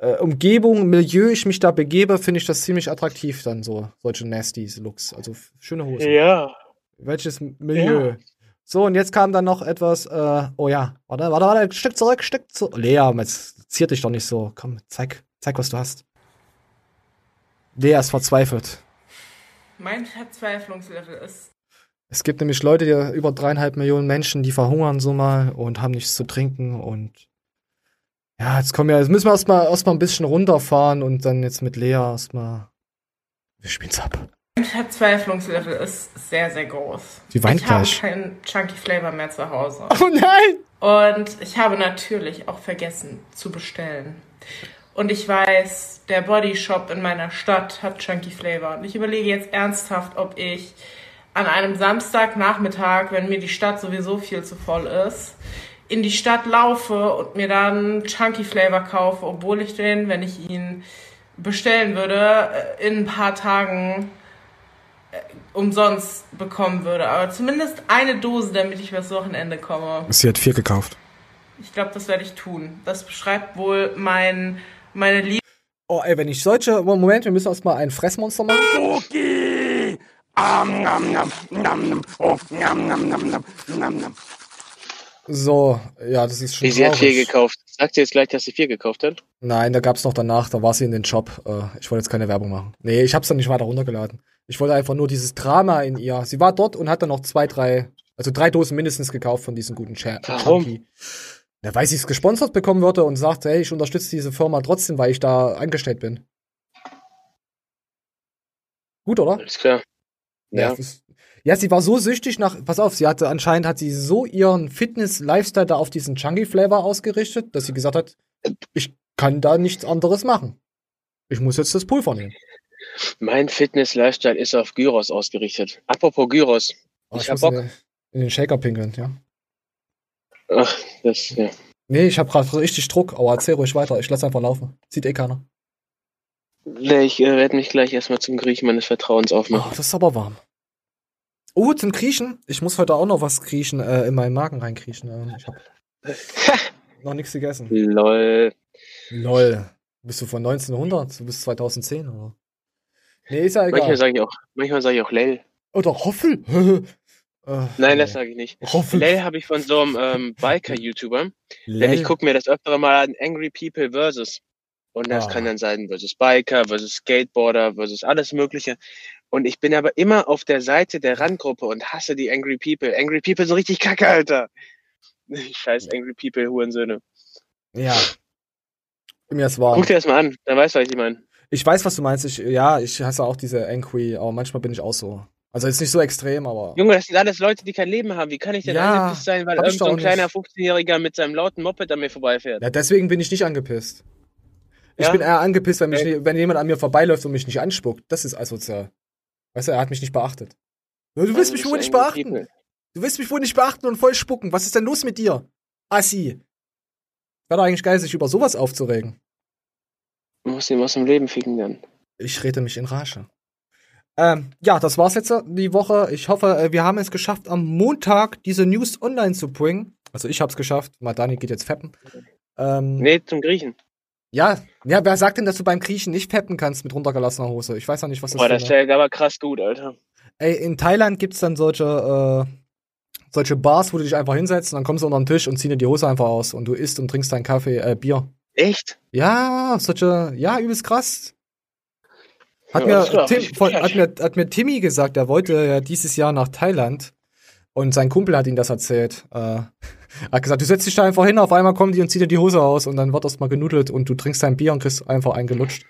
S2: äh, Umgebung, Milieu ich mich da begebe, finde ich das ziemlich attraktiv dann so, solche nasty Looks. Also schöne Hosen.
S1: Ja.
S2: Welches Milieu?
S1: Ja.
S2: So, und jetzt kam dann noch etwas, äh, oh ja, warte, warte, warte, Stück zurück, Stück zurück. Lea, jetzt zier dich doch nicht so. Komm, zeig, zeig, was du hast. Lea ist verzweifelt.
S15: Mein Verzweiflungslevel ist.
S2: Es gibt nämlich Leute, die über dreieinhalb Millionen Menschen, die verhungern so mal und haben nichts zu trinken und ja, jetzt kommen wir, jetzt müssen wir erstmal erstmal ein bisschen runterfahren und dann jetzt mit Lea erstmal. Wir spielen's ab.
S15: Mein Verzweiflungslevel ist sehr, sehr groß.
S2: Sie weint
S15: ich habe
S2: gleich.
S15: keinen Chunky Flavor mehr zu Hause.
S2: Oh nein!
S15: Und ich habe natürlich auch vergessen zu bestellen. Und ich weiß, der Body Shop in meiner Stadt hat Chunky Flavor. Und ich überlege jetzt ernsthaft, ob ich an einem Samstagnachmittag, wenn mir die Stadt sowieso viel zu voll ist, in die Stadt laufe und mir dann Chunky Flavor kaufe, obwohl ich den, wenn ich ihn bestellen würde, äh, in ein paar Tagen äh, umsonst bekommen würde. Aber zumindest eine Dose, damit ich übers Wochenende komme.
S2: Sie hat vier gekauft.
S15: Ich glaube, das werde ich tun. Das beschreibt wohl mein, meine Liebe.
S2: Oh, ey, wenn ich solche. Moment, wir müssen erstmal ein Fressmonster machen.
S16: Cookie! Am, nam, nam, nam, nam, oh, nam, nam, nam, nam, nam, nam.
S2: So, ja, das ist schon.
S1: Sie hat vier
S2: traurig.
S1: gekauft. Sagt sie jetzt gleich, dass sie vier gekauft hat?
S2: Nein, da gab's noch danach, da war sie in den Shop. Äh, ich wollte jetzt keine Werbung machen. Nee, ich hab's dann nicht weiter runtergeladen. Ich wollte einfach nur dieses Drama in ihr. Sie war dort und hat dann noch zwei, drei, also drei Dosen mindestens gekauft von diesen guten Cha
S1: Warum?
S2: Ja, weil sie es gesponsert bekommen würde und sagt, hey, ich unterstütze diese Firma trotzdem, weil ich da angestellt bin. Gut, oder?
S1: Alles klar. Ja.
S2: das- ja, sie war so süchtig nach, pass auf, sie hatte anscheinend hat sie so ihren Fitness-Lifestyle da auf diesen Chunky-Flavor ausgerichtet, dass sie gesagt hat, ich kann da nichts anderes machen. Ich muss jetzt das Pulver nehmen.
S1: Mein Fitness-Lifestyle ist auf Gyros ausgerichtet. Apropos Gyros.
S2: Oh,
S1: ich
S2: ich
S1: hab Bock.
S2: in den, Shaker pinkeln, ja.
S1: Ach, das, ja.
S2: Nee, ich habe gerade richtig Druck, aber erzähl ruhig weiter. Ich lass einfach laufen. Sieht eh keiner.
S1: Nee, Ich äh, werde mich gleich erstmal zum Griechen meines Vertrauens
S2: Oh,
S1: aufmachen.
S2: das ist aber warm. Oh, zum Kriechen. Ich muss heute auch noch was kriechen, äh, in meinen Magen reinkriechen. Ähm, ich habe noch nichts gegessen.
S1: Lol.
S2: Lol. Bist du von 1900? Du bist 2010, oder? Nee, ist ja egal.
S1: Manchmal sage ich auch, manchmal sage ich auch Lel.
S2: Oder Hoffel? äh,
S1: Nein, das sage ich nicht.
S2: Hoffel.
S1: Lel habe ich von so einem ähm, Biker-YouTuber. Denn ich gucke mir das öftere mal an Angry People versus. Und das
S2: Ah.
S1: kann dann sein versus Biker, versus Skateboarder, versus alles Mögliche. Und ich bin aber immer auf der Seite der Randgruppe und hasse die Angry People. Angry People sind richtig kacke, Alter. Scheiß Angry People, Hurensöhne.
S2: Ja. Mir ist warm.
S1: Guck dir das mal an, dann weißt du, was ich meine.
S2: Ich weiß, was du meinst. Ich, ja, ich hasse auch diese Angry, aber manchmal bin ich auch so. Also jetzt nicht so extrem, aber.
S1: Junge, das sind alles Leute, die kein Leben haben. Wie kann ich denn
S2: Ja,
S1: angepisst sein, weil irgend so ein kleiner
S2: nicht.
S1: 15-Jähriger mit seinem lauten Moped an mir vorbeifährt?
S2: Ja, deswegen bin ich nicht angepisst. Ich
S1: Ja?
S2: bin eher angepisst, wenn, mich,
S1: Okay.
S2: wenn jemand an mir vorbeiläuft und mich nicht anspuckt. Das ist asozial. Weißt du, er hat mich nicht beachtet. Du willst
S1: Also
S2: mich wohl nicht beachten.
S1: People.
S2: Du willst mich wohl nicht beachten und voll spucken. Was ist denn los mit dir? Assi. Wäre doch eigentlich geil, sich über sowas aufzuregen.
S1: Du musst ihn aus dem Leben ficken dann.
S2: Ich rede mich in Rage. Ähm, ja, das war's jetzt die Woche. Ich hoffe, äh, wir haben es geschafft, am Montag diese News online zu bringen. Also ich hab's geschafft. Madani geht jetzt feppen. Ähm,
S1: Nee, zum Griechen.
S2: Ja, ja, wer sagt denn, dass du beim Kriechen nicht feppen kannst mit runtergelassener Hose? Ich weiß ja nicht, was das
S1: Boah,
S2: für
S1: das
S2: eine-
S1: wäre aber krass gut, Alter.
S2: Ey, in Thailand gibt's dann solche, äh, solche Bars, wo du dich einfach hinsetzt und dann kommst du unter den Tisch und ziehen dir die Hose einfach aus und du isst und trinkst deinen Kaffee, äh, Bier.
S1: Echt?
S2: Ja, solche, ja, übelst krass. Hat,
S1: Ja,
S2: mir, Tim, von, hat, mir, hat mir Timmy gesagt, er wollte ja dieses Jahr nach Thailand. Und sein Kumpel hat ihm das erzählt. Äh, hat gesagt, du setzt dich da einfach hin, auf einmal kommen die und ziehen dir die Hose aus und dann wird erst mal genudelt und du trinkst dein Bier und kriegst einfach eingelutscht.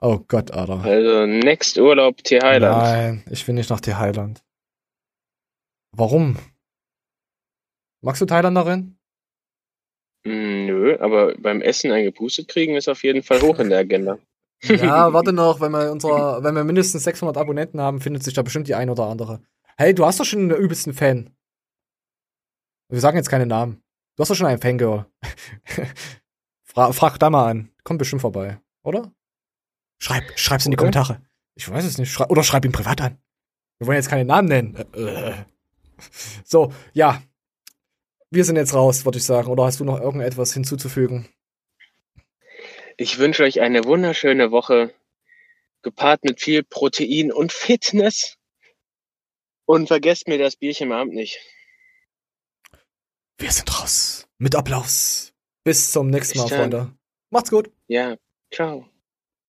S2: Oh Gott, Alter.
S1: Also, next Urlaub Thailand.
S2: Nein, ich will nicht nach Thailand. Warum? Magst du Thailänderin?
S1: Mm, Nö, aber beim Essen eingepustet kriegen ist auf jeden Fall hoch in der Agenda.
S2: Ja, warte noch, wenn wir, unser, wenn wir mindestens 600 Abonnenten haben, findet sich da bestimmt die ein oder andere. Hey, du hast doch schon einen übelsten Fan. Wir sagen jetzt keine Namen. Du hast doch schon einen Fangirl. Fra frag da mal an. Kommt bestimmt vorbei, oder? Schreib, schreib's in die? Kommentare. Ich weiß es nicht. Schrei oder schreib ihn privat an. Wir wollen jetzt keine Namen nennen. So, ja. Wir sind jetzt raus, würde ich sagen. Oder hast du noch irgendetwas hinzuzufügen?
S1: Ich wünsche euch eine wunderschöne Woche, gepaart mit viel Protein und Fitness. Und vergesst mir das Bierchen am Abend nicht.
S2: Wir sind raus. Mit Applaus. Bis zum nächsten Mal. Freunde. Macht's gut.
S1: Ja, ciao.